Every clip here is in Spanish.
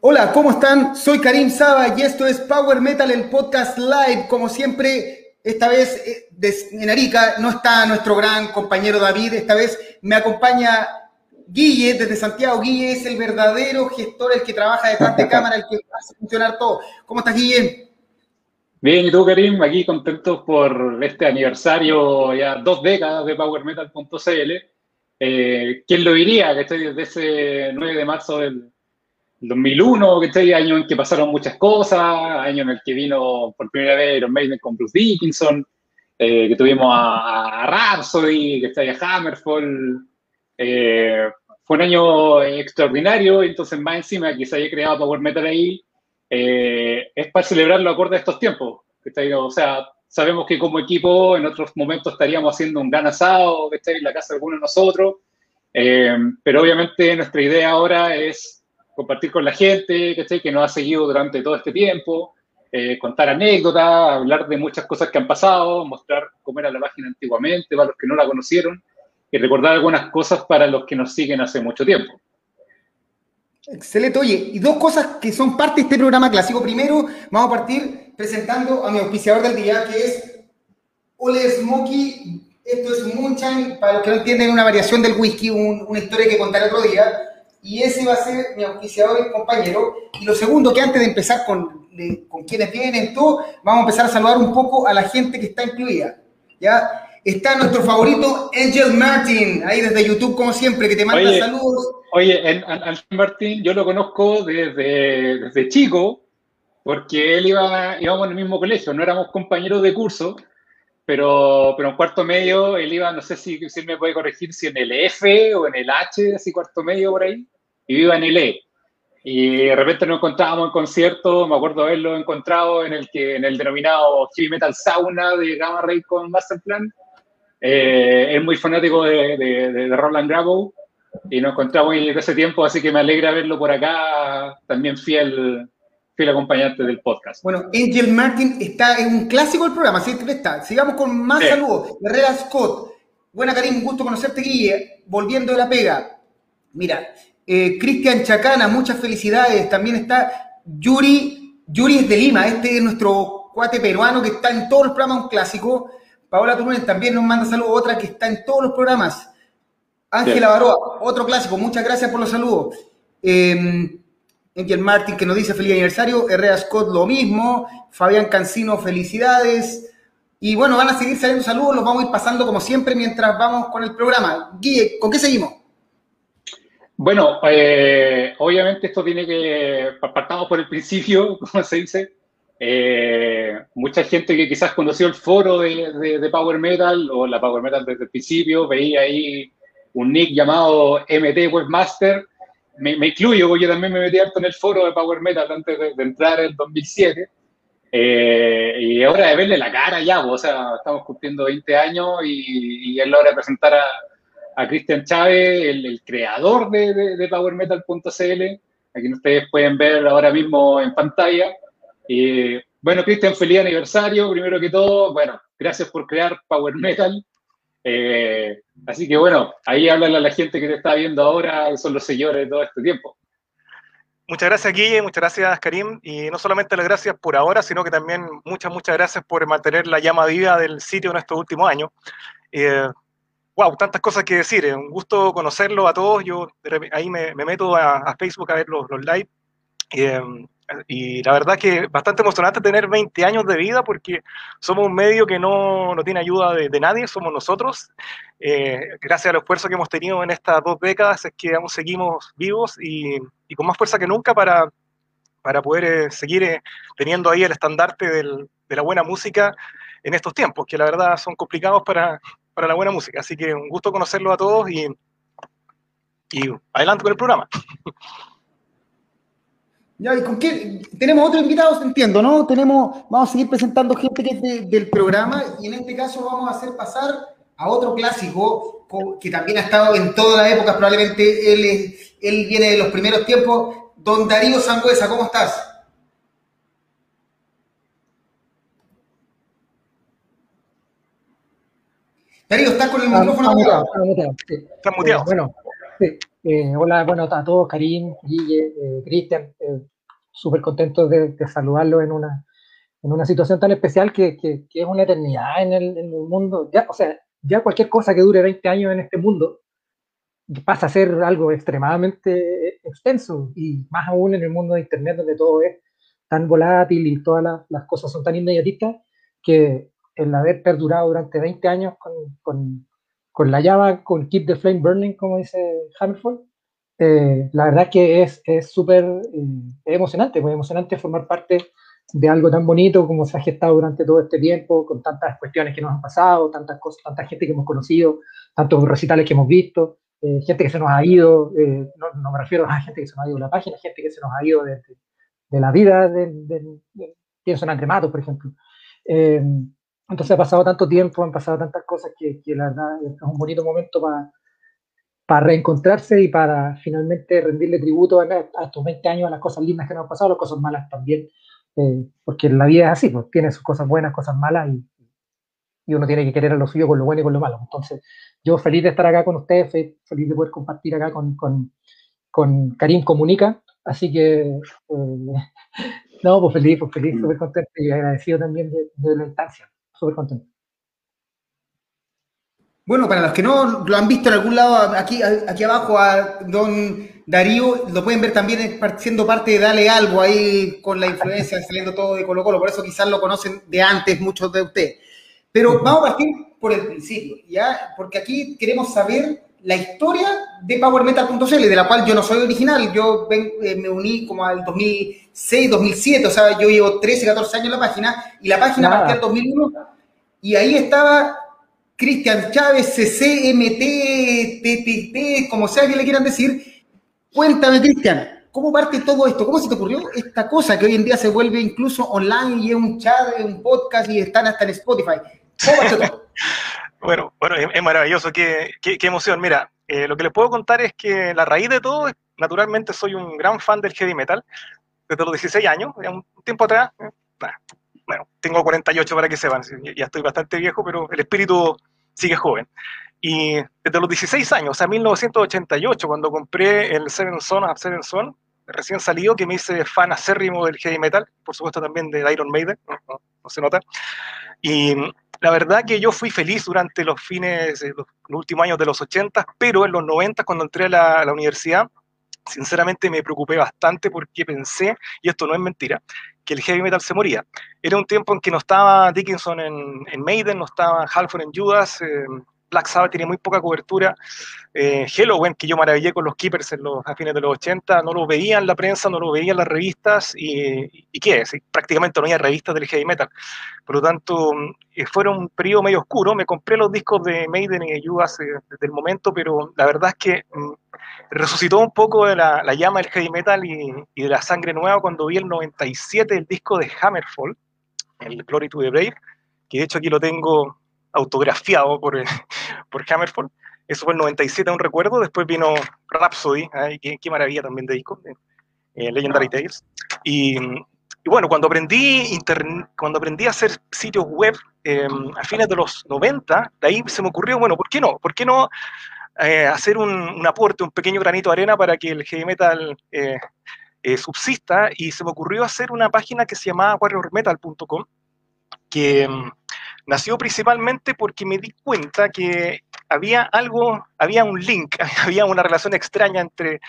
Hola, ¿cómo están? Soy Karim Saba y esto es Power Metal, el podcast live. Como siempre, esta vez eh, en Arica no está nuestro gran compañero David, esta vez me acompaña Guille desde Santiago. Guille es el verdadero gestor, el que trabaja detrás de cámara, el que hace funcionar todo. ¿Cómo estás, Guille? Bien, ¿y tú, Karim? Aquí contentos por este aniversario, ya dos décadas de PowerMetal.cl. Eh, ¿Quién lo diría que estoy desde ese 9 de marzo del 2001, que estoy año en que pasaron muchas cosas, año en el que vino por primera vez Iron Maiden con Bruce Dickinson, eh, que tuvimos a, a Rhapsody, que está a Hammerfall. Eh, fue un año extraordinario, entonces más encima que se haya creado Power Metal ahí, eh, es para celebrarlo acorde a estos tiempos. Que o sea, sabemos que como equipo en otros momentos estaríamos haciendo un gran asado, que esté en la casa de alguno de nosotros, pero obviamente nuestra idea ahora es compartir con la gente que, que nos ha seguido durante todo este tiempo, eh, contar anécdotas, hablar de muchas cosas que han pasado, mostrar cómo era la página antiguamente para los que no la conocieron y recordar algunas cosas para los que nos siguen hace mucho tiempo. Excelente. Oye, y dos cosas que son parte de este programa clásico. Primero, vamos a partir presentando a mi auspiciador del día, que es Ole Smoky. Esto es Moonshine, para los que no entienden, una variación del whisky, una historia que contaré otro día y ese va a ser mi auspiciador y compañero. Y lo segundo, que antes de empezar con, con quienes vienen, todo, vamos a empezar a saludar un poco a la gente que está incluida. ¿ya? Está nuestro favorito Angel Martin, ahí desde YouTube, como siempre, que te manda saludos. Oye, Angel Martin, yo lo conozco desde, desde chico, porque él iba, íbamos en el mismo colegio, no éramos compañeros de curso, pero, pero en cuarto medio él iba, no sé si, si me puede corregir, si en el F o en el H, así cuarto medio por ahí y viva en E. Y de repente nos encontrábamos en concierto, me acuerdo haberlo encontrado en el, que, en el denominado Heavy Metal Sauna de Gamma Ray con Masterplan. Eh, es muy fanático de, de, de, Roland Grabo y nos encontramos en ese tiempo, así que me alegra verlo por acá, también fiel, fiel acompañante del podcast. Bueno, Angel Martin está en un clásico del programa, así que está. Sigamos con más saludos. Herrera Scott, buena Karim, gusto conocerte, Guille, volviendo de la pega. Mira, eh, Cristian Chacana, muchas felicidades. También está Yuri, Yuri es de Lima, este es nuestro cuate peruano que está en todos los programas, un clásico. Paola Turunen también nos manda saludos, otra que está en todos los programas. Ángela Baroa, otro clásico, muchas gracias por los saludos. Eh, Angel Martin que nos dice feliz aniversario, Herrera Scott lo mismo, Fabián Cancino, felicidades. Y bueno, van a seguir saliendo saludos, los vamos a ir pasando como siempre mientras vamos con el programa. Guille, ¿con qué seguimos? Bueno, eh, obviamente esto tiene que, partamos por el principio, como se dice, eh, mucha gente que quizás conoció el foro de, Power Metal o la Power Metal desde el principio, veía ahí un nick llamado MT Webmaster, me, me incluyo porque yo también me metí harto en el foro de Power Metal antes de, entrar en 2007, eh, y ahora de verle la cara ya, o sea, estamos cumpliendo 20 años y, y es la hora de presentar a a Cristian Chávez, el, creador de, de, PowerMetal.cl, a quien ustedes pueden ver ahora mismo en pantalla. Y, bueno, Cristian, feliz aniversario, primero que todo. Bueno, gracias por crear Power Metal. Eh, así que bueno, ahí háblale a la gente que te está viendo ahora, son los seguidores de todo este tiempo. Muchas gracias, Guille, muchas gracias, Karim. Y no solamente las gracias por ahora, sino que también muchas, muchas gracias por mantener la llama viva del sitio en estos últimos años. Eh, wow, tantas cosas que decir. Es un gusto conocerlo a todos. Yo ahí me, meto a, Facebook a ver los, los live. Em, y la verdad que bastante emocionante tener 20 años de vida porque somos un medio que no, no tiene ayuda de, nadie, somos nosotros. Eh, gracias al esfuerzo que hemos tenido en estas dos décadas es que aún seguimos vivos y, y con más fuerza que nunca para, para poder eh, seguir eh, teniendo ahí el estandarte del, de la buena música en estos tiempos, que la verdad son complicados para, para la buena música. Así que un gusto conocerlo a todos y, y adelante con el programa. Ya, ¿y con qué? Tenemos otros invitados, entiendo, ¿no? Tenemos, vamos a seguir presentando gente que es del programa y en este caso vamos a hacer pasar a otro clásico que también ha estado en todas las épocas, probablemente él, él viene de los primeros tiempos. Don Darío Sangüesa, ¿cómo estás? Darío, estás con el micrófono muteado. Está muteado. Bueno, Sí. Eh, hola, bueno, a todos, Karim, Guille, eh, Cristian, eh, súper contento de, saludarlo en una, en una situación tan especial que, que, es una eternidad en el, en el, mundo. Ya, o sea, ya cualquier cosa que dure 20 años en este mundo pasa a ser algo extremadamente extenso y más aún en el mundo de Internet donde todo es tan volátil y todas las, las cosas son tan inmediatistas que el haber perdurado durante 20 años con, con, con la llama, con Keep the Flame Burning, como dice Hammerfall, eh, la verdad que es súper eh, emocionante, muy emocionante formar parte de algo tan bonito como se ha gestado durante todo este tiempo, con tantas cuestiones que nos han pasado, tantas cosas, tanta gente que hemos conocido, tantos recitales que hemos visto, eh, gente que se nos ha ido, no, no, me refiero a gente que se nos ha ido de la página, gente que se nos ha ido de, de, la vida, de, pienso en André Matos, por ejemplo. Entonces ha pasado tanto tiempo, han pasado tantas cosas que, que la verdad es un bonito momento para para reencontrarse y para finalmente rendirle tributo a, estos 20 años, a las cosas lindas que nos han pasado, a las cosas malas también, eh, porque la vida es así, pues tiene sus cosas buenas, cosas malas y, y, uno tiene que querer a lo suyo con lo bueno y con lo malo. Entonces, yo feliz de estar acá con ustedes, feliz de poder compartir acá con, con, con Karim Comunica, así que, eh, no, pues feliz, pues feliz, súper contento y agradecido también de, de la instancia, súper contento. Bueno, para los que no lo han visto en algún lado, aquí, aquí abajo a don Darío, lo pueden ver también siendo parte de Dale Algo ahí con la influencia saliendo todo de Colo Colo, por eso quizás lo conocen de antes muchos de ustedes. Pero vamos a partir por el principio, ¿ya? Porque aquí queremos saber la historia de PowerMetal.cl, de la cual yo no soy original, yo eh, me uní como al 2006, 2007, o sea, yo llevo 13, 14 años en la página, y la página partió en 2001, y ahí estaba Cristian Chávez, CCMT, TTT, como sea que le quieran decir. Cuéntame, Cristian, ¿cómo parte todo esto? ¿Cómo se te ocurrió esta cosa que hoy en día se vuelve incluso online y es un chat, un podcast y están hasta en Spotify? ¿Cómo parte todo? bueno, bueno, es, maravilloso, qué, qué, emoción. Mira, eh, lo que les puedo contar es que la raíz de todo, naturalmente soy un gran fan del heavy metal desde los 16 años, un tiempo atrás, eh, bueno, tengo 48 para que sepan, ya estoy bastante viejo, pero el espíritu sigue joven. Y desde los 16 años, o sea, 1988, cuando compré el Seven Son of Seven Son, recién salido, que me hice fan acérrimo del heavy metal, por supuesto también de Iron Maiden, no, se nota. Y la verdad que yo fui feliz durante los fines, los, últimos años de los 80, pero en los 90, cuando entré a la, universidad, sinceramente me preocupé bastante porque pensé, y esto no es mentira, que el heavy metal se moría. Era un tiempo en que no estaba Dickinson en, en Maiden, no estaba Halford en Judas, eh, Black Sabbath tenía muy poca cobertura. Eh, Halloween, que yo maravillé con los Keepers en los, a fines de los 80, no lo veía en la prensa, no lo veía en las revistas, y, y ¿qué es? Prácticamente no había revistas del heavy metal. Por lo tanto, eh, fueron un periodo medio oscuro. Me compré los discos de Maiden y de Judas eh, desde el momento, pero la verdad es que mm, resucitó un poco de la, la, llama del heavy metal y, y, de la sangre nueva cuando vi el 97 el disco de Hammerfall, el Glory to the Brave, que de hecho aquí lo tengo autografiado por, por Hammerfall. Eso fue el 97, un recuerdo. Después vino Rhapsody, qué, qué, maravilla también de disco, eh, Legendary Tales. Y, y, bueno, cuando aprendí, cuando aprendí a hacer sitios web eh, a fines de los 90, de ahí se me ocurrió, bueno, ¿por qué no? ¿Por qué no eh, hacer un, un, aporte, un pequeño granito de arena para que el heavy metal eh, eh, subsista? Y se me ocurrió hacer una página que se llamaba warriormetal.com, que nació principalmente porque me di cuenta que había algo, había un link, había una relación extraña entre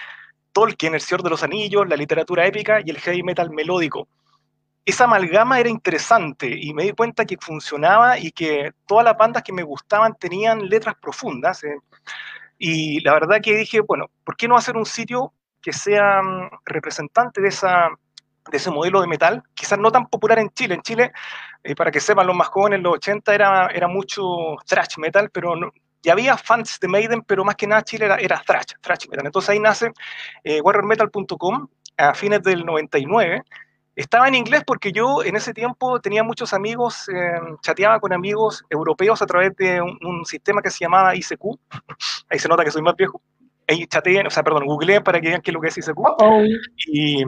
Tolkien, el Señor de los Anillos, la literatura épica y el heavy metal melódico. Esa amalgama era interesante y me di cuenta que funcionaba y que todas las bandas que me gustaban tenían letras profundas. Eh. Y la verdad que dije, bueno, ¿por qué no hacer un sitio que sea mm, representante de esa, de ese modelo de metal, quizás no tan popular en Chile. En Chile, eh, para que sepan los más jóvenes, en los 80 era, era mucho thrash metal, pero no, ya había fans de Maiden, pero más que nada Chile era, era thrash, thrash metal. Entonces ahí nace eh, warriormetal.com a fines del 99. Estaba en inglés porque yo en ese tiempo tenía muchos amigos, eh, chateaba con amigos europeos a través de un, un, sistema que se llamaba ICQ. Ahí se nota que soy más viejo. Ahí chateé, o sea, perdón, googleé para que vean qué es lo que es ICQ. Uh -oh. Y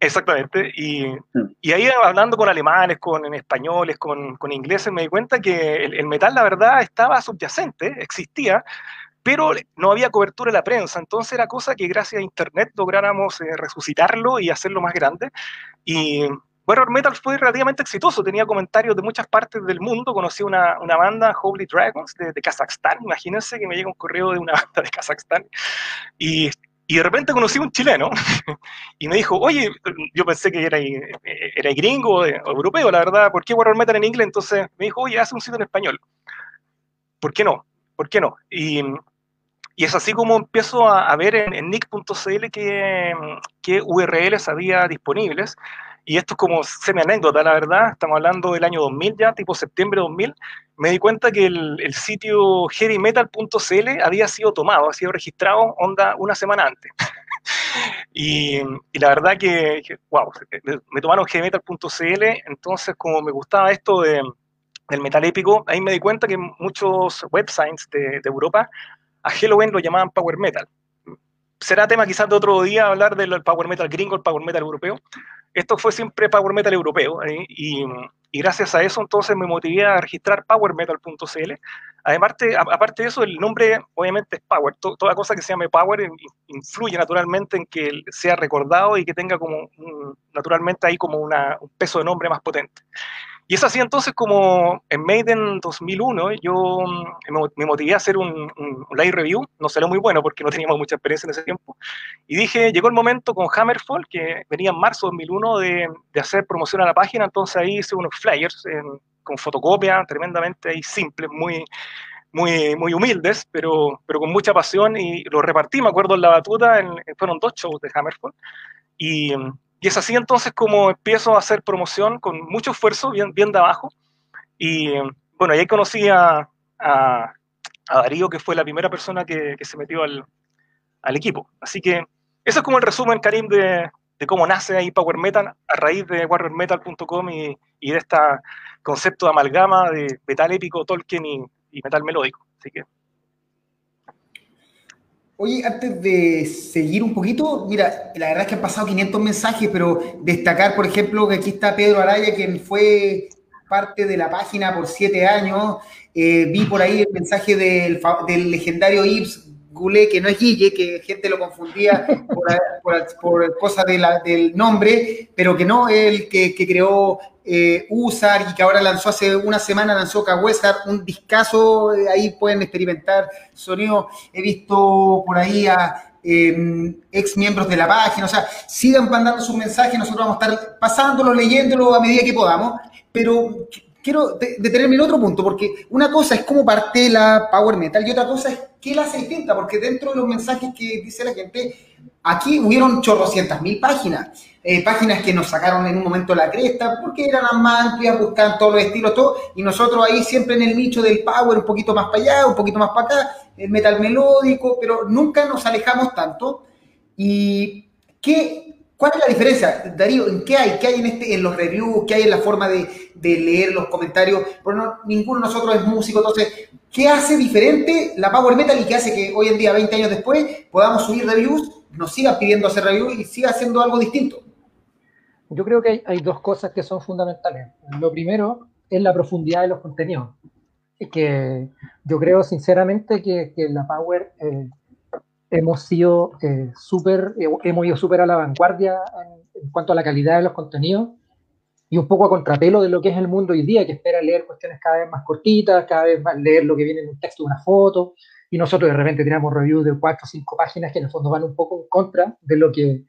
Exactamente, y, mm. y, ahí hablando con alemanes, con españoles, con, con ingleses, me di cuenta que el, el, metal, la verdad, estaba subyacente, existía, pero no había cobertura en la prensa, entonces era cosa que gracias a Internet lográramos eh, resucitarlo y hacerlo más grande. Y Warrior Metal fue relativamente exitoso, tenía comentarios de muchas partes del mundo, conocí una, una banda, Holy Dragons, de, de, Kazajstán, imagínense que me llega un correo de una banda de Kazajstán, y, y de repente conocí a un chileno, y me dijo, oye, yo pensé que era, era gringo europeo, la verdad, ¿por qué Warrior Metal en inglés? Entonces me dijo, oye, hace un sitio en español. ¿Por qué no? ¿Por qué no? Y, y es así como empiezo a, a ver en, en nick.cl qué, qué URLs había disponibles. Y esto es como semi-anécdota, la verdad. Estamos hablando del año 2000 ya, tipo septiembre de 2000. Me di cuenta que el, sitio heavymetal.cl había sido tomado, había sido registrado onda una semana antes. y, la verdad que, wow, me tomaron heavymetal.cl. Entonces, como me gustaba esto de, del metal épico, ahí me di cuenta que muchos websites de, de Europa a Halloween lo llamaban Power Metal. Será tema quizás de otro día hablar del Power Metal gringo, el Power Metal europeo. Esto fue siempre Power Metal europeo ¿eh? y, y, gracias a eso entonces me motivé a registrar powermetal.cl. Además, aparte de eso, el nombre obviamente es Power. T toda cosa que se llame Power influye naturalmente en que sea recordado y que tenga como naturalmente ahí como una, un peso de nombre más potente. Y es así entonces como en Maiden 2001 yo me motivé a hacer un, un, live review, no salió muy bueno porque no teníamos mucha experiencia en ese tiempo, y dije, llegó el momento con Hammerfall, que venía en marzo de 2001, de, de hacer promoción a la página, entonces ahí hice unos flyers en, con fotocopia, tremendamente simples, muy, muy, muy humildes, pero, pero con mucha pasión, y los repartí, me acuerdo en la batuta, en, fueron dos shows de Hammerfall, y y es así entonces como empiezo a hacer promoción con mucho esfuerzo, bien, bien de abajo. Y bueno, ahí conocí a, a, Darío, que fue la primera persona que, que se metió al, al, equipo. Así que eso es como el resumen, Karim, de, de cómo nace ahí Power Metal a raíz de warriormetal.com y, y, de este concepto de amalgama de metal épico, Tolkien y, y metal melódico. Así que Oye, antes de seguir un poquito, mira, la verdad es que han pasado 500 mensajes, pero destacar, por ejemplo, que aquí está Pedro Araya, quien fue parte de la página por siete años. Eh, vi por ahí el mensaje del, del legendario Ibs Goulet, que no es Guille, que gente lo confundía por, por, la, del nombre, pero que no, el que, creó eh, Usar y que ahora lanzó hace una semana, lanzó Kawesar, un discazo, eh, ahí pueden experimentar sonido. He visto por ahí a eh, ex miembros de la página, o sea, sigan mandando sus mensajes, nosotros vamos a estar pasándolo, leyéndolo a medida que podamos, pero quiero detenerme en otro punto, porque una cosa es cómo parte la Power Metal y otra cosa es qué la hace distinta, porque dentro de los mensajes que dice la gente, aquí hubieron chorrocientas mil páginas eh, páginas que nos sacaron en un momento la cresta, porque eran las más amplias, buscaban todos los estilos, todo, y nosotros ahí siempre en el nicho del power, un poquito más para allá, un poquito más para acá, el metal melódico, pero nunca nos alejamos tanto. ¿Y qué, cuál es la diferencia, Darío? ¿En qué hay? ¿Qué hay en, este, en los reviews? ¿Qué hay en la forma de, leer los comentarios? Porque no, ninguno de nosotros es músico, entonces, ¿qué hace diferente la power metal y qué hace que hoy en día, 20 años después, podamos subir reviews, nos sigan pidiendo hacer reviews y siga haciendo algo distinto? yo creo que hay, dos cosas que son fundamentales. Lo primero es la profundidad de los contenidos. Que yo creo sinceramente que, la Power eh, hemos sido eh, súper, eh, hemos ido súper a la vanguardia en, en, cuanto a la calidad de los contenidos y un poco a contrapelo de lo que es el mundo hoy día, que espera leer cuestiones cada vez más cortitas, cada vez más leer lo que viene en un texto una foto, y nosotros de repente tenemos reviews de cuatro o cinco páginas que en el fondo van un poco en contra de lo que,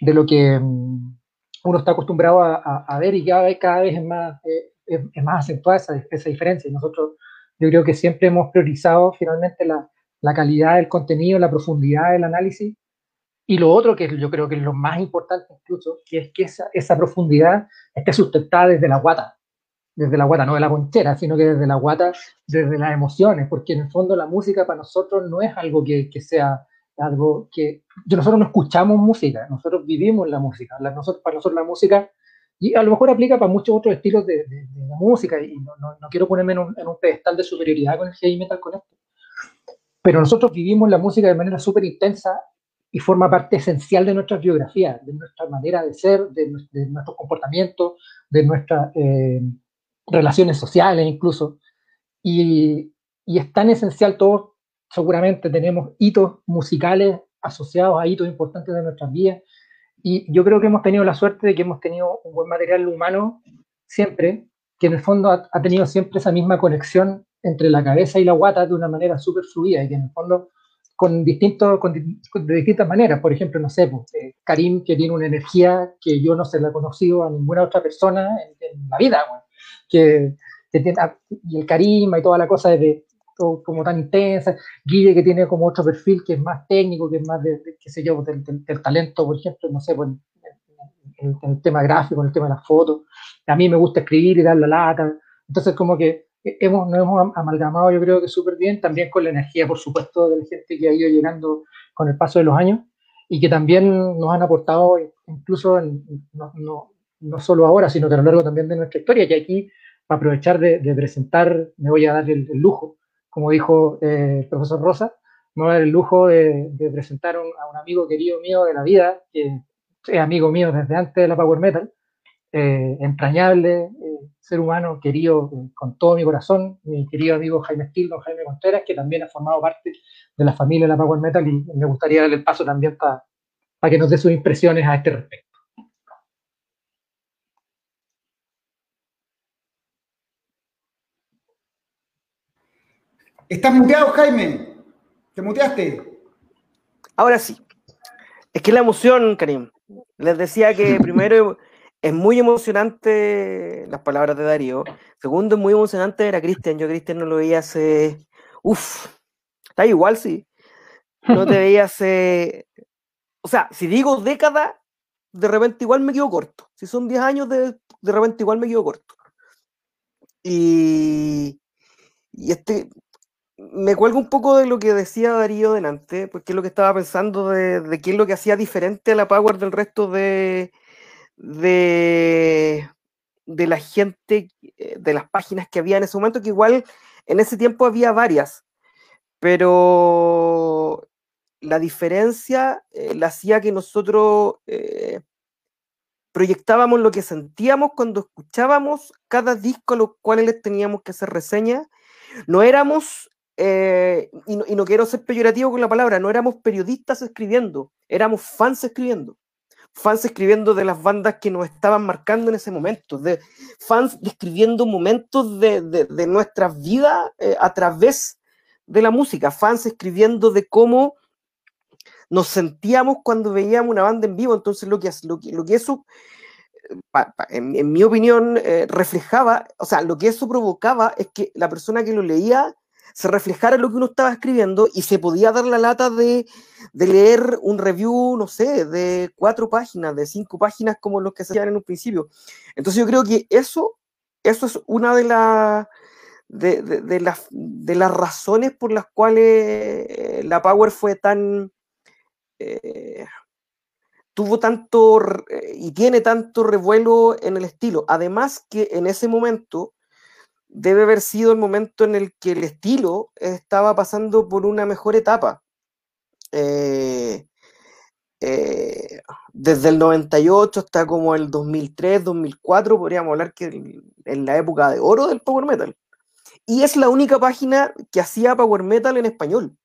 de lo que mm, uno está acostumbrado a, a, a, ver y cada vez, cada vez es, más, eh, es, es, más acentuada esa, esa diferencia. Y nosotros, yo creo que siempre hemos priorizado finalmente la, la, calidad del contenido, la profundidad del análisis. Y lo otro que yo creo que es lo más importante incluso, que es que esa, esa profundidad esté sustentada desde la guata, desde la guata, no de la ponchera, sino que desde la guata, desde las emociones, porque en el fondo la música para nosotros no es algo que, que sea algo que nosotros no escuchamos música, nosotros vivimos la música. La, nosotros, para nosotros la música, y a lo mejor aplica para muchos otros estilos de, de, de música, y no, no, no, quiero ponerme en un, en un pedestal de superioridad con el heavy metal con esto, pero nosotros vivimos la música de manera súper intensa y forma parte esencial de nuestra biografía, de nuestra manera de ser, de, de nuestro comportamiento, de nuestras eh, relaciones sociales incluso. Y, y, es tan esencial todo seguramente tenemos hitos musicales asociados a hitos importantes de nuestras vidas. Y yo creo que hemos tenido la suerte de que hemos tenido un buen material humano siempre, que en el fondo ha, tenido siempre esa misma conexión entre la cabeza y la guata de una manera súper fluida y que en el fondo con, distintos, con, de distintas maneras. Por ejemplo, no sé, pues, eh, Karim, que tiene una energía que yo no se la he conocido a ninguna otra persona en, la vida, que, que tiene, ah, y el carisma y toda la cosa de, como tan intensa, Guille que tiene como otro perfil que es más técnico, que es más de, qué sé yo, del, talento, por ejemplo, no sé, pues, en, el tema gráfico, en el tema de las fotos. A mí me gusta escribir y dar la lata. Entonces, como que hemos, nos hemos amalgamado, yo creo que súper bien, también con la energía, por supuesto, de la gente que ha ido llegando con el paso de los años y que también nos han aportado, incluso no, no, no, solo ahora, sino que a lo largo también de nuestra historia, que aquí, para aprovechar de, presentar, me voy a dar el, lujo, como dijo eh, el profesor Rosa, me voy a dar el lujo de, presentar a un amigo querido mío de la vida, que es amigo mío desde antes de la Power Metal, eh, entrañable, eh, ser humano querido eh, con todo mi corazón, mi querido amigo Jaime Stil, don Jaime Contreras, que también ha formado parte de la familia de la Power Metal y me gustaría darle el paso también para que nos dé sus impresiones a este respecto. ¿Estás muteado, Jaime? ¿Te muteaste? Ahora sí. Es que la emoción, Karim. Les decía que primero es muy emocionante las palabras de Darío. Segundo, es muy emocionante ver a Cristian. Yo Cristian no lo veía hace. Uf, está igual, sí. No te veía hace. O sea, si digo década, de repente igual me quedo corto. Si son 10 años, de, de repente igual me quedo corto. Y, y este, me cuelgo un poco de lo que decía Darío delante, porque es lo que estaba pensando de, qué es lo que hacía diferente a la Power del resto de, de, de la gente, eh, de las páginas que había en ese momento, que igual en ese tiempo había varias, pero la diferencia eh, la hacía que nosotros eh, proyectábamos lo que sentíamos cuando escuchábamos cada disco a los cuales les teníamos que hacer reseña. No éramos, y, no, y no quiero ser peyorativo con la palabra, no éramos periodistas escribiendo, éramos fans escribiendo fans escribiendo de las bandas que nos estaban marcando en ese momento, de fans describiendo momentos de, de, nuestras vidas eh, a través de la música, fans escribiendo de cómo nos sentíamos cuando veíamos una banda en vivo. Entonces, lo que, lo lo que eso, en, mi opinión, eh, reflejaba, o sea, lo que eso provocaba es que la persona que lo leía se reflejara lo que uno estaba escribiendo y se podía dar la lata de, leer un review, no sé, de cuatro páginas, de cinco páginas como los que se hacían en un principio. Entonces yo creo que eso, eso es una de, las de, las, de las razones por las cuales eh, la Power fue tan... Eh, tuvo tanto eh, y tiene tanto revuelo en el estilo. Además que en ese momento debe haber sido el momento en el que el estilo estaba pasando por una mejor etapa. Eh, eh, desde el 98 hasta como el 2003, 2004, podríamos hablar que en la época de oro del Power Metal. Y es la única página que hacía Power Metal en español.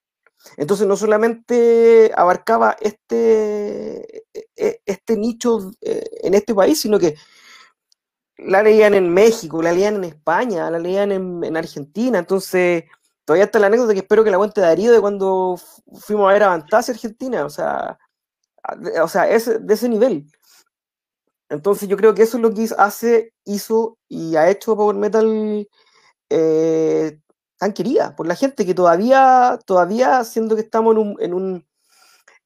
Entonces no solamente abarcaba este, e, e, este nicho eh, en este país, sino que la leían en México, la leían en España, la leían en, Argentina, entonces todavía está la anécdota que espero que la cuente Darío de cuando fuimos a ver a Argentina, o sea, o sea, es de ese nivel. Entonces yo creo que eso es lo que hace, hizo y ha hecho Power Metal eh, tan querida por la gente que todavía, todavía siendo que estamos en un, en un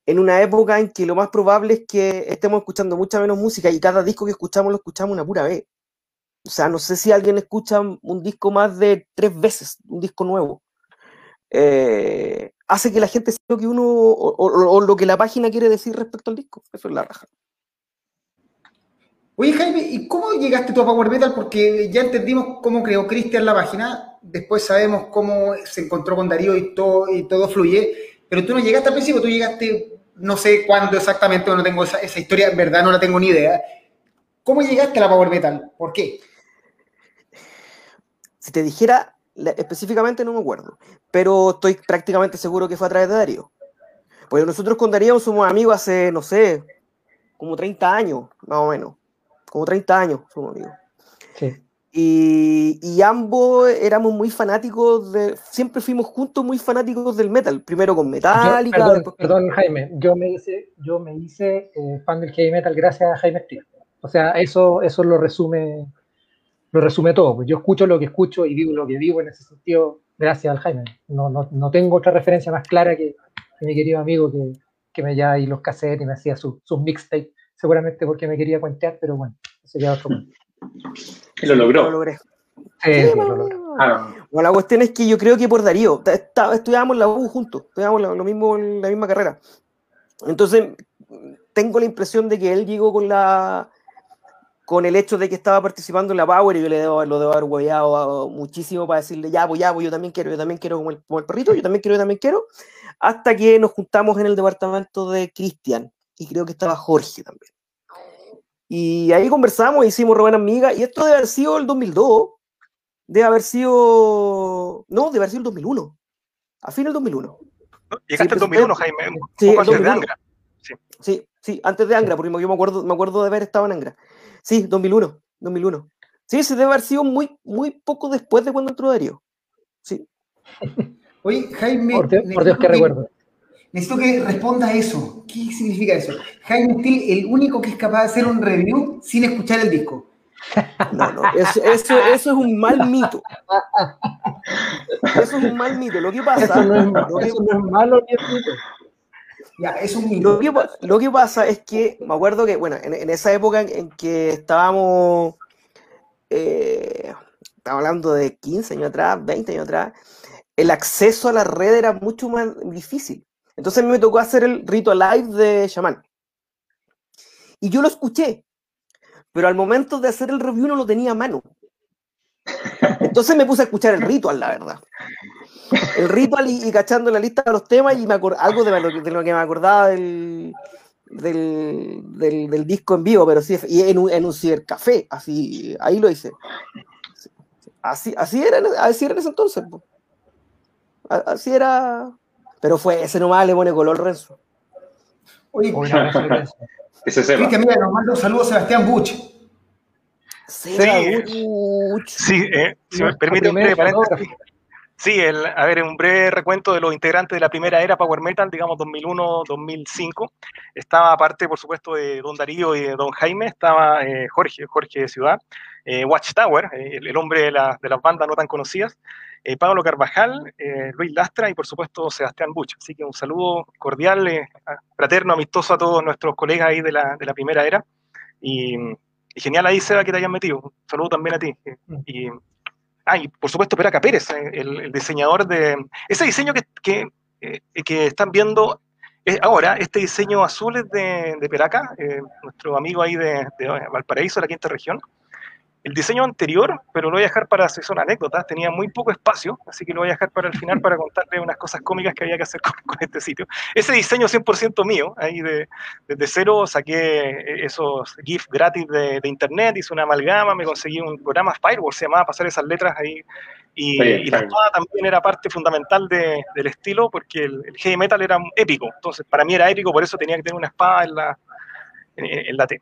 en una época en que lo más probable es que estemos escuchando mucha menos música y cada disco que escuchamos lo escuchamos una pura vez. O sea, no sé si alguien escucha un disco más de tres veces, un disco nuevo. Eh, hace que la gente sepa lo que uno o, lo que la página quiere decir respecto al disco. Eso es la raja. Oye, Jaime, ¿y cómo llegaste tú a Power Metal? Porque ya entendimos cómo creó Cristian la página, después sabemos cómo se encontró con Darío y todo, y todo fluye, pero tú no llegaste al principio, tú llegaste, no sé cuándo exactamente, no tengo esa, esa historia, en verdad no la tengo ni idea. ¿Cómo llegaste a la Power Metal? ¿Por qué? Si te dijera específicamente no me acuerdo, pero estoy prácticamente seguro que fue a través de Darío. Pues nosotros con Darío somos amigos hace, no sé, como 30 años, más o menos. Como 30 años somos amigos. Sí. Y, ambos éramos muy fanáticos de. Siempre fuimos juntos muy fanáticos del metal. Primero con Metallica. perdón, Jaime, yo me hice, yo me hice eh, fan del heavy metal gracias a Jaime Steel. O sea, eso, eso lo resume lo resume todo. Pues yo escucho lo que escucho y vivo lo que vivo en ese sentido gracias al Jaime. No, no, no tengo otra referencia más clara que, mi querido amigo que, que me llevaba ahí los cassettes y me hacía sus su mixtape, seguramente porque me quería cuentear, pero bueno, ese queda otro Y lo logró. Lo logré. Sí, lo logré. Ah. Bueno, la cuestión es que yo creo que por Darío, estudiábamos la U juntos, estudiábamos lo mismo en la misma carrera. Entonces, tengo la impresión de que él llegó con la con el hecho de que estaba participando en la Power y yo le debo, lo debo haber hueveado muchísimo para decirle, ya, pues ya, pues yo también quiero, yo también quiero como el, como el perrito, yo también quiero, yo también quiero, hasta que nos juntamos en el departamento de Cristian y creo que estaba Jorge también. Y ahí conversamos, hicimos Robana Amiga, y esto debe haber sido el 2002, debe haber sido, no, debe haber sido el 2001, a fin del 2001. Llegaste en 2001, Jaime, sí, el 2001. Sí. sí, sí, antes de Angra, porque yo me acuerdo, me acuerdo de haber estado en Angra. Sí, 2001, 2001. Sí, se debe haber sido muy, muy poco después de cuando entró Darío. Sí. Oye, Jaime. Por, Dios, que, recuerdo. Necesito que responda a eso. ¿Qué significa eso? Jaime Steele, el único que es capaz de hacer un review sin escuchar el disco. No, no, eso, eso, eso, es un mal mito. Eso es un mal mito. Lo que pasa. Eso no es, eso no es malo ni es mito. Ya, es un lo, que, lo que pasa es que me acuerdo que, bueno, en, esa época en, que estábamos, eh, hablando de 15 años atrás, 20 años atrás, el acceso a la red era mucho más difícil. Entonces a mí me tocó hacer el rito live de Shaman. Y yo lo escuché, pero al momento de hacer el review no lo tenía a mano. Entonces me puse a escuchar el ritual, la verdad el ritual y, cachando la lista de los temas y me algo de lo, que me acordaba del, del, disco en vivo, pero sí, y en un, en un cibercafé, así, ahí lo hice. Así, así, era, así era en ese entonces. Así era. Pero fue ese nomás le pone color Renzo. Oye, ese se Cristian, mira, nos manda un saludo a Sebastián Buch. Sí, sí eh, si me permite un paréntesis. Sí, el, a ver, un breve recuento de los integrantes de la primera era Power Metal, digamos 2001-2005. Estaba aparte, por supuesto, de Don Darío y de Don Jaime, estaba eh, Jorge, Jorge de Ciudad, eh, Watchtower, eh, el, hombre de, la, de, las bandas no tan conocidas, Pablo Carvajal, Luis Lastra y, por supuesto, Sebastián Buch. Así que un saludo cordial, fraterno, amistoso a todos nuestros colegas ahí de la, de la primera era. Y, genial ahí, Seba, que te hayan metido. Un saludo también a ti. Ah, y por supuesto Peraca Pérez, eh, el, diseñador de... Ese diseño que, que, eh, están viendo ahora, este diseño azul es de, Peraca, eh, nuestro amigo ahí de, de, Valparaíso, la quinta región el diseño anterior, pero lo voy a dejar para si son anécdotas, tenía muy poco espacio, así que lo voy a dejar para el final para contarle unas cosas cómicas que había que hacer con, este sitio. Ese diseño 100% mío, ahí de, desde cero saqué esos GIFs gratis de, internet, hice una amalgama, me conseguí un programa Firewall, se llamaba pasar esas letras ahí, y, la espada también era parte fundamental del estilo, porque el, heavy metal era épico, entonces para mí era épico, por eso tenía que tener una espada en la, en la T.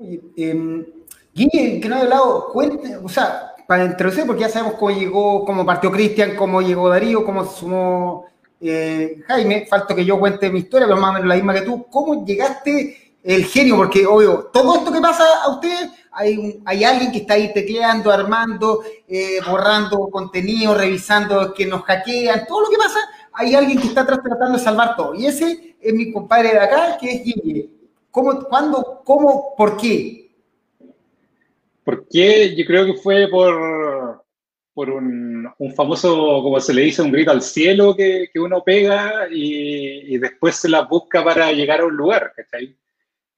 Eh, Guille, que no he hablado, cuente, o sea, para introducir, porque ya sabemos cómo llegó, cómo partió Cristian, cómo llegó Darío, cómo sumó eh, Jaime, falta que yo cuente mi historia, pero más o menos la misma que tú, ¿cómo llegaste el genio? Porque, obvio, todo esto que pasa a ustedes, hay, alguien que está ahí tecleando, armando, eh, borrando contenido, revisando que nos hackean, todo lo que pasa, hay alguien que está tratando de salvar todo. Y ese es mi compadre de acá, que es Guille. ¿Cómo, cuándo, cómo, por qué? ¿Por qué? Yo creo que fue por, por un, famoso, como se le dice, un grito al cielo que, uno pega y, después se la busca para llegar a un lugar, ¿cachai?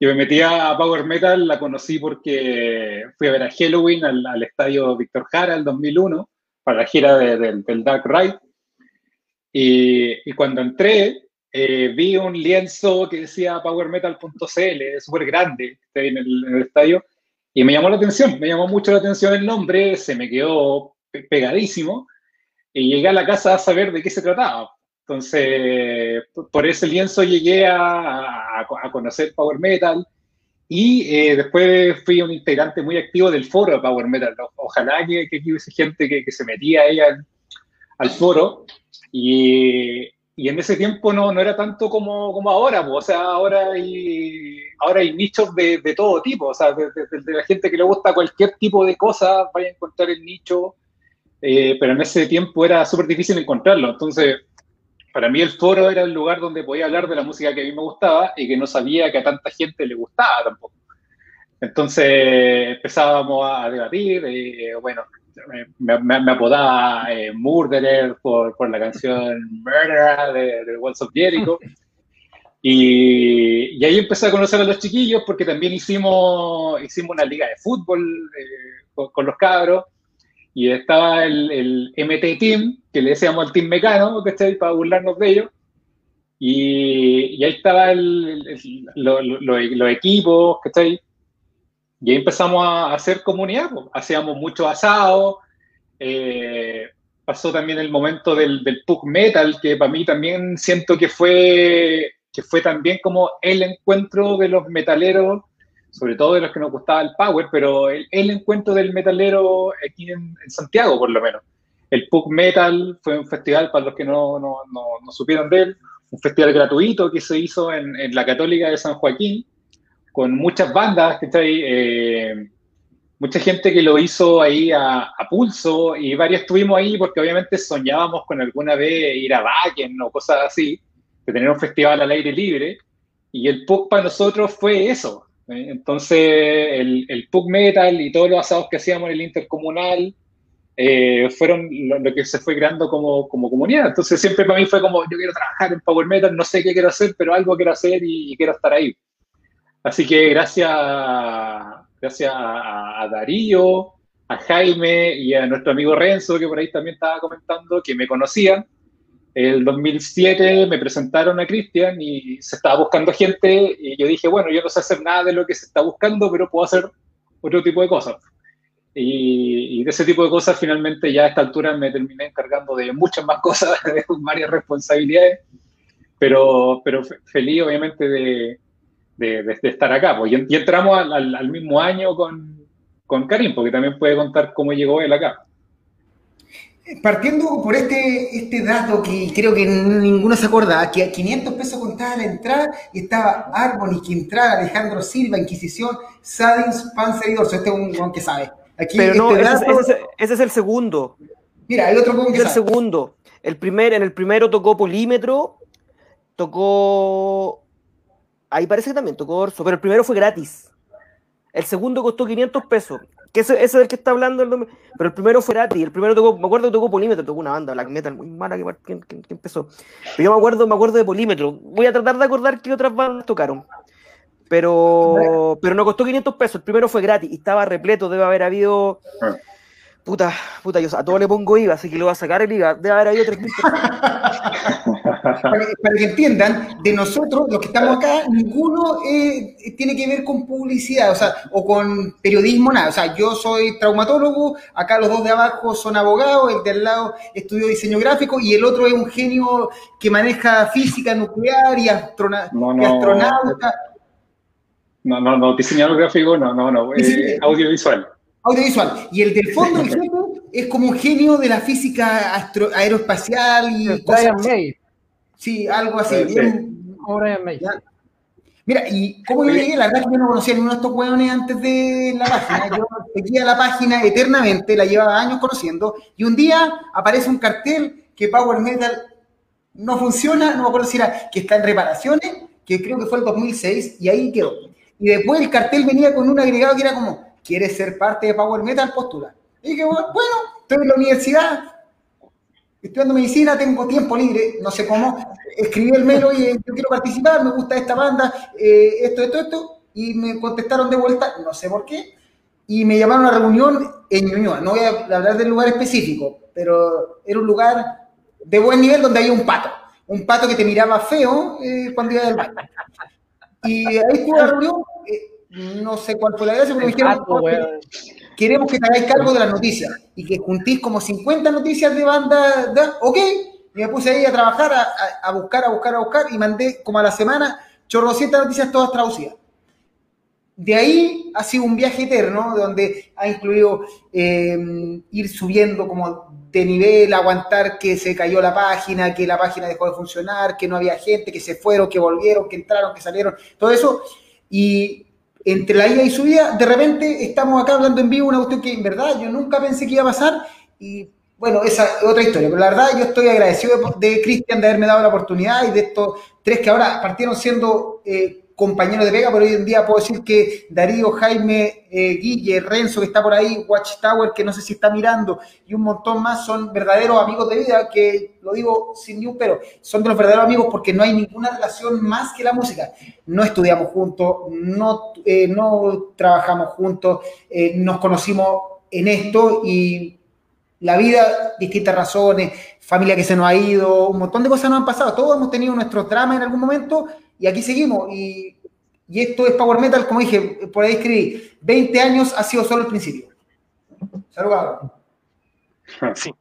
Yo me metí a Power Metal, la conocí porque fui a ver a Halloween al, estadio Víctor Jara el 2001 para la gira del Dark Ride. Y, y, cuando entré, eh, vi un lienzo que decía powermetal.cl, súper grande, en el, en el estadio, Y me llamó la atención, me llamó mucho la atención el nombre, se me quedó pegadísimo y llegué a la casa a saber de qué se trataba. Entonces, por ese lienzo llegué a, a, conocer Power Metal y eh, después fui un integrante muy activo del foro de Power Metal. Ojalá que, que hubiese gente que, que, se metía ahí al, al foro y, y, en ese tiempo no, no era tanto como, como ahora, o sea, ahora hay, ahora hay nichos de, de todo tipo, o sea, de, de, la gente que le gusta cualquier tipo de cosa, vaya a encontrar el nicho, eh, pero en ese tiempo era súper difícil encontrarlo, entonces para mí el foro era el lugar donde podía hablar de la música que a mí me gustaba y que no sabía que a tanta gente le gustaba tampoco. Entonces empezábamos a debatir, eh, bueno, me, me, apodaba eh, Murderer por, por, la canción Murderer de, de Walls of Jericho. Y, y, ahí empecé a conocer a los chiquillos porque también hicimos, hicimos una liga de fútbol eh, con, con, los cabros y estaba el, el, MT Team, que le decíamos al Team Mecano, ¿cachai? Para burlarnos de ellos. Y, y ahí estaba el, los lo, lo equipos, ¿cachai? Y ahí empezamos a hacer comunidad, hacíamos mucho asado. Eh, pasó también el momento del, del punk metal, que para mí también siento que fue, que fue también como el encuentro de los metaleros sobre todo de los que nos gustaba el power, pero el, el encuentro del metalero aquí en, en, Santiago, por lo menos. El Punk Metal fue un festival, para los que no, no, no, no supieron de él, un festival gratuito que se hizo en, en, la Católica de San Joaquín, con muchas bandas, que está ahí, eh, mucha gente que lo hizo ahí a, a, pulso, y varios estuvimos ahí porque obviamente soñábamos con alguna vez ir a Wacken o cosas así, de tener un festival al aire libre, y el Punk para nosotros fue eso, entonces, el, el metal y todos los asados que hacíamos en el intercomunal eh, fueron lo, lo, que se fue creando como, como, comunidad. Entonces, siempre para mí fue como: yo quiero trabajar en Power Metal, no sé qué quiero hacer, pero algo quiero hacer y, y quiero estar ahí. Así que, gracias, gracias a, a, Darío, a Jaime y a nuestro amigo Renzo, que por ahí también estaba comentando, que me conocían el 2007 me presentaron a Cristian y se estaba buscando gente y yo dije, bueno, yo no sé hacer nada de lo que se está buscando, pero puedo hacer otro tipo de cosas. Y, y de ese tipo de cosas finalmente ya a esta altura me terminé encargando de muchas más cosas, de varias responsabilidades, pero, pero feliz obviamente de, de, de, estar acá. Pues, y, y entramos al, al, al, mismo año con, con Karim, porque también puede contar cómo llegó él acá. Partiendo por este, este dato que creo que ninguno se acuerda, que a 500 pesos contaba la entrada y estaba Arboni, Quintral, Alejandro Silva, Inquisición, Sadins, Panzer y Dorso. Este es un guan que sabe. Aquí Pero no, este dato, ese, ese, ese, es el segundo. Mira, hay otro guan que es el segundo. El primer, en el primero tocó Polímetro, tocó... Ahí parece que también tocó Orso, pero el primero fue gratis. El segundo costó 500 pesos. Que ese, ese es el que está hablando, el pero el primero fue gratis. El primero tocó, me acuerdo que tocó Polímetro, tocó una banda, Black Metal, muy mala que, que, que, empezó. Pero yo me acuerdo, me acuerdo de Polímetro. Voy a tratar de acordar qué otras bandas tocaron. Pero, pero no costó 500 pesos. El primero fue gratis y estaba repleto. Debe haber habido. Puta, puta, yo a todo le pongo IVA, así que lo voy a sacar el IVA. Debe haber habido 3.000 para, para, que entiendan, de nosotros, los que estamos acá, ninguno eh, tiene que ver con publicidad, o sea, o con periodismo, nada. O sea, yo soy traumatólogo, acá los dos de abajo son abogados, el de al lado estudió diseño gráfico y el otro es un genio que maneja física nuclear y, astrona no, no, y astronauta. No, no, no, diseñador gráfico, no, no, no, eh, audiovisual. Audiovisual. Y el del fondo, el jefe, es como un genio de la física astro, aeroespacial y Brian cosas May. Sí, algo así. Sí. Bien, May. Mira, y cómo yo llegué, la verdad es que yo no conocía a ninguno de estos hueones antes de la página. Yo seguía la página eternamente, la llevaba años conociendo, y un día aparece un cartel que Power Metal no funciona, no me acuerdo si era que está en reparaciones, que creo que fue el 2006, y ahí quedó. Y después el cartel venía con un agregado que era como, ¿quieres ser parte de Power Metal? Postula. Y dije, bueno, estoy en la universidad, estudiando medicina, tengo tiempo libre, no sé cómo, escribí el mail, oye, yo quiero participar, me gusta esta banda, eh, esto, esto, esto, y me contestaron de vuelta, no sé por qué, y me llamaron a una reunión en Ñuñoa, no voy a hablar del lugar específico, pero era un lugar de buen nivel donde había un pato, un pato que te miraba feo eh, cuando iba del baño. Y ahí estuve la reunión, eh, no sé cuál fue la gracia, pero me dijeron, queremos que te hagáis cargo de las noticias y que juntís como 50 noticias de banda, ok, y me puse ahí a trabajar, a, buscar, a buscar, a buscar, y mandé como a la semana chorrocientas noticias todas traducidas. De ahí ha sido un viaje eterno, donde ha incluido eh, ir subiendo como de nivel, aguantar que se cayó la página, que la página dejó de funcionar, que no había gente, que se fueron, que volvieron, que entraron, que salieron, todo eso. Y entre la ida y subida, de repente estamos acá hablando en vivo una cuestión que en verdad yo nunca pensé que iba a pasar y bueno, esa es otra historia, pero la verdad yo estoy agradecido de, Cristian de haberme dado la oportunidad y de estos tres que ahora partieron siendo eh, compañeros de pega, pero hoy en día puedo decir que Darío, Jaime, eh, Guille, Renzo, que está por ahí, Watchtower, que no sé si está mirando, y un montón más son verdaderos amigos de vida, que lo digo sin ni un pero, son de los verdaderos amigos porque no hay ninguna relación más que la música. No estudiamos juntos, no, eh, no trabajamos juntos, nos conocimos en esto y la vida, distintas razones, familia que se nos ha ido, un montón de cosas nos han pasado. Todos hemos tenido nuestros dramas en algún momento y aquí seguimos. Y, esto es Power Metal, como dije, por ahí escribí, 20 años ha sido solo el principio. Saludos. Sí.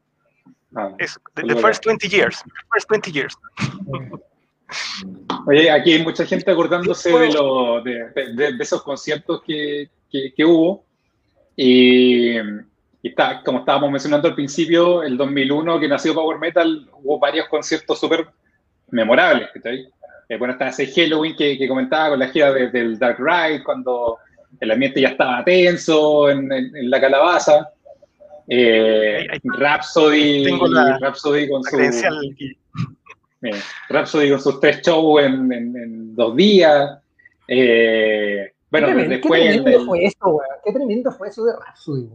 Ah, es the, first 20 years. first 20 years. Oye, aquí hay mucha gente acordándose de, lo, de, de, esos conciertos que, que, que hubo. Y y está, como estábamos mencionando al principio, el 2001 que nació Power Metal, hubo varios conciertos súper memorables. Eh, bueno, está ese Halloween que, que comentaba con la gira del Dark Ride, cuando el ambiente ya estaba tenso en, la calabaza. Eh, Rhapsody, Rhapsody con su... Eh, Rhapsody con sus tres shows en, dos días. Eh, bueno, ¿Qué después. Qué tremendo fue eso, Qué tremendo fue eso de Rhapsody,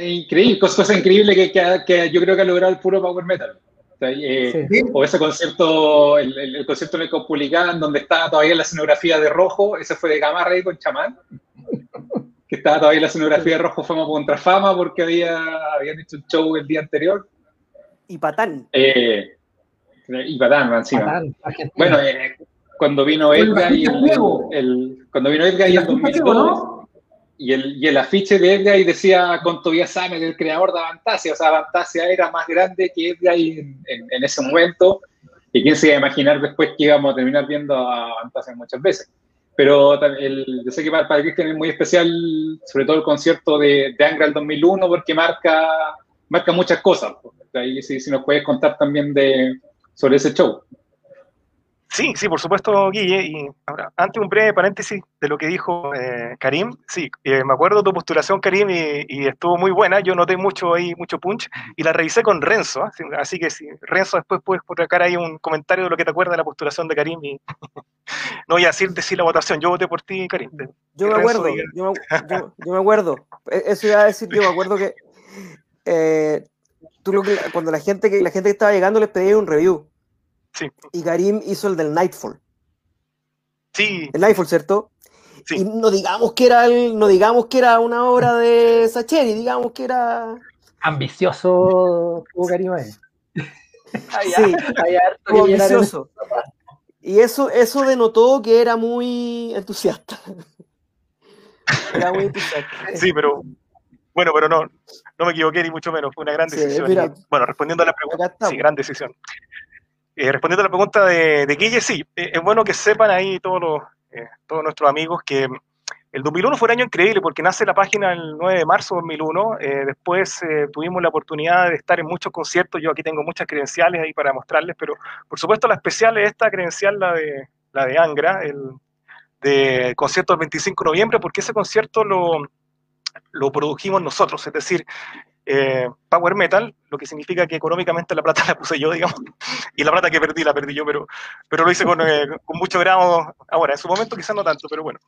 Increíble, cosa, increíble que, que, yo creo que ha logrado el puro Power Metal. Eh, o ese concierto, el, concierto en el Copulicán, donde estaba todavía la escenografía de rojo, ese fue de Gamarra y con Chamán, que estaba todavía la escenografía de rojo fama contra fama porque había, habían hecho un show el día anterior. Y Patán. Eh, y Patán, encima. bueno, eh, cuando vino Edgar y el, cuando vino Edgar y el 2002 y el, y el afiche de Edgar y decía con Tobias Sammet, el creador de Avantasia. O sea, Avantasia era más grande que Edgar en, en, ese momento. Y quién se iba a imaginar después que íbamos a terminar viendo a Avantasia muchas veces. Pero el, yo sé que para, para Cristian es muy especial, sobre todo el concierto de, de Angra del 2001, porque marca, marca muchas cosas. Ahí si, si nos puedes contar también de, sobre ese show. Sí, sí, por supuesto, Guille. Y ahora, antes un breve paréntesis de lo que dijo eh, Karim. Sí, eh, me acuerdo de tu postulación, Karim, y, estuvo muy buena. Yo noté mucho ahí, mucho punch, y la revisé con Renzo. ¿ah? Así que si Renzo después puedes acá ahí un comentario de lo que te acuerdas de la postulación de Karim. Y no voy a decir, decir la votación. Yo voté por ti, Karim. Yo me acuerdo, yo, me acuerdo. E, eso iba a decir, yo me acuerdo que eh, tú lo que, cuando la gente, que la gente que estaba llegando les pedía un review y Karim hizo el del Nightfall. Sí. El Nightfall, ¿cierto? Sí. Y no digamos que era el, no digamos que era una obra de Sacheri, digamos que era ambicioso tuvo Karim ahí. sí, ambicioso. Y eso, eso denotó que era muy entusiasta. Era muy entusiasta. Sí, pero bueno, pero no, no me equivoqué ni mucho menos, fue una gran decisión. bueno, respondiendo a la pregunta, sí, gran decisión. Eh, respondiendo a la pregunta de, de Guille, sí, eh, es bueno que sepan ahí todos, los, eh, todos nuestros amigos que el 2001 fue un año increíble porque nace la página el 9 de marzo de 2001. después tuvimos la oportunidad de estar en muchos conciertos. Yo aquí tengo muchas credenciales ahí para mostrarles, pero por supuesto la especial es esta credencial, la de, la de Angra, el de concierto del 25 de noviembre, porque ese concierto lo, lo produjimos nosotros. Es decir, eh, power metal, lo que significa que económicamente la plata la puse yo, digamos, y la plata que perdí la perdí yo, pero, pero lo hice con, eh, con mucho grado ahora, en su momento quizás no tanto, pero bueno.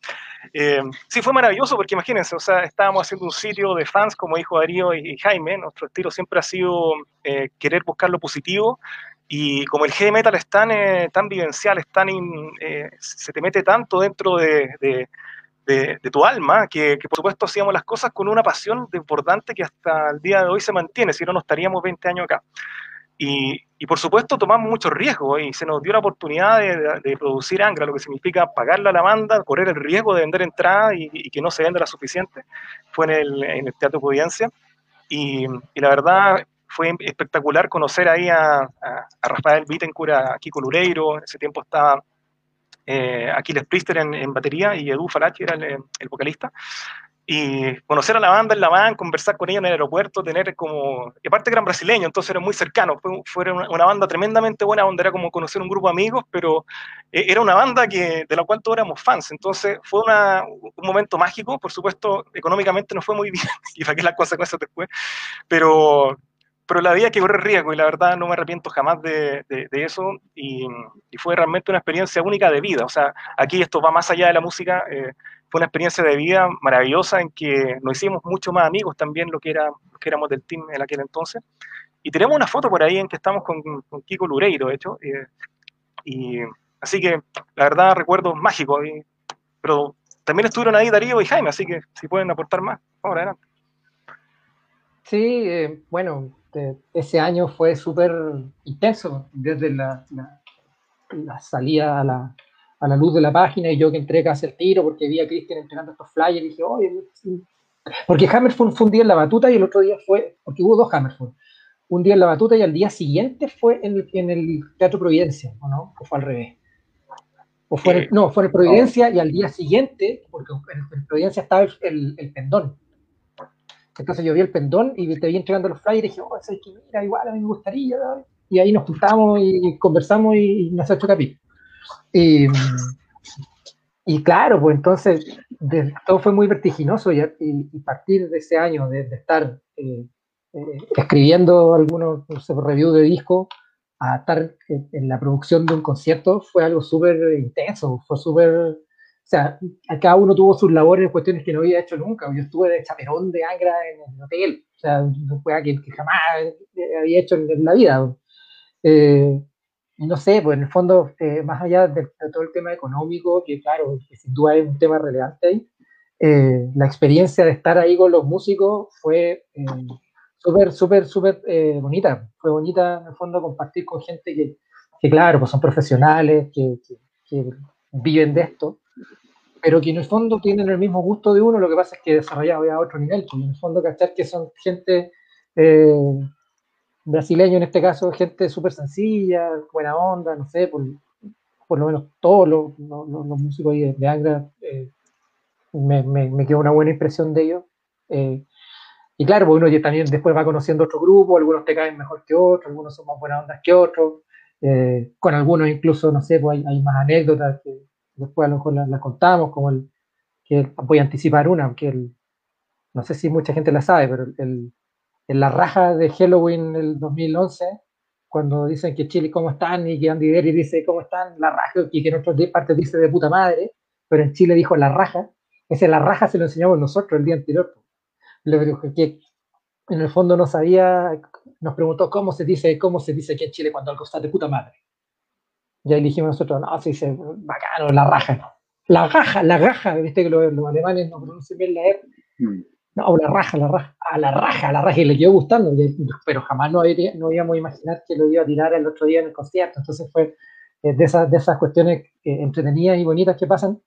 Eh, sí, fue maravilloso porque imagínense, o sea, estábamos haciendo un sitio de fans, como dijo Darío y, Jaime, nuestro estilo siempre ha sido querer buscar lo positivo, y como el heavy metal es tan, tan vivencial, es tan se te mete tanto dentro de de, tu alma, que, por supuesto hacíamos las cosas con una pasión desbordante que hasta el día de hoy se mantiene, si no, no estaríamos 20 años acá. Y, y, por supuesto tomamos muchos riesgos y se nos dio la oportunidad de, de, producir Angra, lo que significa pagarle a la banda, correr el riesgo de vender entradas y, y, que no se venda la suficiente. Fue en el, en Teatro Providencia. Y, y, la verdad fue espectacular conocer ahí a, a, a Rafael Bittencourt, a Kiko Lureiro, ese tiempo estaba eh, Aquiles Priester en, en, batería y Edu Falachi era el, el vocalista. Y conocer a la banda en la van, conversar con ella en el aeropuerto, tener como, y aparte que eran brasileños, entonces eran muy cercanos, fue, fue una, una, banda tremendamente buena, donde era como conocer un grupo de amigos, pero eh, era una banda que, de la cual todos éramos fans, entonces fue una, un momento mágico, por supuesto, económicamente no fue muy bien, y para qué las consecuencias después, pero, pero la vida que correr riesgo, y la verdad no me arrepiento jamás de, de, eso, y, fue realmente una experiencia única de vida, o sea, aquí esto va más allá de la música, eh, fue una experiencia de vida maravillosa en que nos hicimos mucho más amigos también lo que, era, que éramos del team en aquel entonces. Y tenemos una foto por ahí en que estamos con, con Kiko Lureiro, de hecho. Eh, y así que la verdad recuerdos mágicos. Pero también estuvieron ahí Darío y Jaime, así que si pueden aportar más, por adelante. Sí, eh, bueno, de, ese año fue súper intenso, desde la, la, la salida a la, a la luz de la página y yo que entré casi el tiro porque vi a Cristian entregando estos flyers y dije, oye, porque Hammerful fue un día en la batuta y el otro día fue, porque hubo dos Hammerful, un día en la batuta y al día siguiente fue en el, en el Teatro Providencia, ¿o no? ¿O fue al revés? O fue el, no, fue en Providencia y al día siguiente, porque en Providencia estaba el, el, el, pendón. Entonces yo vi el pendón y te vi entregando los flyers y dije, oh, es que mira, igual a mí me gustaría, ¿no? y ahí nos juntamos y conversamos y, y hecho capítulo. Y, y, claro, pues entonces de, todo fue muy vertiginoso y, y, partir de ese año de, de estar eh, eh, escribiendo algunos no sé, reviews de disco a estar en, en, la producción de un concierto fue algo súper intenso, fue súper... O sea, cada uno tuvo sus labores en cuestiones que no había hecho nunca. Yo estuve de chaperón de Angra en el hotel, o sea, no fue que, que jamás había hecho en la vida. Eh, no sé, pues en el fondo, eh, más allá de, de, todo el tema económico, que claro, que sin duda es un tema relevante ahí, eh, la experiencia de estar ahí con los músicos fue eh, súper, súper, súper eh, bonita. Fue bonita en el fondo compartir con gente que, que claro, pues son profesionales, que, que, que, viven de esto, pero que en el fondo tienen el mismo gusto de uno, lo que pasa es que desarrollado ya a otro nivel, pues en el fondo cachar que son gente brasileño en este caso, gente súper sencilla, buena onda, no sé, por, por lo menos todos los, los, los músicos de, de Angra, eh, me, me, me, quedó una buena impresión de ellos. Eh, y claro, pues uno también después va conociendo otro grupo, algunos te caen mejor que otros, algunos son más buenas ondas que otros, eh, con algunos incluso, no sé, pues hay, hay, más anécdotas que después a lo mejor las la contamos, como que voy a anticipar una, que el, no sé si mucha gente la sabe, pero el, en la raja de Halloween del 2011, cuando dicen que Chile, ¿cómo están? Y que Andy Derry dice, ¿cómo están? La raja, y que en otras partes dice de puta madre, pero en Chile dijo la raja. Ese la raja se lo enseñamos nosotros el día anterior. Que en el fondo no sabía, nos preguntó cómo se dice, cómo se dice aquí en Chile cuando algo está de puta madre. Ya dijimos nosotros, no, se dice bacano, la raja. La raja, la raja, viste que los, los alemanes no pronuncian bien la R. Mm no, la raja, la raja, a la raja, a la raja, y le quedó gustando, pero jamás no, había, no íbamos a imaginar que lo iba a tirar el otro día en el concierto. Entonces fue eh, de, esas, de esas cuestiones eh, entretenidas y bonitas que pasan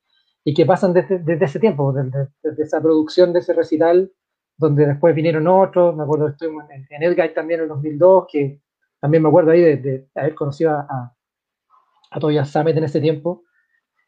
y que pasan desde, desde ese tiempo, desde, desde, esa producción de ese recital, donde después vinieron otros. Me acuerdo, estuvimos en, en Edguy también en el 2002, que también me acuerdo ahí de, de haber conocido a, a, a Tobias Samet en ese tiempo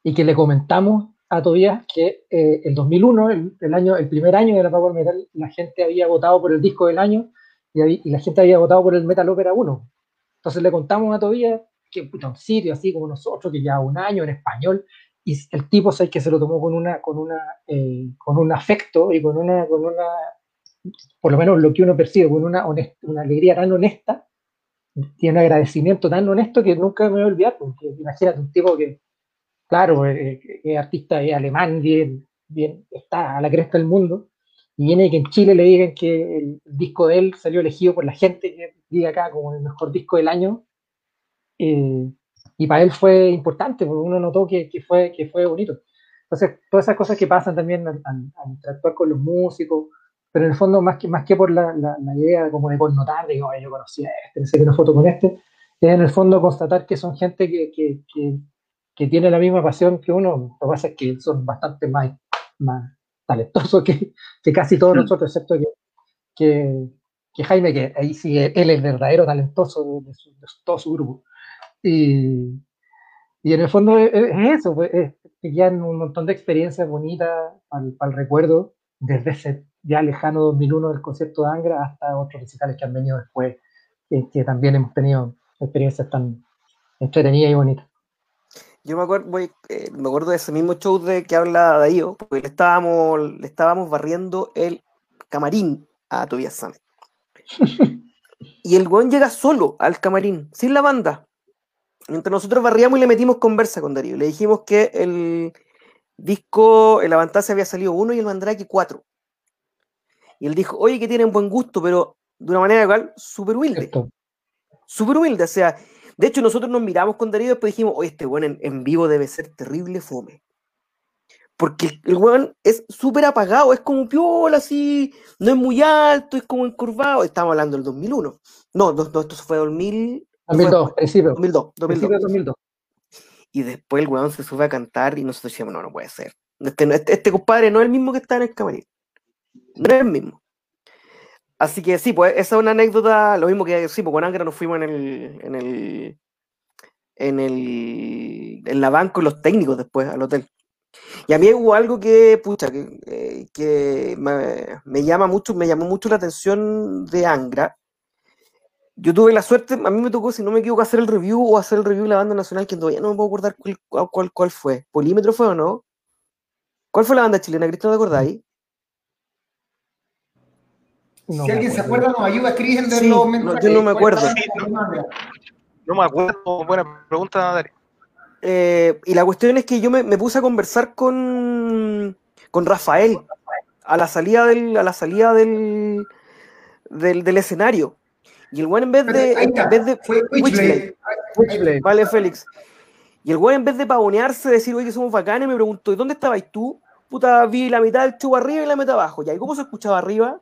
y que le comentamos a Tobias que eh, el 2001, el, el, año, el primer año de la Power Metal, la gente había votado por el disco del año y, y la gente había votado por el Metal Opera 1. Entonces le contamos a Tobias que puta, un sitio así como nosotros, que ya un año en español, y el tipo sé que se lo tomó con una, con una, eh, con un afecto y con una, con una, por lo menos lo que uno percibe, con una, honest, una alegría tan honesta, tiene un agradecimiento tan honesto que nunca me voy a olvidar, porque imagínate un tipo que claro, es, es artista es alemán, bien, bien, está a la cresta del mundo, y viene que en Chile le digan que el, disco de él salió elegido por la gente que vive acá como el mejor disco del año, eh, y para él fue importante, porque uno notó que, que, fue, que fue bonito. Entonces, todas esas cosas que pasan también al, al, al interactuar con los músicos, pero en el fondo, más que, más que por la, la, idea como de connotar, de que yo conocí a este, sé que una foto con este, es en el fondo constatar que son gente que, que, que, tiene la misma pasión que uno. Lo que pasa es que son bastante más, más talentosos que, que casi todos mm. nosotros, excepto que, que, Jaime, que ahí sí él es el verdadero talentoso de, todo su grupo. Y, y, en el fondo es, eso, pues, es, que quedan un montón de experiencias bonitas para el recuerdo, desde ese ya lejano 2001 del concierto de Angra hasta otros recitales que han venido después, que también hemos tenido experiencias tan entretenidas y bonitas. Yo me acuerdo, eh, me acuerdo de ese mismo show de que habla Daío, porque le estábamos, le estábamos barriendo el camarín a Tobias Sammet. y el weón llega solo al camarín, sin la banda. Mientras nosotros barriamos y le metimos conversa con Darío. Le dijimos que el disco, el Avantase había salido uno y el Mandrake cuatro. Y él dijo, oye, que tienen buen gusto, pero de una manera igual súper humilde. Súper humilde, o sea, de hecho nosotros nos miramos con Darío y después dijimos, oye, este weón en, vivo debe ser terrible fome. Porque el, weón es súper apagado, es como piola, así, no es muy alto, es como encurvado. Estamos hablando del 2001. No, no, esto fue 2000, 2002, principio. 2002, 2002. 2002. Y después el weón se sube a cantar y nosotros decíamos, no, no puede ser. Este, este, este compadre no es el mismo que está en el camarín. No es el mismo. Así que sí, pues esa es una anécdota, lo mismo que sí, pues con Angra nos fuimos en el, en el, en el, en la banca con los técnicos después al hotel. Y a mí hubo algo que, pucha, que, eh, que me, llama mucho, me llamó mucho la atención de Angra. Yo tuve la suerte, a mí me tocó, si no me equivoco, hacer el review o hacer el review de la banda nacional, que todavía no me puedo acordar cuál, cuál, cuál fue. ¿Polímetro fue o no? ¿Cuál fue la banda chilena? Cristian, ¿te acordáis? si alguien se acuerda, nos ayuda escribiendo sí, los No, yo no me acuerdo. no, me acuerdo. Buena pregunta, Dari. Eh, y la cuestión es que yo me, puse a conversar con, con Rafael a la salida del, a la salida del, del, escenario. Y el güey en vez de. En vez de Witchblade. Vale, Félix. Y el güey en vez de pavonearse, decir, oye, que somos bacanes, me preguntó, ¿y dónde estabas tú? Puta, vi la mitad del show arriba y la mitad abajo. ¿Ya? ¿Y cómo se escuchaba arriba?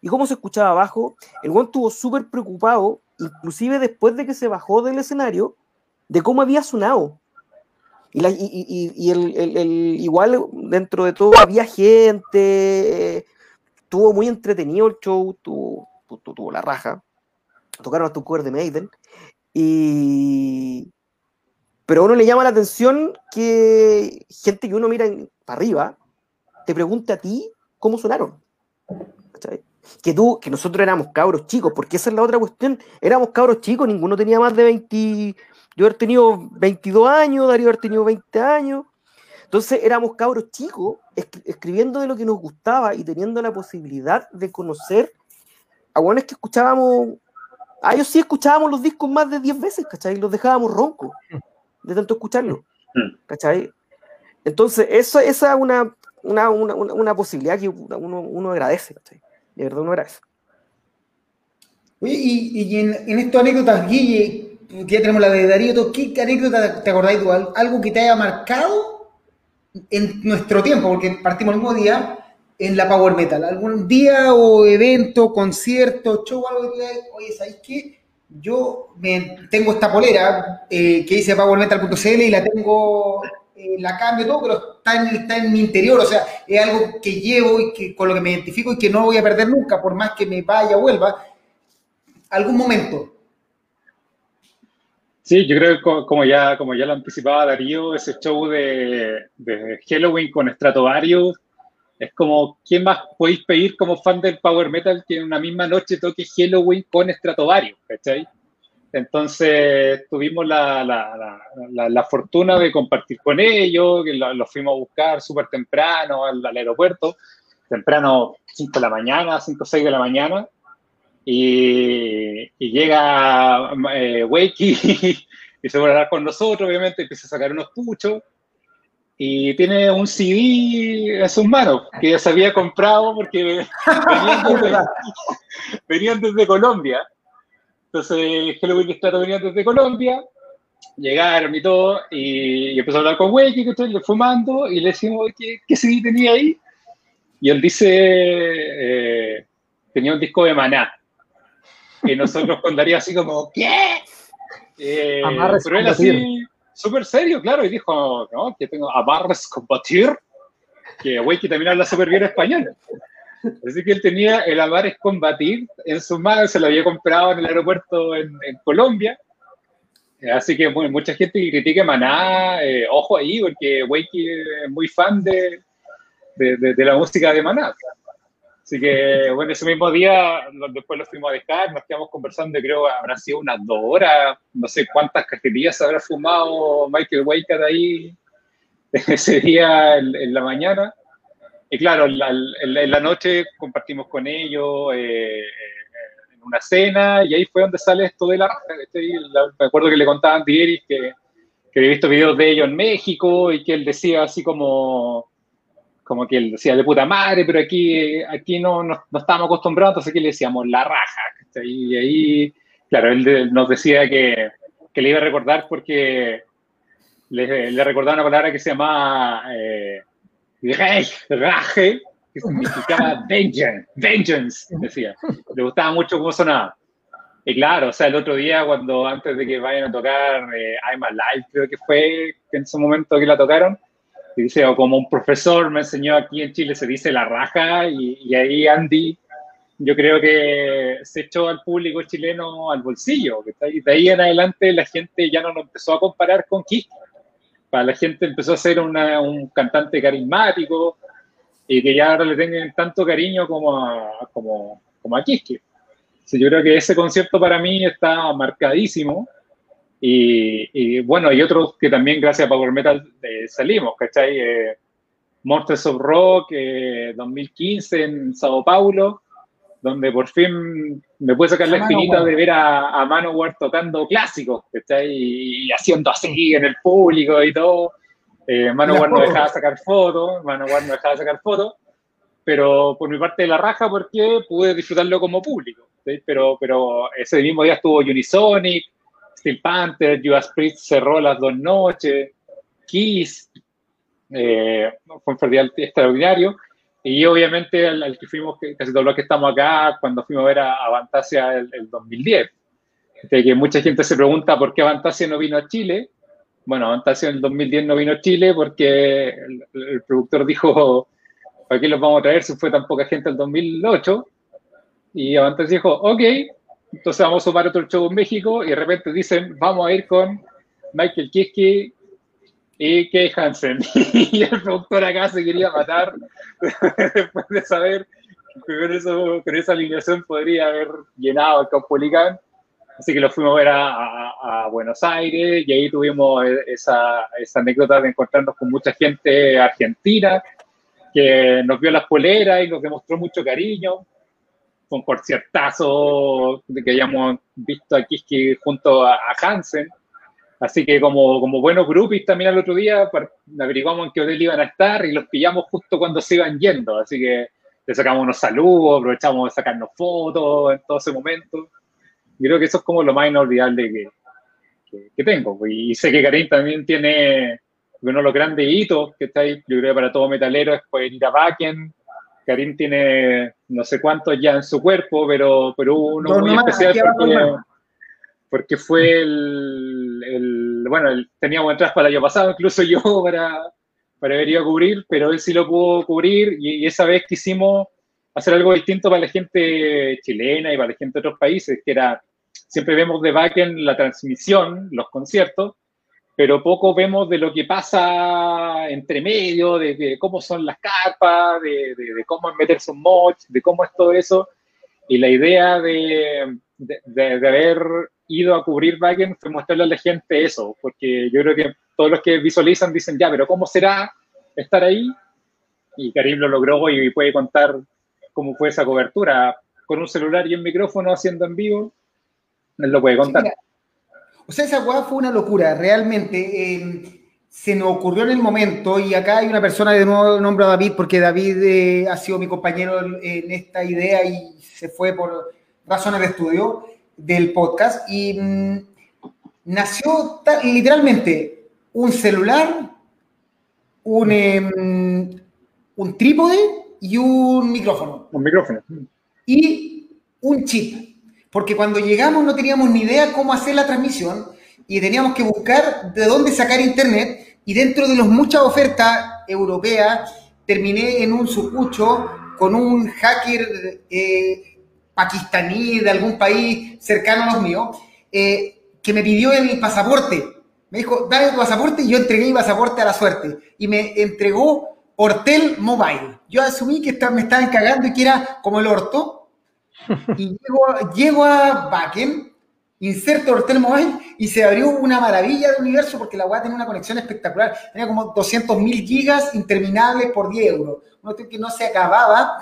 ¿Y cómo se escuchaba abajo? El buen estuvo súper preocupado, inclusive después de que se bajó del escenario, de cómo había sonado. Y, el, igual dentro de todo había gente, eh, tuvo muy entretenido el show, tuvo, tuvo, la raja. Tocaron hasta un cover de Maiden. Y, pero a uno le llama la atención que gente que uno mira para arriba te pregunte a ti cómo sonaron. Que tú, que nosotros éramos cabros chicos, porque esa es la otra cuestión, éramos cabros chicos, ninguno tenía más de 20, yo haber tenido 22 años, Darío haber tenido 20 años, entonces éramos cabros chicos, escribiendo de lo que nos gustaba y teniendo la posibilidad de conocer a buenos que escuchábamos, a ellos sí escuchábamos los discos más de 10 veces, ¿cachai? Los dejábamos roncos de tanto escucharlo, mm. ¿cachai? Entonces, eso, esa es una, una, una, una, posibilidad que uno, uno agradece, de verdad uno agradece. Oye, y, y en, en estas anécdotas, Guille, que ya tenemos la de Darío, ¿qué anécdota te acordáis tú? ¿Algo que te haya marcado en nuestro tiempo? Porque partimos el mismo día en la Power Metal. ¿Algún día o evento, concierto, show, algo que oye, ¿sabéis qué? Yo me, tengo esta polera eh, que dice powermetal.cl y la tengo eh, la cambio, todo, pero está en, está en mi interior, o sea, es algo que llevo y que, con lo que me identifico y que no voy a perder nunca, por más que me vaya o vuelva, algún momento. Sí, yo creo que como ya, como ya lo anticipaba Darío, ese show de, Halloween con Stratovarius es como, ¿quién más podéis pedir como fan del Power Metal que en una misma noche toque Halloween con Stratovarius? ¿Cachai? Entonces tuvimos la, la, la, fortuna de compartir con ellos, que los fuimos a buscar súper temprano al, aeropuerto, temprano 5 de la mañana, 5 o 6 de la mañana, y, llega eh, Wakey y se vuelve a hablar con nosotros, obviamente, empieza a sacar unos puchos, y tiene un CD en sus manos que ya se había comprado porque venían desde Colombia. Entonces, y Strato venían desde Colombia, llegaron y todo, y, empezó a hablar con Weki, que estoy fumando, y le decimos, ¿qué, qué CD tenía ahí? y él dice, eh, tenía un disco de Maná. Y nosotros con Darío así como, ¿qué? Eh, pero él así, súper serio, claro, y dijo, no, que tengo amarres combatir, que Wakey también habla súper bien español. Así que él tenía el Amarres combatir en su mano, se lo había comprado en el aeropuerto en, Colombia. Así que mucha gente critique Maná, eh, ojo ahí, porque Wakey es muy fan de, la música de Maná. Así que, bueno, ese mismo día, después lo fuimos a dejar, nos quedamos conversando, creo que habrá sido unas dos horas, no sé cuántas cajetillas habrá fumado Michael Waker ahí ese día en, la mañana. Y claro, en la, noche compartimos con ellos eh, eh, en una cena y ahí fue donde sale esto de la Me acuerdo que le contaban a que, que había visto videos de ellos en México y que él decía así como como que él decía de puta madre, pero aquí, aquí no, no, estábamos acostumbrados, entonces aquí le decíamos la raja. Y ahí, claro, él nos decía que, que le iba a recordar porque le, le, recordaba una palabra que se llamaba eh, raje, que significaba vengeance, vengeance, decía. Le gustaba mucho cómo sonaba. Y claro, o sea, el otro día, cuando antes de que vayan a tocar eh, I'm Alive, creo que fue en su momento que la tocaron, dice, o como un profesor me enseñó aquí en Chile, se dice la raja, y, ahí Andy, yo creo que se echó al público chileno al bolsillo. Y de ahí en adelante la gente ya no lo empezó a comparar con Kiski. Para la gente empezó a ser un cantante carismático y que ya ahora le tengan tanto cariño como a, como, como a Kiski. yo creo que ese concierto para mí está marcadísimo y, bueno, y otros que también gracias a Power Metal eh, salimos, ¿cachai? Eh, Monsters of Rock 2015 eh, en Sao Paulo, donde por fin me pude sacar la espinita de ver a, a Manowar tocando clásicos, ¿cachai? Y, haciendo así en el público y todo. Eh, Manowar no dejaba sacar fotos, Manowar no dejaba sacar fotos, pero por mi parte de la raja porque pude disfrutarlo como público. Pero, pero ese mismo día estuvo Unisonic, Steel Panther, Judas Priest cerró las dos noches, Kiss, eh, fue un festival extraordinario. Y obviamente al, que fuimos, casi todos los que estamos acá, cuando fuimos a ver a Avantasia el, el 2010. De que mucha gente se pregunta por qué Avantasia no vino a Chile. Bueno, Avantasia en el 2010 no vino a Chile porque el, productor dijo, ¿para qué los vamos a traer si fue tan poca gente en el 2008? Y Avantasia dijo, ok, entonces vamos a sumar otro show en México y de repente dicen, vamos a ir con Michael Kiske y Kay Hansen. y el productor acá se quería matar después de saber que con, eso, con esa alineación podría haber llenado el Caupolicán. Así que lo fuimos a ver a, Buenos Aires y ahí tuvimos esa, esa anécdota de encontrarnos con mucha gente argentina que nos vio las poleras y nos demostró mucho cariño con conciertazo que hayamos visto aquí que junto a, Hansen. Así que como, como buenos grupos también el otro día averiguamos en qué hotel iban a estar y los pillamos justo cuando se iban yendo. Así que le sacamos unos saludos, aprovechamos de sacarnos fotos en todo ese momento. Y creo que eso es como lo más inolvidable que, que, tengo. Y sé que Karim también tiene uno de los grandes hitos que está ahí, yo creo que para todo metalero es poder ir a Bakken, Karim tiene no sé cuántos ya en su cuerpo, pero, pero uno muy especial porque, fue el, bueno, él tenía buen para el año pasado, incluso yo para, para haber ido a cubrir, pero él sí lo pudo cubrir y, esa vez quisimos hacer algo distinto para la gente chilena y para la gente de otros países, que era, siempre vemos de en la transmisión, los conciertos, pero poco vemos de lo que pasa entre medio, de, cómo son las carpas, de, cómo es meterse un moch, de cómo es todo eso. Y la idea de, haber ido a cubrir Wagen fue mostrarle a la gente eso, porque yo creo que todos los que visualizan dicen, ya, pero ¿cómo será estar ahí? Y Karim lo logró y puede contar cómo fue esa cobertura con un celular y un micrófono haciendo en vivo. Él lo puede contar. O sea, esa guada fue una locura, realmente. Em, se nos ocurrió en el momento, y acá hay una persona de nuevo nombre a David, porque David eh, ha sido mi compañero en esta idea y se fue por razones de estudio del podcast. Y mm, nació literalmente un celular, un, em, un trípode y un micrófono. Un micrófono. Y un chip. Porque cuando llegamos no teníamos ni idea cómo hacer la transmisión y teníamos que buscar de dónde sacar internet. Y dentro de las muchas ofertas europeas, terminé en un sucucho con un hacker eh, pakistaní de algún país cercano a los míos, eh, que me pidió el pasaporte. Me dijo, dame tu pasaporte y yo entregué mi pasaporte a la suerte. Y me entregó Hortel Mobile. Yo asumí que me estaban cagando y que era como el orto. Y llego, a Backen, inserto Hortel Mobile y se abrió una maravilla de universo porque la web tenía una conexión espectacular. Tenía como 200 mil gigas interminables por 10 euros. Uno que no se acababa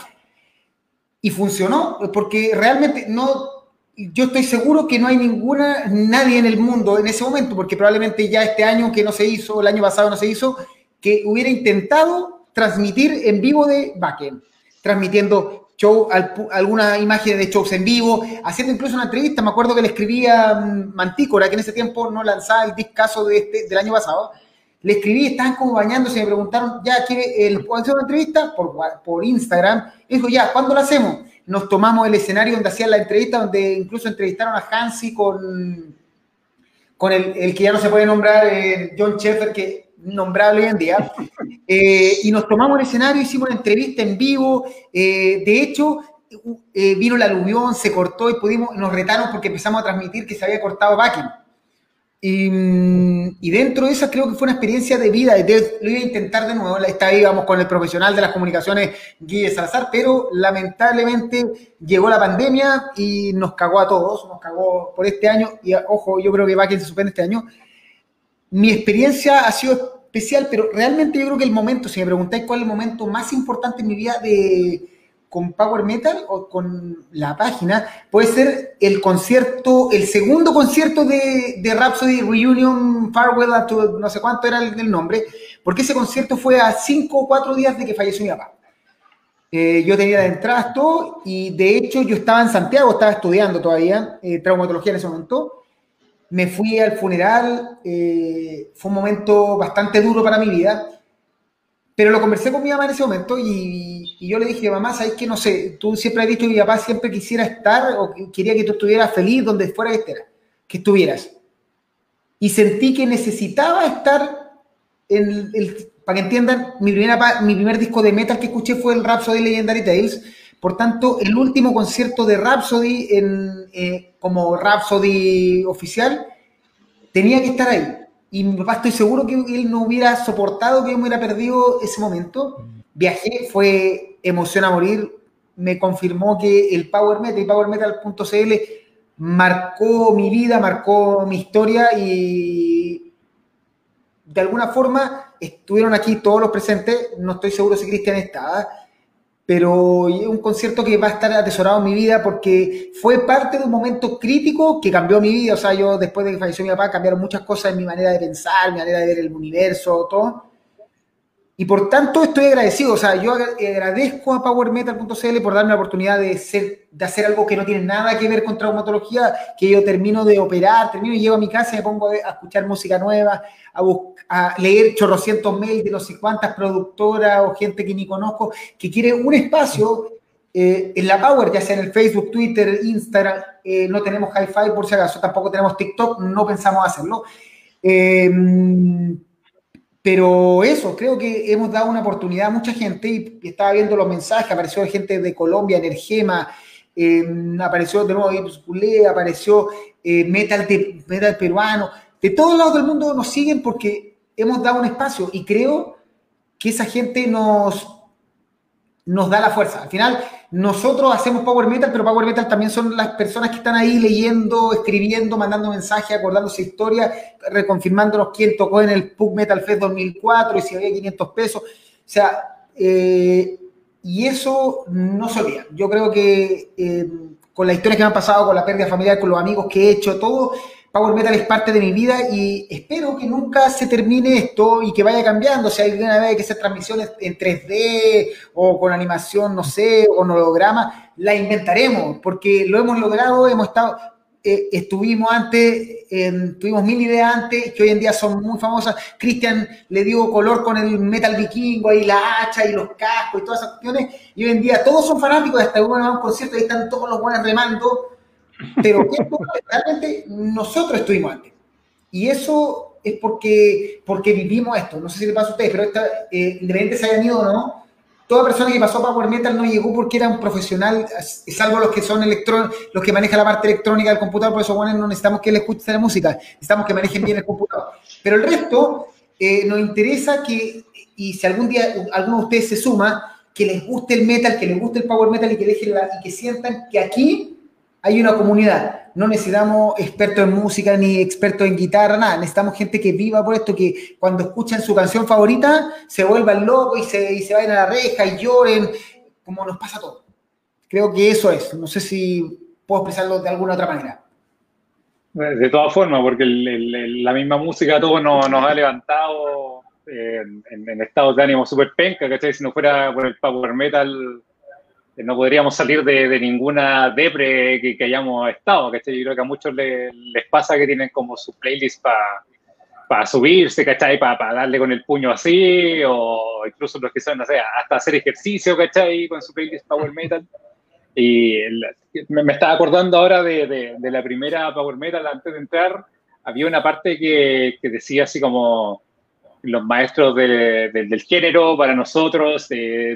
y funcionó porque realmente no yo estoy seguro que no hay ninguna, nadie en el mundo en ese momento, porque probablemente ya este año que no se hizo, el año pasado no se hizo, que hubiera intentado transmitir en vivo de backend, transmitiendo show, algunas imágenes de shows en vivo, haciendo incluso una entrevista. Me acuerdo que le escribía mm, Mantícora, que en ese tiempo no lanzaba el discazo de este, del año pasado. Le escribí, estaban como bañándose, me preguntaron, ya, ¿quiere el, hacer una entrevista? Por, por Instagram. Y dijo, ya, ¿cuándo la hacemos? nos tomamos el escenario donde hacían la entrevista, donde incluso entrevistaron a Hansi con, con el, que ya no se puede nombrar, eh, John Sheffer, que nombrable hoy en día, eh, y nos tomamos el escenario, hicimos una entrevista en vivo, eh, de hecho, vino la aluvión, se cortó y pudimos, nos retaron porque empezamos a transmitir que se había cortado backing. Y, dentro de esa creo que fue una experiencia de vida, lo iba a intentar de nuevo, esta íbamos con el profesional de las comunicaciones, Guille Salazar, pero lamentablemente llegó la pandemia y nos cagó a todos, nos cagó por este año, y ojo, yo creo que quien se suspende este año. Mi experiencia ha sido especial, pero realmente yo creo que el momento, si me preguntáis cuál es el momento más importante en mi vida de, con Power Metal o con la página, puede ser el concierto, el segundo concierto de, de Rhapsody Reunion Farewell a no sé cuánto era el, nombre, porque ese concierto fue a cinco o cuatro días de que falleció mi papá. Eh, yo tenía la entrada todo y de hecho yo estaba en Santiago, estaba estudiando todavía eh, traumatología en ese momento. Me fui al funeral, eh, fue un momento bastante duro para mi vida pero lo conversé con mi mamá en ese momento y, yo le dije, mamá, ¿sabes qué? No sé, tú siempre has dicho que mi papá siempre quisiera estar o quería que tú estuvieras feliz donde fuera que, que estuvieras. Y sentí que necesitaba estar en el, para que entiendan, mi, primera, mi primer disco de metal que escuché fue el Rhapsody Legendary Tales. Por tanto, el último concierto de Rhapsody en, eh, como Rhapsody oficial tenía que estar ahí. Y mi papá estoy seguro que él no hubiera soportado que me hubiera perdido ese momento. Viajé, fue emoción a morir. Me confirmó que el Power Metal y PowerMetal.cl marcó mi vida, marcó mi historia y de alguna forma estuvieron aquí todos los presentes. No estoy seguro si Cristian estaba pero un concierto que va a estar atesorado en mi vida porque fue parte de un momento crítico que cambió mi vida. O sea, yo después de que falleció mi papá cambiaron muchas cosas en mi manera de pensar, mi manera de ver el universo, todo. Y por tanto estoy agradecido. O sea, yo agradezco a PowerMetal.cl por darme la oportunidad de, ser, de hacer algo que no tiene nada que ver con traumatología, que yo termino de operar, termino y llego a mi casa y me pongo a escuchar música nueva, a, leer chorrocientos mails de no sé cuántas productoras o gente que ni conozco, que quiere un espacio eh, en la Power, ya sea en el Facebook, Twitter, Instagram, eh, no tenemos Hi-Fi por si acaso, tampoco tenemos TikTok, no pensamos hacerlo. Em, pero eso, creo que hemos dado una oportunidad a mucha gente y, estaba viendo los mensajes, apareció gente de Colombia, Energema, em, apareció de nuevo Culé, apareció eh, metal, metal peruano, de todos lados del mundo nos siguen porque hemos dado un espacio y creo que esa gente nos, nos da la fuerza. Al final, nosotros hacemos Power Metal, pero Power Metal también son las personas que están ahí leyendo, escribiendo, mandando mensajes, acordándose historia, reconfirmándonos quién tocó en el Pug Metal Fest 2004 y si había 500 pesos. O sea, eh, y eso no se olvida. Yo creo que eh, con la historia que me han pasado, con la pérdida familiar, con los amigos que he hecho, todo, Power Metal es parte de mi vida y espero que nunca se termine esto y que vaya cambiando. Si hay alguna vez que hacer transmisiones en 3D o con animación, no sé, o holograma, la inventaremos porque lo hemos logrado, hemos estado. eh, estuvimos antes, tuvimos mil ideas antes, que hoy en día son muy famosas. Cristian le dio color con el metal vikingo, ahí la hacha y los cascos y todas esas cuestiones. Y hoy en día todos son fanáticos, hasta uno va a un concierto y están todos los buenos remando. Pero realmente nosotros estuvimos antes. Y eso es porque, porque vivimos esto. No sé si le pasa a ustedes, pero esta, eh, independientemente se hayan ido o no, toda persona que pasó Power Metal no llegó porque era un profesional, salvo los que son electrónicos, los que manejan la parte electrónica del computador, por eso bueno, no necesitamos que les escuchen la música, necesitamos que manejen bien el computador. Pero el resto eh, nos interesa que, y si algún día alguno de ustedes se suma, que les guste el metal, que les guste el power metal y que, dejen y que sientan que aquí hay una comunidad. No necesitamos expertos en música ni expertos en guitarra, nada. Necesitamos gente que viva por esto, que cuando escuchan su canción favorita se vuelvan locos y se, y se vayan a la reja y lloren, como nos pasa a todos. Creo que eso es. No sé si puedo expresarlo de alguna otra manera. De todas formas, porque la misma música a todos nos, ha levantado eh, en, estados de ánimo súper penca, ¿cachai? Si no fuera por el power metal no podríamos salir de, ninguna depre que, hayamos estado, ¿cachai? Yo creo que a muchos les, pasa que tienen como su playlist para subirse, ¿cachai? Para darle con el puño así, o incluso los que son, no sé, hasta hacer ejercicio, ¿cachai? Con su playlist Power Metal. Y me, estaba acordando ahora de, la primera Power Metal antes de entrar, había una parte que, decía así como los maestros del género para nosotros,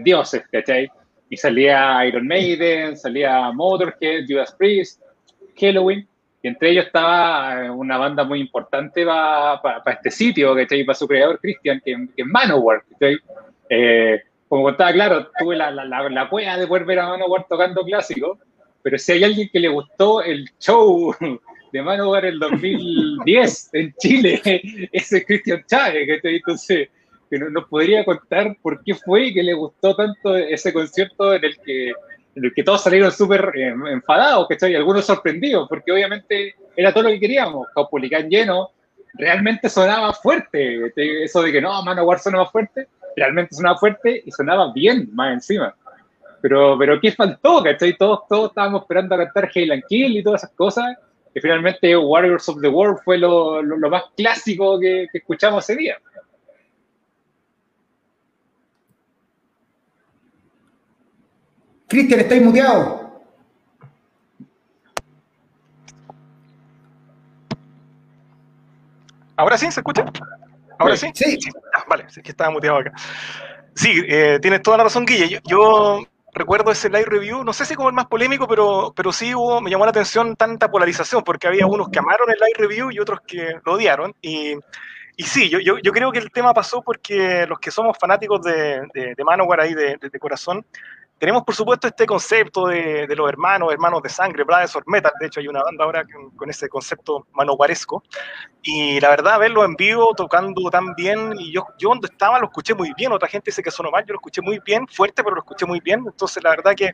dioses, ¿cachai? Y salía Iron Maiden, salía Motorhead, Judas Priest, Halloween, y entre ellos estaba una banda muy importante para este sitio, que para su creador Christian, que, es Manowar. Eh, como contaba, claro, tuve la, la, la, cueva de poder ver a Manowar tocando clásicos, pero si hay alguien que le gustó el show de Manowar el 2010 en Chile, ese es Christian Chávez, entonces que nos podría contar por qué fue y que le gustó tanto ese concierto en el que, en el que todos salieron súper eh, enfadados, Y algunos sorprendidos, porque obviamente era todo lo que queríamos. Caupolicán lleno, realmente sonaba fuerte. Eso de que no, Manowar sonaba fuerte, realmente sonaba fuerte y sonaba bien más encima. Pero, pero ¿qué faltó? ¿cachai? Todos, todos estábamos esperando a cantar Hell Kill y todas esas cosas. Y finalmente Warriors of the World fue lo, lo, más clásico que, que escuchamos ese día. Cristian, estáis muteado. ¿Ahora sí? ¿Se escucha? ¿Ahora sí? Sí. Ah, vale, es que estaba muteado acá. Sí, eh, tienes toda la razón, Guille. Yo, recuerdo ese live review, no sé si como el más polémico, pero, pero sí hubo, me llamó la atención tanta polarización, porque había unos que amaron el live review y otros que lo odiaron. Y, y sí, yo, yo, yo creo que el tema pasó porque los que somos fanáticos de, de, de Manowar ahí de, de, corazón, tenemos, por supuesto, este concepto de, los hermanos, hermanos de sangre, Brothers of Metal. De hecho, hay una banda ahora con, ese concepto manoguaresco. Y la verdad, verlo en vivo, tocando tan bien, y yo, yo cuando estaba lo escuché muy bien. Otra gente dice que sonó mal, yo lo escuché muy bien, fuerte, pero lo escuché muy bien. Entonces, la verdad que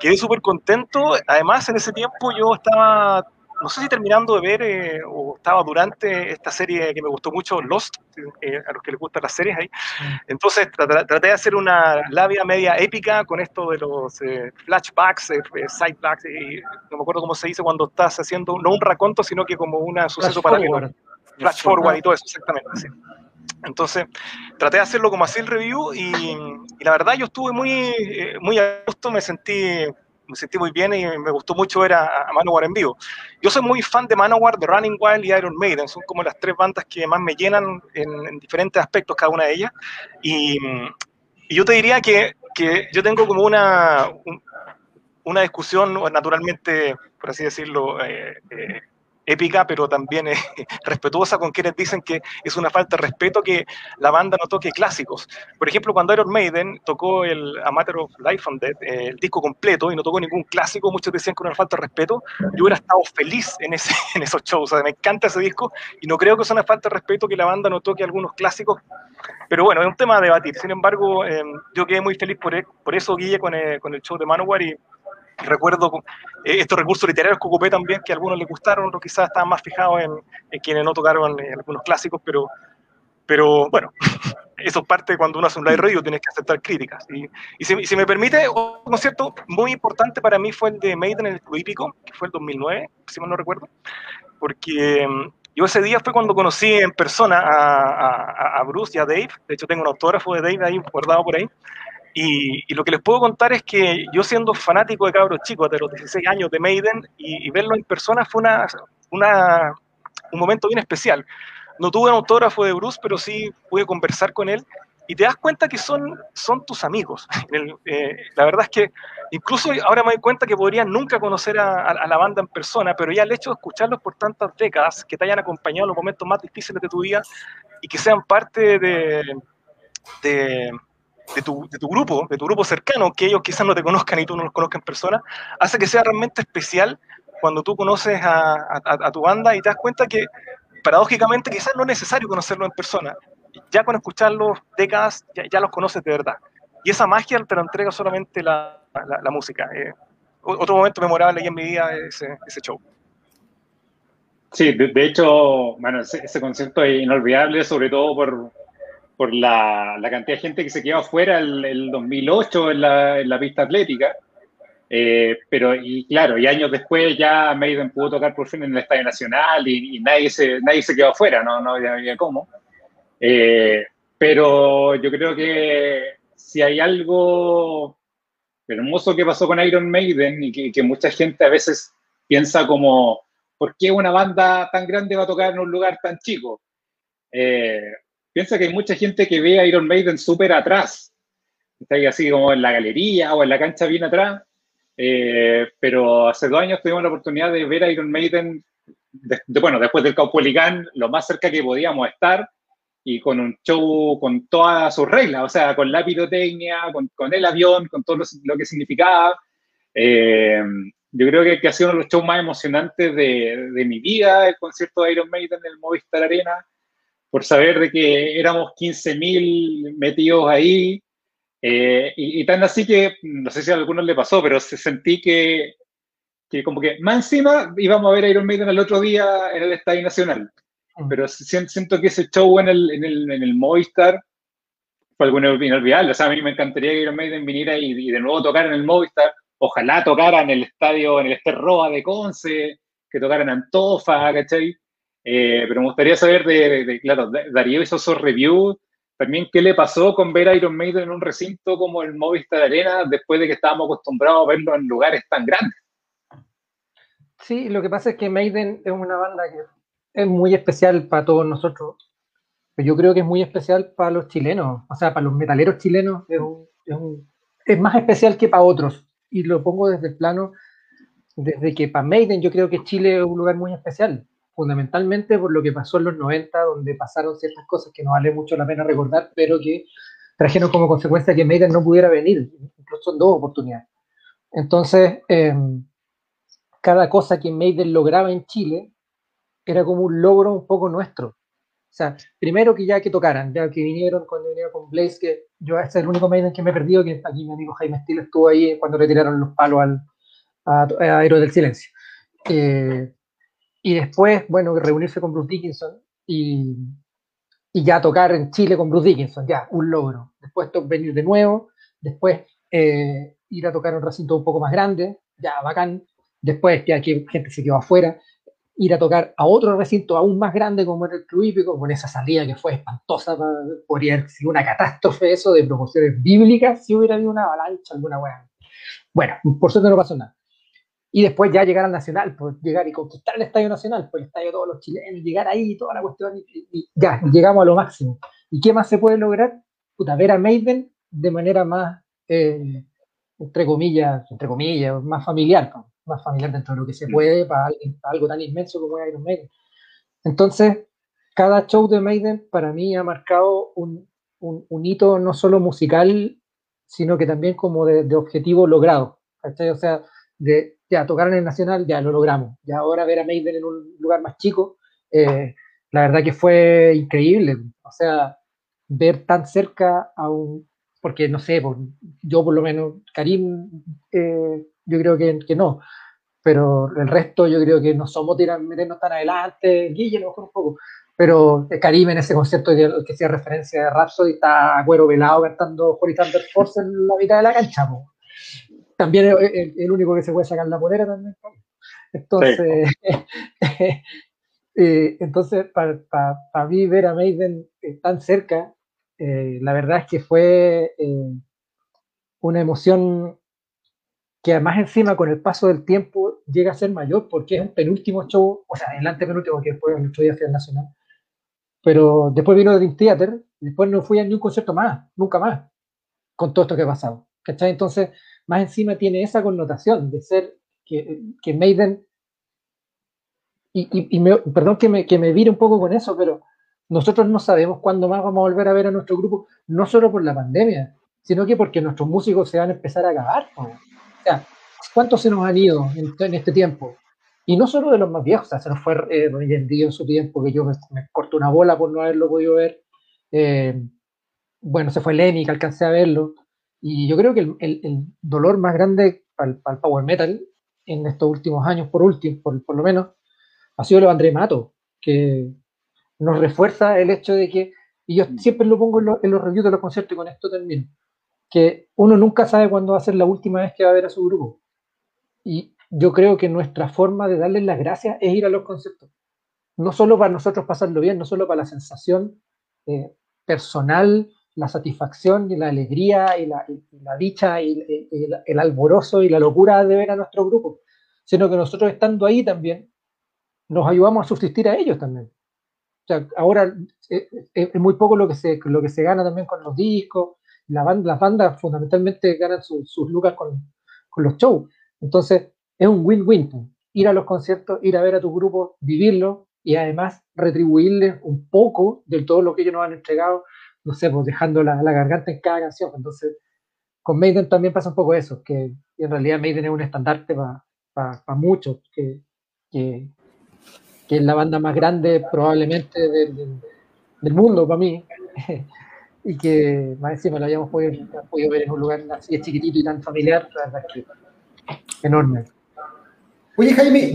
quedé súper contento. Además, en ese tiempo yo estaba no sé si terminando de ver eh, o estaba durante esta serie que me gustó mucho, Lost, eh, a los que les gustan las series ahí. Mm. Entonces traté de hacer una labia media épica con esto de los eh, flashbacks, sidebacks, y no me acuerdo cómo se dice cuando estás haciendo, no un raconto, sino que como un suceso paralelo. Flash forward y todo eso, exactamente. Entonces, traté de hacerlo como así el review y, y la verdad yo estuve muy, muy a gusto, me sentí me sentí muy bien y me gustó mucho ver a, Manowar en vivo. Yo soy muy fan de Manowar, de Running Wild y Iron Maiden, son como las tres bandas que más me llenan en, diferentes aspectos cada una de ellas. Y, yo te diría que, que, yo tengo como una, una discusión naturalmente, por así decirlo, eh, eh, épica, pero también respetuosa con quienes dicen que es una falta de respeto que la banda no toque clásicos. Por ejemplo, cuando Iron Maiden tocó el A Matter of Life and Death, eh, el disco completo, y no tocó ningún clásico, muchos decían que era una falta de respeto, yo hubiera estado feliz en, ese, en esos shows, o sea, me encanta ese disco, y no creo que sea una falta de respeto que la banda no toque algunos clásicos, pero bueno, es un tema a debatir. Sin embargo, eh, yo quedé muy feliz por, por eso, Guille, con el, con el show de Manowar, y recuerdo eh, estos recursos literarios que ocupé también, que a algunos les gustaron, otros quizás estaban más fijados en, quienes no tocaron eh, algunos clásicos, pero, pero bueno, eso es parte cuando uno hace un live radio, tienes que aceptar críticas. Y, y si, me permite, un concierto muy importante para mí fue el de Maiden en el Club Hípico, que fue el 2009, si mal no recuerdo, porque mm, yo ese día fue cuando conocí en persona a, a, Bruce y a Dave, de hecho tengo un autógrafo de Dave ahí guardado por ahí, y, lo que les puedo contar es que yo siendo fanático de cabros chicos de los 16 años de Maiden y, verlo en persona fue una, una, un momento bien especial. No tuve un autógrafo de Bruce, pero sí pude conversar con él y te das cuenta que son, son tus amigos. Eh, la verdad es que incluso ahora me doy cuenta que podría nunca conocer a, la banda en persona, pero ya el hecho de escucharlos por tantas décadas, que te hayan acompañado en los momentos más difíciles de tu vida y que sean parte de, de de tu, grupo, de tu grupo cercano, que ellos quizás no te conozcan y tú no los conozcas en persona, hace que sea realmente especial cuando tú conoces a, tu banda y te das cuenta que paradójicamente quizás no es necesario conocerlo en persona. Ya con escucharlos décadas ya, los conoces de verdad. Y esa magia te la entrega solamente la, música. Eh, otro momento memorable en mi vida es ese, ese show. Sí, de, hecho, bueno, ese, ese, concepto es inolvidable, sobre todo por, por la, la, cantidad de gente que se quedó afuera el, el 2008 en la, en la, pista atlética. Eh, pero, y claro, y años después ya Maiden pudo tocar por fin en el Estadio Nacional y, nadie, se, nadie se quedó afuera, no, no había cómo. Eh, pero yo creo que si hay algo hermoso que pasó con Iron Maiden y que, que mucha gente a veces piensa como, ¿por qué una banda tan grande va a tocar en un lugar tan chico? Eh, piensa que hay mucha gente que ve a Iron Maiden súper atrás, está ahí así como en la galería o en la cancha bien atrás, eh, pero hace dos años tuvimos la oportunidad de ver a Iron Maiden, bueno, después del Caupolicán, lo más cerca que podíamos estar, y con un show con todas sus reglas, o sea, con la pirotecnia, con, el avión, con todo lo, que significaba. Eh, yo creo que, que, ha sido uno de los shows más emocionantes de, de mi vida, el concierto de Iron Maiden en el Movistar Arena por saber de que éramos 15.000 metidos ahí. Eh, y, tan así que, no sé si a algunos le pasó, pero se sentí que, que como que más encima íbamos a ver a Iron Maiden el otro día en el Estadio Nacional. Mm. Pero siento que ese show en el, en el, en el Movistar fue algo inolvidable. O sea, a mí me encantaría que Iron Maiden viniera y, y de nuevo tocar en el Movistar. Ojalá tocara en el estadio, en el Esterroa de Conce, que tocaran Antofa, ¿cachai? Eh, pero me gustaría saber de, claro, Darío hizo su review, también qué le pasó con ver a Iron Maiden en un recinto como el Movistar Arena después de que estábamos acostumbrados a verlo en lugares tan grandes. Sí, lo que pasa es que Maiden es una banda que es muy especial para todos nosotros. Yo creo que es muy especial para los chilenos, o sea, para los metaleros chilenos es, es más especial que para otros. Y lo pongo desde el plano, desde que para Maiden yo creo que Chile es un lugar muy especial fundamentalmente por lo que pasó en los 90, donde pasaron ciertas cosas que no vale mucho la pena recordar, pero que trajeron como consecuencia que Maiden no pudiera venir, incluso en dos oportunidades. Entonces, em, cada cosa que Maiden lograba en Chile era como un logro un poco nuestro. O sea, primero que ya que tocaran, ya que vinieron cuando vinieron con Blaze, que yo este es el único Maiden que me he perdido, que aquí mi amigo Jaime Steele estuvo ahí cuando retiraron los palos al, a, a del Silencio. Eh, y después, bueno, reunirse con Bruce Dickinson y, ya tocar en Chile con Bruce Dickinson, ya, un logro. Después venir de nuevo, después eh, ir a tocar un recinto un poco más grande, ya, bacán. Después, que aquí gente se quedó afuera, ir a tocar a otro recinto aún más grande como era el Club Hípico, con esa salida que fue espantosa, podría haber sido una catástrofe eso de proporciones bíblicas si hubiera habido una avalancha, alguna buena. Bueno, por suerte no pasó nada y después ya llegar al Nacional, pues llegar y conquistar el Estadio Nacional, pues el estadio de todos los chilenos, llegar ahí, toda la cuestión, y, ya, llegamos a lo máximo. ¿Y qué más se puede lograr? Puta, ver a Maiden de manera más, eh, entre comillas, entre comillas, más familiar, más familiar dentro de lo que se mm. puede para, algo tan inmenso como es Iron Maiden. Entonces, cada show de Maiden para mí ha marcado un, un, hito no solo musical, sino que también como de, de objetivo logrado. O sea, de ya tocar en el Nacional, ya lo logramos. Ya ahora ver a Maiden en un lugar más chico, eh, la verdad que fue increíble. O sea, ver tan cerca a un, porque no sé, yo por lo menos, Karim, eh, yo creo que, que, no, pero el resto yo creo que no somos meternos tan adelante, Guille a lo mejor un poco, pero Karim en ese concierto que, que hacía referencia de Rhapsody está Agüero velado cantando Holy Thunder Force en la mitad de la cancha. También es el, único que se puede sacar la polera también. Entonces, eh, entonces para, mí ver a Maiden eh, tan cerca, eh, la verdad es que fue una emoción que además encima con el paso del tiempo llega a ser mayor porque es un penúltimo show, o sea, el antepenúltimo que después el otro día el Nacional, pero después vino Dream Theater y después no fui a ningún concierto más, nunca más, con todo esto que ha pasado. ¿Cachai? Entonces, más encima tiene esa connotación de ser que, que Maiden, y, y, perdón que me, que me vire un poco con eso, pero nosotros no sabemos cuándo más vamos a volver a ver a nuestro grupo, no solo por la pandemia, sino que porque nuestros músicos se van a empezar a acabar. O sea, ¿cuántos se nos han ido en, este tiempo? Y no solo de los más viejos, o sea, se nos fue eh, en su tiempo, que yo me, corto una bola por no haberlo podido ver. Eh, bueno, se fue Lenny, que alcancé a verlo. Y yo creo que el, dolor más grande para el, power metal en estos últimos años, por último, por, por lo menos, ha sido lo André Mato, que nos refuerza el hecho de que, y yo siempre lo pongo en, en los reviews de los conciertos y con esto termino, que uno nunca sabe cuándo va a ser la última vez que va a ver a su grupo. Y yo creo que nuestra forma de darles las gracias es ir a los conciertos. No solo para nosotros pasarlo bien, no solo para la sensación eh, personal, la satisfacción y la alegría y la, dicha y, el alborozo y la locura de ver a nuestro grupo, sino que nosotros estando ahí también nos ayudamos a subsistir a ellos también. O sea, ahora eh, eh, es, muy poco lo que, se, lo que se gana también con los discos, las bandas fundamentalmente ganan sus lucas con, los shows. Entonces, es un win-win. Pues. Ir a los conciertos, ir a ver a tu grupo, vivirlo y además retribuirles un poco de todo lo que ellos nos han entregado, no sé, pues dejando la, garganta en cada canción. Entonces, con Maiden también pasa un poco eso, que en realidad Maiden es un estandarte para muchos, que, que, es la banda más grande probablemente del mundo para mí. y que más encima lo hayamos podido, ver en un lugar así chiquitito y tan familiar, la verdad es que enorme. Oye, Jaime,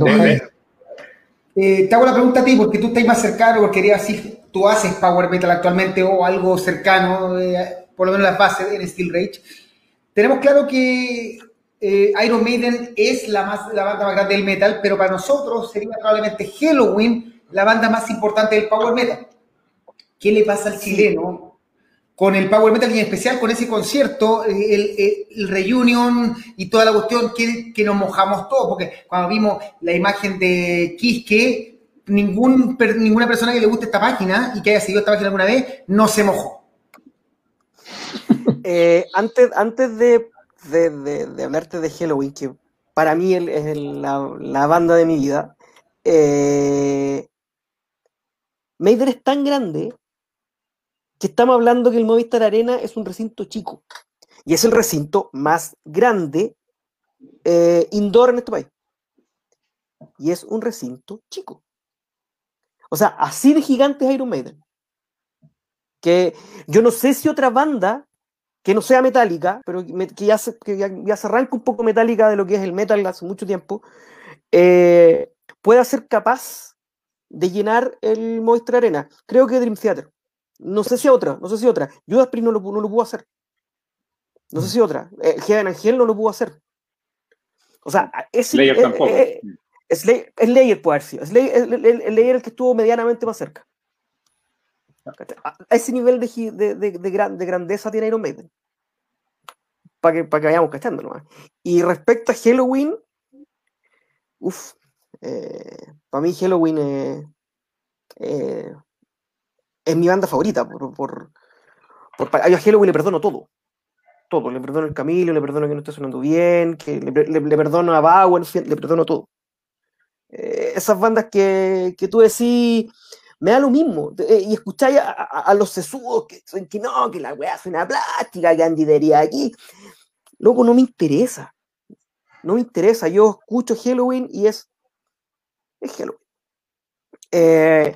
eh, te hago la pregunta a ti, porque tú estás más cercano, porque quería decir, tú haces Power Metal actualmente o algo cercano, eh, por lo menos la base en Steel Rage. Tenemos claro que eh, Iron Maiden es la, más, la banda más grande del metal, pero para nosotros sería probablemente Halloween la banda más importante del Power Metal. ¿Qué le pasa al chileno con el Power Metal y en especial con ese concierto, el, el, reunion y toda la cuestión que, que, nos mojamos todos, porque cuando vimos la imagen de Kiske, ningún, ninguna persona que le guste esta página y que haya seguido esta página alguna vez, no se mojó. Eh, antes antes de, de, hablarte de Halloween, que para mí es la, la, banda de mi vida, eh, es tan grande que estamos hablando que el Movistar Arena es un recinto chico y es el recinto más grande eh, indoor en este país. Y es un recinto chico. O sea, así de gigante es Iron Maiden. Que yo no sé si otra banda que no sea metálica, pero que, ya, se, que ya, se arranca un poco metálica de lo que es el metal hace mucho tiempo, eh, pueda ser capaz de llenar el Movistar Arena. Creo que Dream Theater. No sé si otra, no sé si otra. Judas Priest no lo, no lo pudo hacer. No sé mm. si otra. Eh, Heaven Angel no lo pudo hacer. O sea, es Slayer tampoco. Eh, eh, Slayer, puede haber sido. Slayer, el, el, el, que estuvo medianamente más cerca. A ese nivel de, de, de, de, de grandeza tiene Iron Maiden. Para que, para que vayamos cachando nomás. Y respecto a Halloween, uff, eh, para mí Halloween es eh, es mi banda favorita. Por, por, por, a Halloween le perdono todo. Todo. Le perdono el Camilo, le perdono que no esté sonando bien, que le, le, perdono a Bauer, le perdono todo. Eh, esas bandas que, que, tú decís, me da lo mismo. Eh, y escucháis a, a, los sesudos que, que no, que la weá suena plástica, que Andy diría aquí. Loco, no me interesa. No me interesa. Yo escucho Halloween y es. Es Halloween. Eh,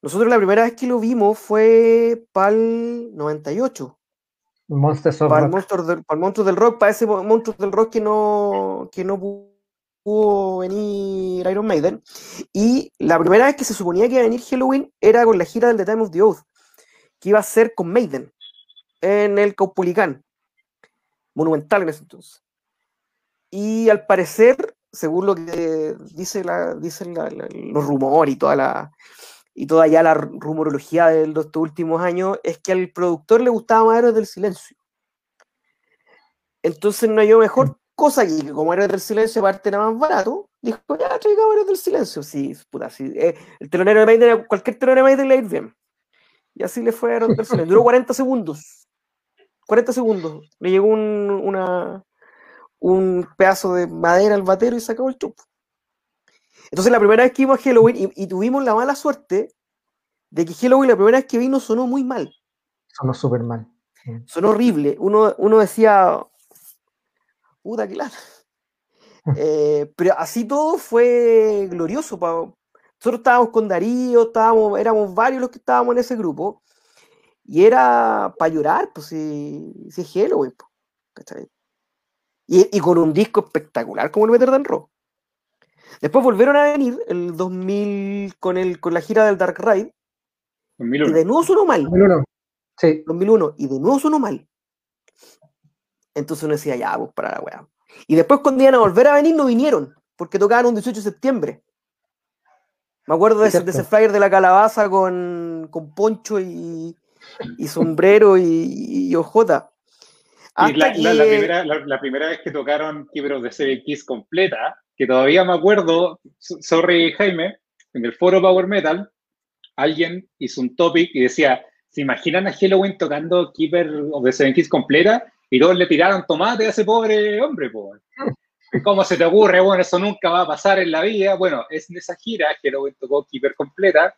nosotros la primera vez que lo vimos fue para el 98. Monsters of para el, monstruo del, para el monstruo del rock, para ese monstruo del rock que no, que no venir Iron Maiden. Y la primera vez que se suponía que iba a venir Halloween era con la gira del The Time of the Oath, que iba a ser con Maiden en el Caupolicán, monumental en ese entonces. Y al parecer, según lo que dice la, dicen los rumores y toda la y toda ya la rumorología de estos últimos años, es que al productor le gustaba más Héroes del Silencio. Entonces no hay mejor cosa que como Héroes del Silencio aparte era más barato, dijo, ya traigamos Héroes del Silencio. Sí, puta, sí. Eh, el telonero de Maiden, cualquier telonero de Maiden le ir bien. Y así le fue a Héroes del Silencio. Duró 40 segundos. 40 segundos. Le llegó un, una, un pedazo de madera al batero y sacó el chupo. Entonces la primera vez que vimos a Halloween y, y, tuvimos la mala suerte de que Halloween la primera vez que vino sonó muy mal. Sonó súper mal. Sonó horrible. Uno, uno decía, puta que lata. eh, pero así todo fue glorioso. Pa. Nosotros estábamos con Darío, estábamos, éramos varios los que estábamos en ese grupo. Y era para llorar, pues si, si es Halloween. Pues, y, y, con un disco espectacular como el Better Than Rock. Después volvieron a venir el 2000 con, el, con la gira del Dark Ride. 2001. Y de nuevo sonó mal. 2001. Sí. 2001. Y de nuevo sonó mal. Entonces uno decía, ya, pues para la weá. Y después cuando iban a volver a venir no vinieron, porque tocaban un 18 de septiembre. Me acuerdo de ese, de ese, flyer de la calabaza con, con poncho y, y sombrero y, y ojota. Y la, que... la, la, primera, la, primera, vez que tocaron Kibros de Seven Kiss completa, que todavía me acuerdo, sorry Jaime, en el foro Power Metal, alguien hizo un topic y decía, ¿se imaginan a Halloween tocando Keeper of the Seven Kiss completa? Y todos le tiraron tomate a ese pobre hombre, pues. ¿Cómo se te ocurre? Bueno, eso nunca va a pasar en la vida. Bueno, es en esa gira que luego tocó Keeper completa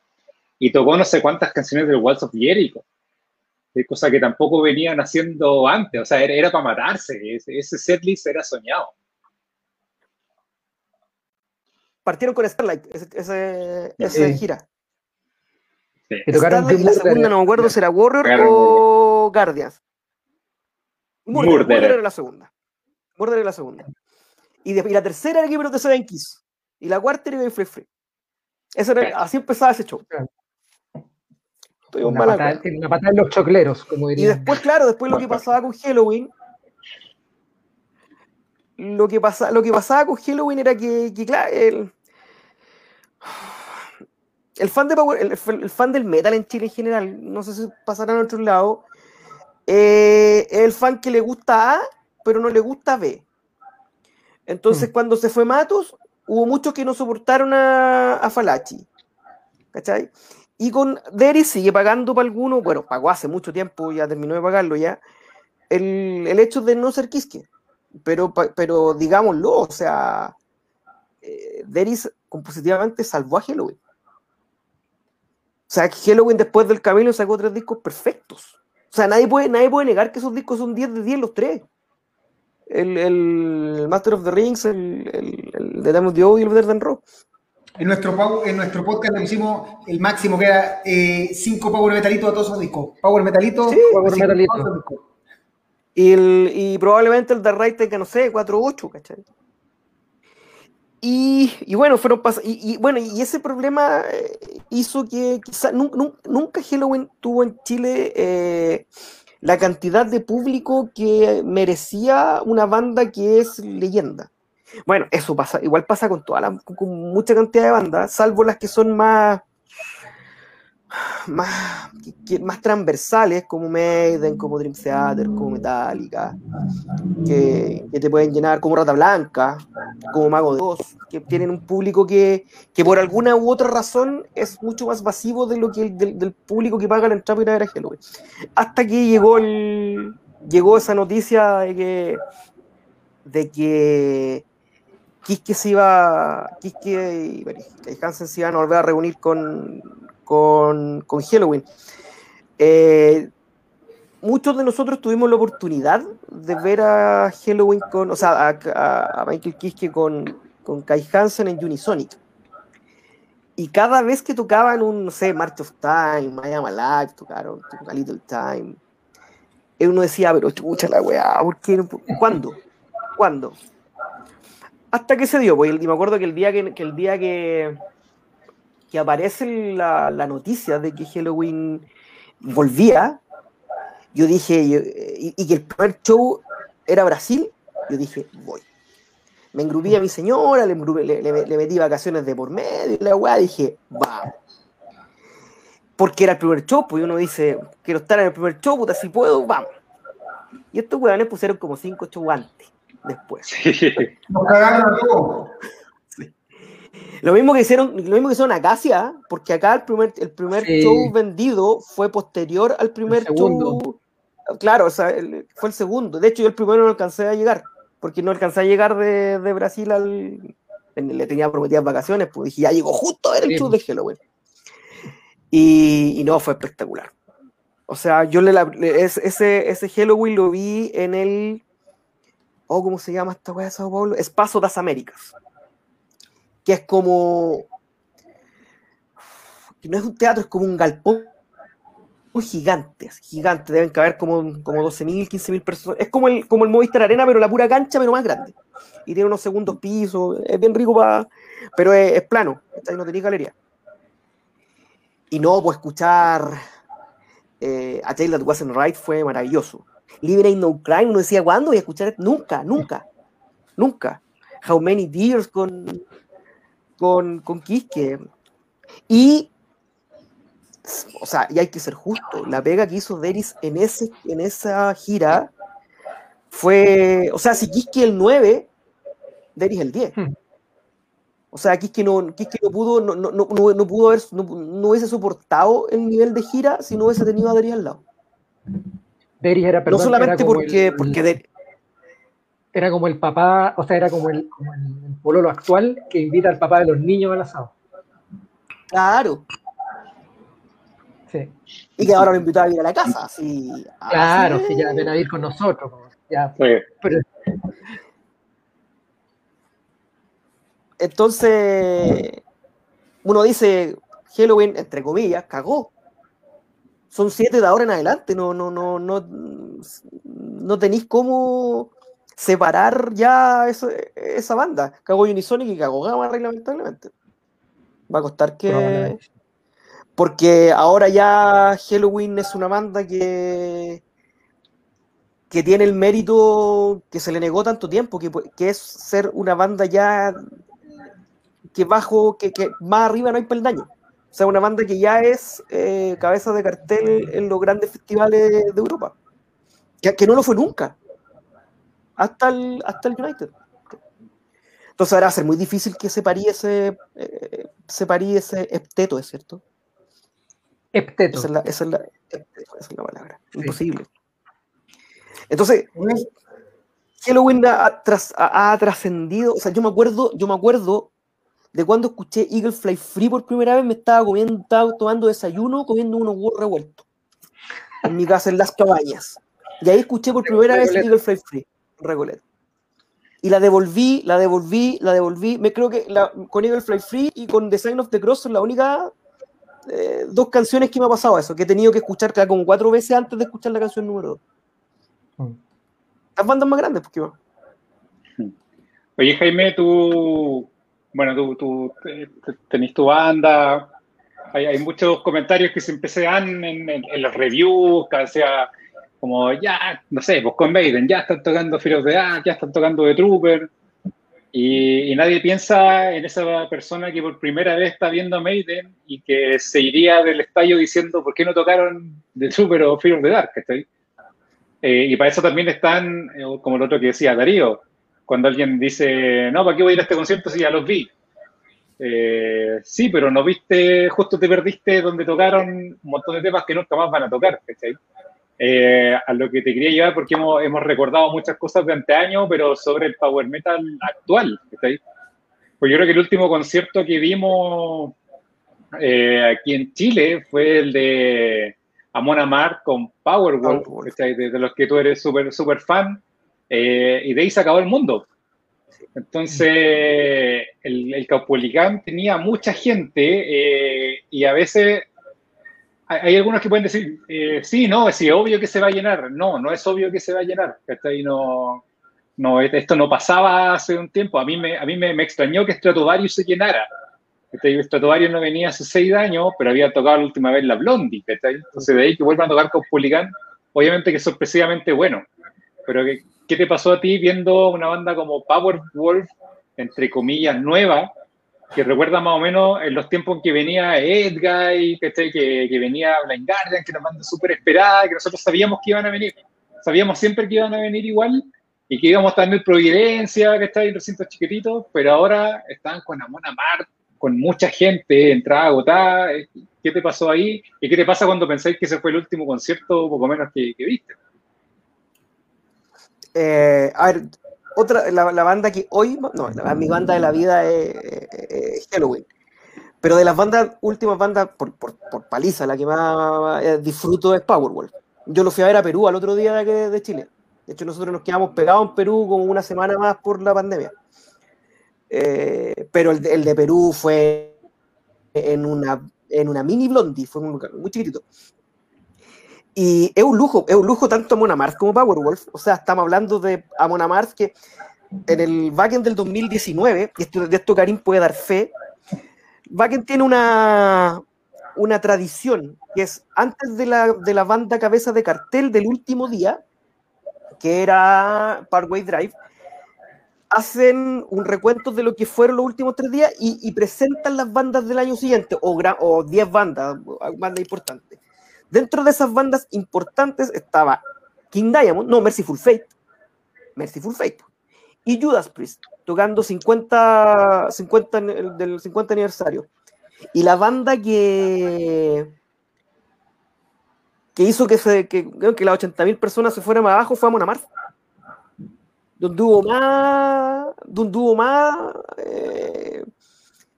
y tocó no sé cuántas canciones del Waltz of Jericho. Cosa que tampoco venían haciendo antes. O sea, era, era para matarse. Ese, ese setlist era soñado. Partieron con Starlight, ese, ese, esa Sí. gira. Sí. Y tocaron Starlight, y la segunda no me acuerdo si era Warrior o Guardians. Murder, Murder. Murder era la segunda. Murder era la segunda. Y, de- y la tercera era Keeper of the Seven Keys. Y la cuarta era Free Free. Eso era- Sí. así empezaba ese show. Estoy un Una patada, una patada en los chocleros, como Y diría. después, claro, después lo que pasaba con Halloween. Lo que, pasa, lo que pasaba con Halloween era que, que, claro, el, el, fan de Power- el, el fan del metal en Chile en general, no sé si pasará en otros lados, eh, es el fan que le gusta A, pero no le gusta B. Entonces, Mm. cuando se fue Matos, hubo muchos que no soportaron a, a Falachi. ¿Cachai? Y con Derry sigue pagando para algunos, bueno, pagó hace mucho tiempo, ya terminó de pagarlo ya, el, el hecho de no ser Quisque. Pero, pero digámoslo, o sea, eh, Deris compositivamente salvó a Halloween. O sea, Halloween después del camino sacó tres discos perfectos. O sea, nadie puede, nadie puede negar que esos discos son 10 de 10 los tres. El, el Master of the Rings, el, el, el The Time of the Oath y el Better Than Rock. En nuestro, en nuestro podcast le pusimos el máximo que era 5 Power Metalitos a todos esos discos. Power Metalito. Sí, Power Metalito. Y, el, y probablemente el Dark Ride tenga, no sé, 4 o 8, ¿cachai? Y, bueno, fueron y, y bueno, y ese problema eh, hizo que quizá nun- nun- nunca Halloween tuvo en Chile eh, la cantidad de público que merecía una banda que es leyenda. Bueno, eso pasa, igual pasa con toda la, con, con mucha cantidad de bandas, salvo las que son más más, más transversales como Maiden, como Dream Theater, como Metallica, que, que te pueden llenar como Rata Blanca, como Mago de que tienen un público que, que por alguna u otra razón es mucho más masivo de lo que el- del, del público que paga la entrada para ir a ver a Halloween. Hasta que llegó el, llegó esa noticia de que de que Kiske se iba Kiske y Hansen se iban a volver a reunir con, con, con Halloween. Eh, muchos de nosotros tuvimos la oportunidad de ver a Halloween con, o sea, a, Michael Kiske con, con Kai Hansen en Unisonic. Y cada vez que tocaban un, no sé, March of Time, Maya Malak, tocaron A Little Time, eh, uno decía, pero chucha la weá, ¿por qué? ¿Cuándo? ¿Cuándo? hasta que se dio, pues, y me acuerdo que el día que, el día que, que aparece la, la, noticia de que Halloween volvía, yo dije, y, que el primer show era Brasil, yo dije, voy. Me engrupí a mi señora, le, le, metí vacaciones de por medio, y la weá, dije, vamos. Porque era el primer show, pues uno dice, quiero estar en el primer show, puta, si puedo, vamos. Y estos weones pusieron como cinco shows antes, después. Nos cagaron a todos. Lo mismo que hicieron, lo mismo que hicieron Acacia, porque acá el primer, el primer show vendido fue posterior al primer show. Claro, o sea, fue el segundo. De hecho, yo el primero no alcancé a llegar, porque no alcancé a llegar de, de Brasil al. Le tenía prometidas vacaciones, pues dije, ya llegó justo el show de Halloween. Y, y, no, fue espectacular. O sea, yo le, ese, ese Halloween lo vi en el. Oh, ¿cómo se llama esta weá de Sao Paulo? Espacio das Américas que es como, que no es un teatro, es como un galpón muy gigante, gigante, deben caber como, como 12.000, 15.000 personas, es como el, como el Movistar Arena, pero la pura cancha, pero más grande, y tiene unos segundos pisos, es bien rico para, pero es, plano, no tenía galería. Y no, pues escuchar eh, a Taylor Wasn't Right fue maravilloso. Ain't No Crime, uno decía, ¿cuándo voy a escuchar? Nunca, nunca, nunca. How Many Deers con, con, con Quisque. Y, o sea, y hay que ser justo, la pega que hizo Deris en, ese, en esa gira fue, o sea, si Quisque el 9, Deris el 10. Hmm. O sea, Quisque no, Quisque no pudo, no, no, no, no pudo haber, no, hubiese soportado el nivel de gira si no hubiese tenido a Deris al lado. Deris era, perdón, No solamente porque, porque Deris, era como el papá, o sea, era como el, como el, pololo actual que invita al papá de los niños al asado. Claro. Sí. Y que ahora lo invitó a ir a la casa. Sí. Claro, que ya ven a ir con nosotros. Ya. Pero... Entonces, uno dice, Halloween, entre comillas, cagó. Son siete de ahora en adelante, no, no, no, no, no tenéis cómo separar ya esa banda. Cago Unisonic y cago Gama, lamentablemente. Va a costar que. Porque ahora ya Halloween es una banda que. que tiene el mérito que se le negó tanto tiempo, que, es ser una banda ya. que bajo, que, más arriba no hay peldaño. O sea, una banda que ya es eh, cabeza de cartel en los grandes festivales de Europa. que no lo fue nunca hasta el, hasta el United. Entonces ahora va a ser muy difícil que se parí ese, eh, se ese epteto, ¿es cierto? Epteto. Esa es la, esa es la, esa es la palabra. Imposible. Entonces, Halloween ha, ha, trascendido, o sea, yo me acuerdo, yo me acuerdo de cuando escuché Eagle Fly Free por primera vez, me estaba comiendo, estaba tomando desayuno, comiendo unos huevos revueltos en mi casa en las cabañas. Y ahí escuché por primera vez Eagle Fly Free. Recoleta. Y la devolví, la devolví, la devolví. Me creo que la, con Eagle Fly Free y con Design of the Cross son las únicas eh, dos canciones que me ha pasado eso, que he tenido que escuchar cada como cuatro veces antes de escuchar la canción número dos. Mm. Las bandas más grandes, porque va. Oye, Jaime, tú, bueno, tú, tú tenés tu banda, hay, hay, muchos comentarios que se dan en, en, los reviews, que sea como ya, no sé, pues con Maiden, ya están tocando Fear of the Dark, ya están tocando The Trooper, y, nadie piensa en esa persona que por primera vez está viendo Maiden y que se iría del estadio diciendo por qué no tocaron The Trooper o Fear of the Dark. Eh, y para eso también están, eh, como el otro que decía Darío, cuando alguien dice, no, ¿para qué voy a ir a este concierto si ya los vi? Eh, sí, pero no viste, justo te perdiste donde tocaron un montón de temas que nunca más van a tocar, ¿cachai? Eh, a lo que te quería llevar, porque hemos, hemos, recordado muchas cosas de anteaño, pero sobre el power metal actual. Pues yo creo que el último concierto que vimos eh, aquí en Chile fue el de Amon Amar con Powerwolf, de, los que tú eres súper super fan, eh, y de ahí se acabó el mundo. Entonces, el, el Caupolicán tenía mucha gente y a veces hay algunos que pueden decir, eh, sí, no, es obvio que se va a llenar. No, no es obvio que se va a llenar. No, no, esto no pasaba hace un tiempo. A mí me, a mí me, me extrañó que Stratovarius se llenara. Este Stratovarius no venía hace seis años, pero había tocado la última vez la Blondie. Entonces de ahí que vuelvan a tocar con Polygon, obviamente que es sorpresivamente bueno. Pero ¿qué, ¿qué te pasó a ti viendo una banda como Powerwolf, entre comillas, nueva, que recuerda más o menos en los tiempos en que venía Edgar, que, que venía Blind Guardian, que nos banda súper esperada, que nosotros sabíamos que iban a venir. Sabíamos siempre que iban a venir igual y que íbamos a tener Providencia, que está en recintos chiquititos, pero ahora están con Amona Mart, con mucha gente, entrada agotada. ¿Qué te pasó ahí? ¿Y qué te pasa cuando pensáis que ese fue el último concierto, poco menos, que, viste? Eh, a ver, otra, la, banda que hoy, no, mi banda de la vida es, Halloween. Pero de las bandas, últimas bandas, por, paliza, la que más eh, disfruto es Powerwolf. Yo lo fui a ver a Perú al otro día de, de Chile. De hecho, nosotros nos quedamos pegados en Perú como una semana más por la pandemia. Eh, pero el de, Perú fue en una, en una mini blondie, fue un lugar muy chiquitito. Y es un lujo, es un lujo tanto Amon Amarth como Powerwolf. O sea, estamos hablando de Amon Amarth que en el backend del 2019, y esto, de esto Karim puede dar fe, Backend tiene una, una tradición, que es antes de la, de la banda cabeza de cartel del último día, que era Parkway Drive, hacen un recuento de lo que fueron los últimos tres días y, presentan las bandas del año siguiente, o 10 bandas, bandas importantes. Dentro de esas bandas importantes estaba King Diamond, no, Mercyful Fate, Mercyful Fate, y Judas Priest, tocando 50, 50 del 50 aniversario. Y la banda que, que hizo que, se, que, que las 80.000 personas se fueran abajo fue Amon Amarth. Donde hubo más, donde hubo más eh,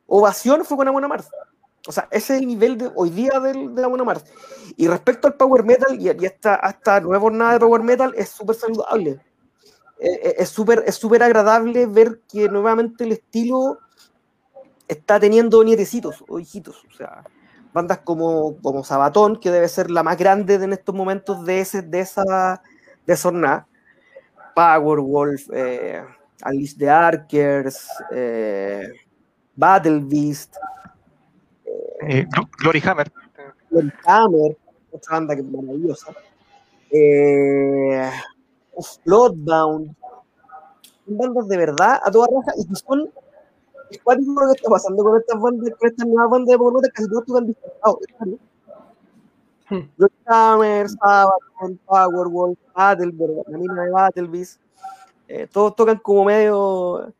ovación fue con Amon Amarth. O sea, ese es el nivel de hoy día del, de Amon Amarth. Y respecto al Power Metal y, y hasta, hasta nueva jornada de Power Metal, es súper saludable. Eh, eh, es súper es súper agradable ver que nuevamente el estilo está teniendo nietecitos o hijitos. O sea, bandas como, como Sabatón, que debe ser la más grande en estos momentos de, ese, de esa de jornada. Powerwolf, eh, Alice the Arkers, eh, Battle Beast, eh, Glory Hammer. Glory Hammer, otra banda que es maravillosa. Eh, Bloodbound. Son bandas de verdad a toda raja y que son es cuático lo que está pasando con estas bandas, con estas nuevas bandas de Pokémon, casi todos tocan disfrazados. Los Hammer, Sabaton, Powerwolf, Battleberg, la mina de Battlebeast, eh, todos tocan como medio.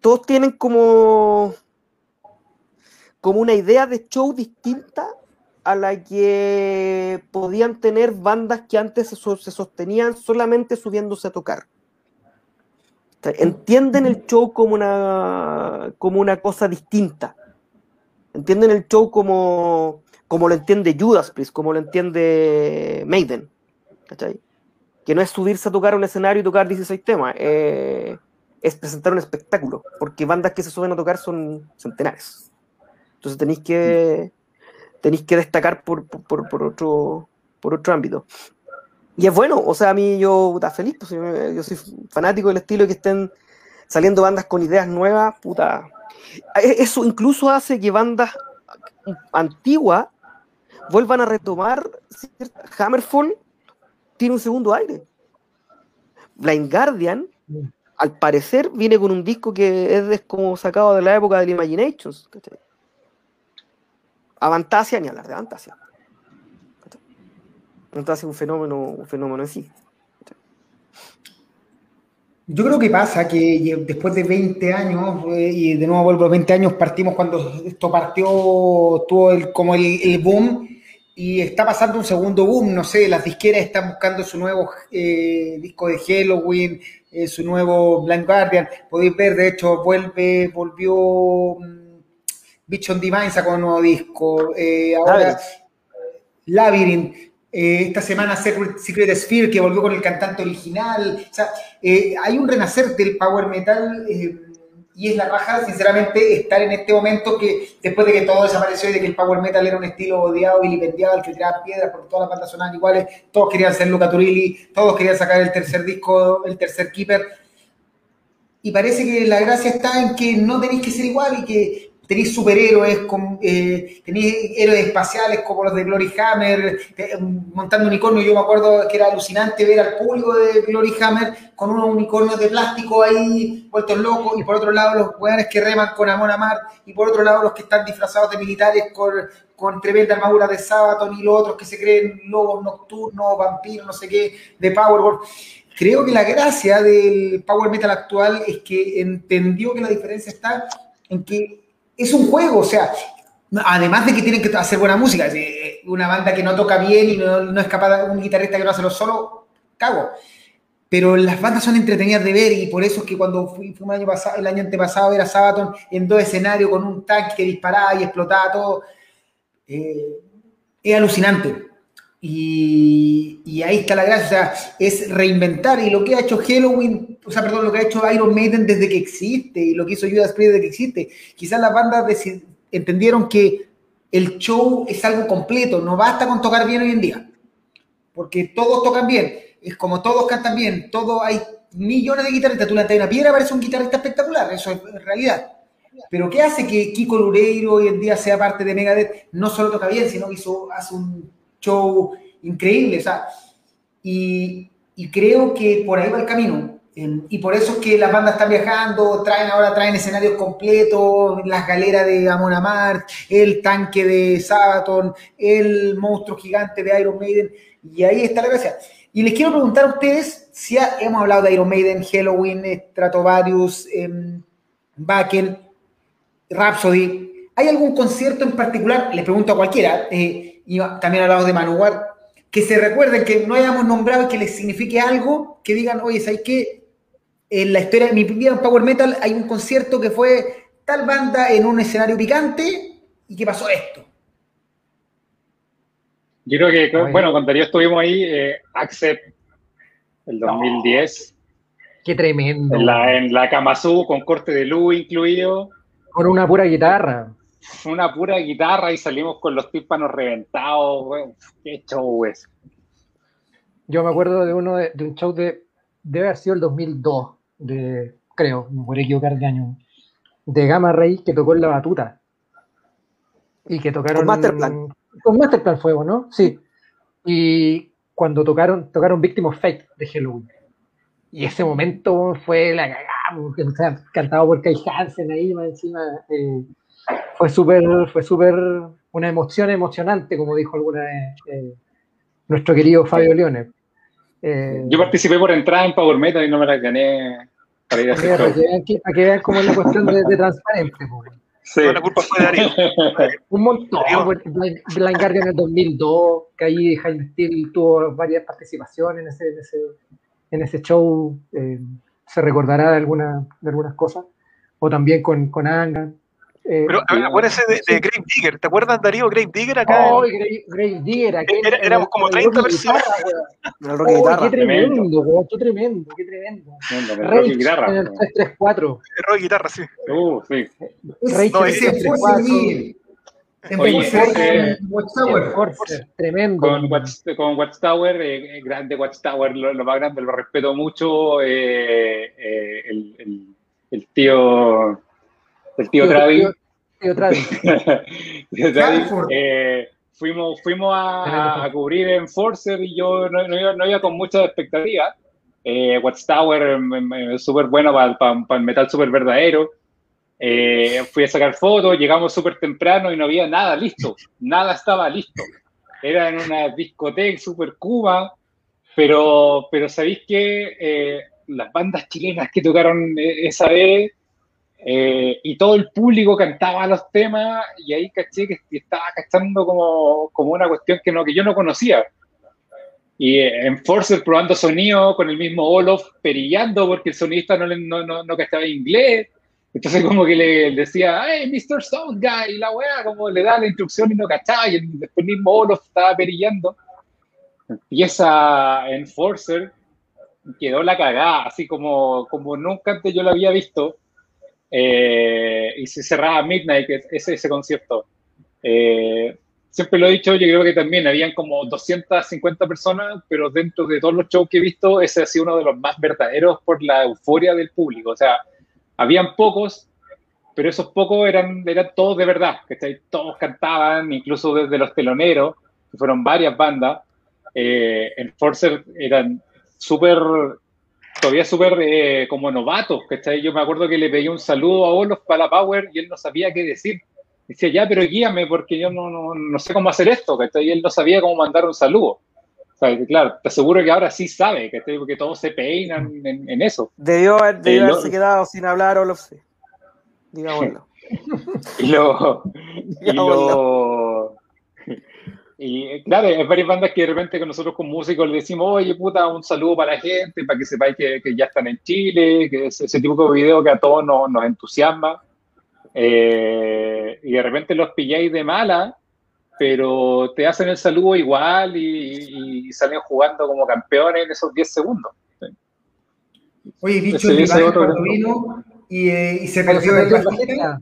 Todos tienen como. Como una idea de show distinta a la que podían tener bandas que antes se, se sostenían solamente subiéndose a tocar entienden el show como una, como una cosa distinta. Entienden el show como, como lo entiende Judas Priest, como lo entiende Maiden. Que no es subirse a tocar un escenario y tocar 16 temas, eh, es presentar un espectáculo, porque bandas que se suben a tocar son centenares. Entonces tenéis que, tenéis que destacar por, por, por, otro, por otro ámbito. Y es bueno, o sea, a mí yo, puta, feliz, pues yo soy fanático del estilo que estén saliendo bandas con ideas nuevas, puta. E, eso incluso hace que bandas antiguas vuelvan a retomar. Hammerfall tiene un segundo aire. Blind Guardian, al parecer, viene con un disco que es como sacado de la época del Imaginations. Avantasia, ni hablar de Avantasia entonces un fenómeno, un fenómeno en sí. Yo creo que pasa que después de 20 años, eh, y de nuevo vuelvo a 20 años, partimos cuando esto partió, tuvo el, como el, boom, y está pasando un segundo boom, no sé, las disqueras están buscando su nuevo eh, disco de Halloween, eh, su nuevo Blind Guardian, podéis ver, de hecho, vuelve, volvió Beach on Divine, sacó un nuevo disco, ahora Labyrinth, eh, esta semana Secret, Sphere, que volvió con el cantante original. O sea, eh, hay un renacer del power metal eh, y es la raja, sinceramente, estar en este momento que después de que todo desapareció y de que el power metal era un estilo odiado y vilipendiado, el que tiraba piedras por todas las bandas sonaban iguales, todos querían ser Luca Turilli, todos querían sacar el tercer disco, el tercer Keeper. y parece que la gracia está en que no tenéis que ser igual y que tenéis superhéroes, eh, tenéis héroes espaciales como los de Glory Hammer, montando unicornios. Yo me acuerdo que era alucinante ver al público de Glory Hammer con unos unicornios de plástico ahí vueltos locos, y por otro lado los jugadores que reman con Amon Amar, y por otro lado los que están disfrazados de militares con, con tremenda armadura de Sabaton, y los otros que se creen lobos nocturnos, vampiros, no sé qué, de Powerball. Creo que la gracia del Power Metal actual es que entendió que la diferencia está en que es un juego, o sea, además de que tienen que hacer buena música, eh, una banda que no toca bien y no, es capaz un guitarrista que no hace lo solo, cago. Pero las bandas son entretenidas de ver y por eso es que cuando fui, el, año pasado, el año antepasado era Sabaton en dos escenarios con un tanque que disparaba y explotaba todo, eh, es alucinante. Y, y, ahí está la gracia, o sea, es reinventar. Y lo que ha hecho Halloween, o sea, perdón, lo que ha hecho Iron Maiden desde que existe y lo que hizo Judas Priest desde que existe. Quizás las bandas entendieron que el show es algo completo, no basta con tocar bien hoy en día, porque todos tocan bien, es como todos cantan bien, todo hay millones de guitarristas, tú levantas una piedra, parece un guitarrista espectacular, eso es realidad. Pero ¿qué hace que Kiko Lureiro hoy en día sea parte de Megadeth? No solo toca bien, sino que hizo, hace un show increíble, o sea, y, y creo que por ahí va el camino. Y por eso es que las bandas están viajando, traen ahora traen escenarios completos, las galeras de Amon Amart, el tanque de Sabaton, el monstruo gigante de Iron Maiden, y ahí está la gracia. Y les quiero preguntar a ustedes si hemos hablado de Iron Maiden, Halloween, Stratovarius, eh, Bakken, Rhapsody. ¿Hay algún concierto en particular? Les pregunto a cualquiera. Eh, y también hablamos de Manowar, que se recuerden que no hayamos nombrado y que les signifique algo, que digan, oye, ¿sabes qué? En la historia de mi vida en Power Metal hay un concierto que fue tal banda en un escenario picante y que pasó esto. Yo creo que, bueno, cuando yo estuvimos ahí, eh, Accept, el 2010. qué tremendo. En la, en la Kamazu, con corte de luz incluido. Con una pura guitarra una pura guitarra y salimos con los tímpanos reventados, Qué show es. Yo me acuerdo de uno de, un show de, debe haber sido el 2002, de, creo, me voy a equivocar de año, de Gamma Ray que tocó en la batuta. Y que tocaron. Con Masterplan. Con Masterplan fue, ¿no? Sí. Y cuando tocaron, tocaron Victim of Fate de Halloween. Y ese momento fue la cagada, cantado por Kai Hansen ahí, más encima. Eh, fue súper fue súper una emoción emocionante, como dijo alguna vez eh, nuestro querido Fabio Leone. Eh, Yo participé por entrar en Power Metal y no me la gané para ir a hacer para, que para que vean cómo es la cuestión de, de transparente. Sí. la culpa fue de Darío. Un montón. Blind, Guardian en el 2002, que ahí Jaime Steele tuvo varias participaciones en ese, en ese, en ese show. Eh, se recordará de, alguna, de algunas cosas. O también con, con Angan. Eh, Pero acuérdense de, de, Grave Digger, ¿te acuerdas Darío Grave Digger acá? Oh, Grave, Grave Digger, aquí Era, éramos como 30 personas. Oh, qué tremendo, qué tremendo, qué tremendo. Rage guitarra, en el 334. Rock guitarra, sí. Uh, sí. Rage no, ese 334. Oye, Watchtower. Tremendo. Con, Watch, con Watchtower, eh, grande Watchtower, lo, lo, más grande, lo respeto mucho. Eh, eh, el, el, el tío el tío, Travis. Tío, Travis. tío Travis eh, fuimos fuimos a, a, cubrir en Forcer y yo no, no, iba, no iba, con muchas expectativas. Eh, Watchtower es súper bueno para pa, el metal súper verdadero. Eh, fui a sacar fotos, llegamos súper temprano y no había nada listo, nada estaba listo. Era en una discoteca súper cuba, pero, pero sabéis que eh, las bandas chilenas que tocaron eh, esa vez eh, y todo el público cantaba los temas y ahí caché que estaba cachando como, como una cuestión que, no, que yo no conocía. Y eh, en Forcer probando sonido con el mismo Olof perillando porque el sonista no, no, no, no cachaba inglés. Entonces como que le decía, hey, Mr. Sound Guy, y la weá, como le da la instrucción y no cachaba, y después el mismo Olof estaba perillando. Empieza en Forcer, quedó la cagada, así como, como nunca antes yo lo había visto eh, y se cerraba Midnight, que es ese concierto. Eh, siempre lo he dicho, yo creo que también habían como 250 personas, pero dentro de todos los shows que he visto, ese ha sido uno de los más verdaderos por la euforia del público. O sea, Habían pocos, pero esos pocos eran, eran todos de verdad, que todos cantaban, incluso desde los teloneros, que fueron varias bandas. Eh, en Forcer eran súper, todavía súper eh, como novatos, ¿cachai? Yo me acuerdo que le pedí un saludo a Olof para la Power y él no sabía qué decir. Decía, ya, pero guíame porque yo no, no, no sé cómo hacer esto, ¿cachai? Y él no sabía cómo mandar un saludo. O sea, claro, te aseguro que ahora sí sabe, ¿cachai? Porque todos se peinan en, eso. Debió, debió eh, haberse quedado sin hablar Olof, sí. Digámoslo. y lo... y lo y claro, hay varias bandas que de repente con nosotros con músicos le decimos, oye, puta, un saludo para la gente, para que sepáis que, que ya están en Chile, que es ese tipo de video que a todos nos, nos entusiasma. Eh, y de repente los pilláis de mala, pero te hacen el saludo igual y, salen jugando como campeones en esos 10 segundos. Oye, dicho el vino y, eh, y se perdió el bajista.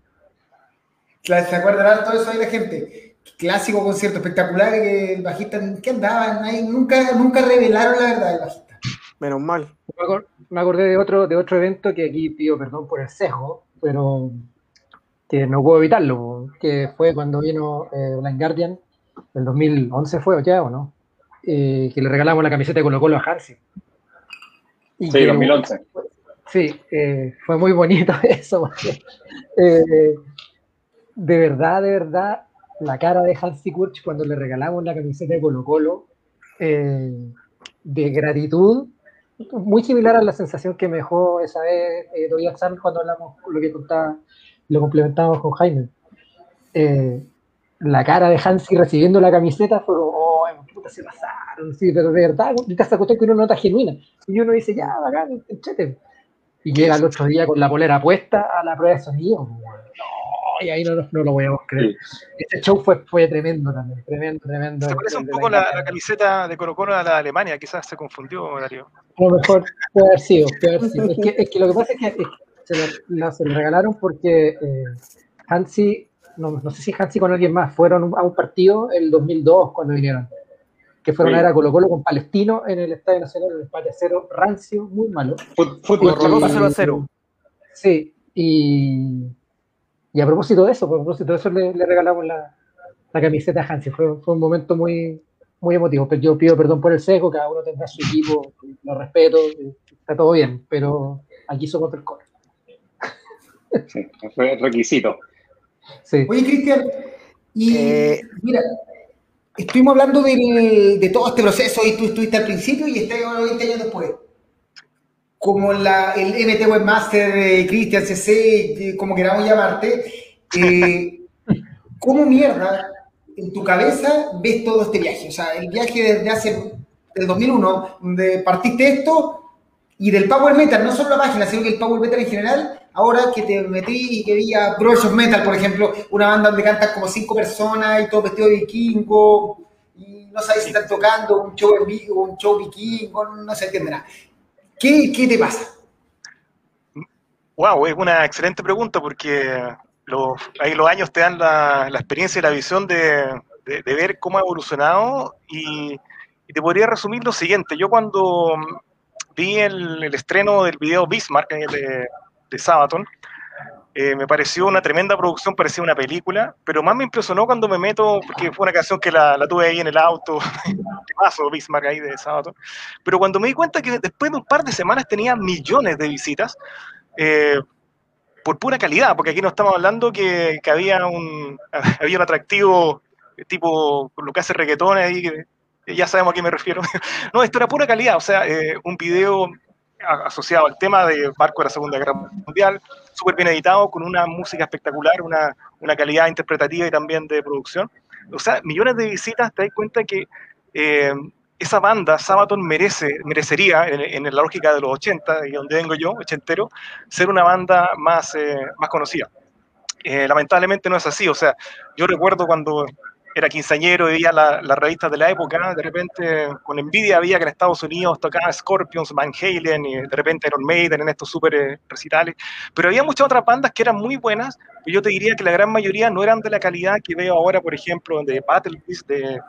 ¿Se acuerdan todo eso ahí la gente? Clásico concierto espectacular que el bajista, ¿qué andaban? Ahí nunca, nunca revelaron la verdad del bajista. Menos mal. Me acordé de otro, de otro evento que aquí pido perdón por el sesgo, pero que no puedo evitarlo, que fue cuando vino eh, Blind Guardian, el 2011 fue ya o no, eh, que le regalamos la camiseta de Colo Colo a Hansi. Y sí, 2011. Sí, eh, fue muy bonito eso, eh, de verdad, de verdad, la cara de Hansi Kurch cuando le regalamos la camiseta de Colo Colo, eh, de gratitud, muy similar a la sensación que me dejó esa vez eh, Tobias cuando hablamos lo que contaba, lo complementamos con Jaime. Eh, la cara de Hansi recibiendo la camiseta fue como, oh, puta, se pasaron, sí, pero de verdad, te has que uno nota genuina. Y uno dice, ya, bacán, chete. Y llega el otro día con la polera puesta a la prueba de sonido y ahí no, no, lo voy a creer. Este show fue, fue tremendo también, tremendo, tremendo. Se parece un poco la, la, camiseta de Colo Colo a la de Alemania, quizás se confundió, Darío. A lo mejor puede haber sido, puede haber sido. Es, que, es que lo que pasa es que se, lo, se lo regalaron porque eh, Hansi, no, no, sé si Hansi con alguien más, fueron a un partido el 2002 cuando vinieron. Que fueron a ver a Colo Colo con Palestino en el Estadio Nacional, el empate cero, rancio, muy malo. Fútbol 0 a 0. Sí, y y a propósito de eso, a propósito de eso, le, regalamos la, camiseta a Hansi. Fue, un momento muy, muy emotivo. Pero yo pido perdón por el seco, cada uno tendrá su equipo, lo respeto, está todo bien, pero aquí somos el core. Sí, fue requisito. Sí. Oye, Cristian, y eh, mira, estuvimos hablando de todo este proceso y tú estuviste al principio y estás 20 años después como la, el MT Webmaster, eh, Christian CC, como queramos llamarte, eh, ¿cómo mierda en tu cabeza ves todo este viaje? O sea, el viaje desde hace, del 2001, donde partiste esto, y del Power Metal, no solo la página, sino que el Power Metal en general, ahora que te metí y que vi a Brothers of Metal, por ejemplo, una banda donde cantan como cinco personas y todo vestido de vikingo, y no sabes si están tocando un show en vivo, un show vikingo, no se entenderá. ¿Qué, ¿Qué, te pasa? Wow, es una excelente pregunta porque los, ahí los años te dan la, experiencia y la visión de, ver cómo ha evolucionado y, te podría resumir lo siguiente. Yo cuando vi el, estreno del video Bismarck de, de Sabaton, eh, me pareció una tremenda producción, parecía una película, pero más me impresionó cuando me meto, porque fue una canción que la, la tuve ahí en el auto, paso Bismarck ahí de sábado, pero cuando me di cuenta que después de un par de semanas tenía millones de visitas, eh, por pura calidad, porque aquí no estamos hablando que, que había, un, había un atractivo tipo lo que hace reggaetón ahí, ya sabemos a qué me refiero. no, esto era pura calidad, o sea, eh, un video asociado al tema de barco de la Segunda Guerra Mundial, súper bien editado, con una música espectacular, una, una, calidad interpretativa y también de producción. O sea, millones de visitas, te das cuenta que eh, esa banda, Sabaton, merece, merecería, en, la lógica de los 80, y donde vengo yo, ochentero, ser una banda más, eh, más conocida. Eh, lamentablemente no es así, o sea, yo recuerdo cuando era quinceañero y veía las la revistas de la época, de repente con envidia había que en Estados Unidos tocaba Scorpions, Van Halen y de repente Iron Maiden en estos super eh, recitales, pero había muchas otras bandas que eran muy buenas, y yo te diría que la gran mayoría no eran de la calidad que veo ahora, por ejemplo, de Battle Beast, de,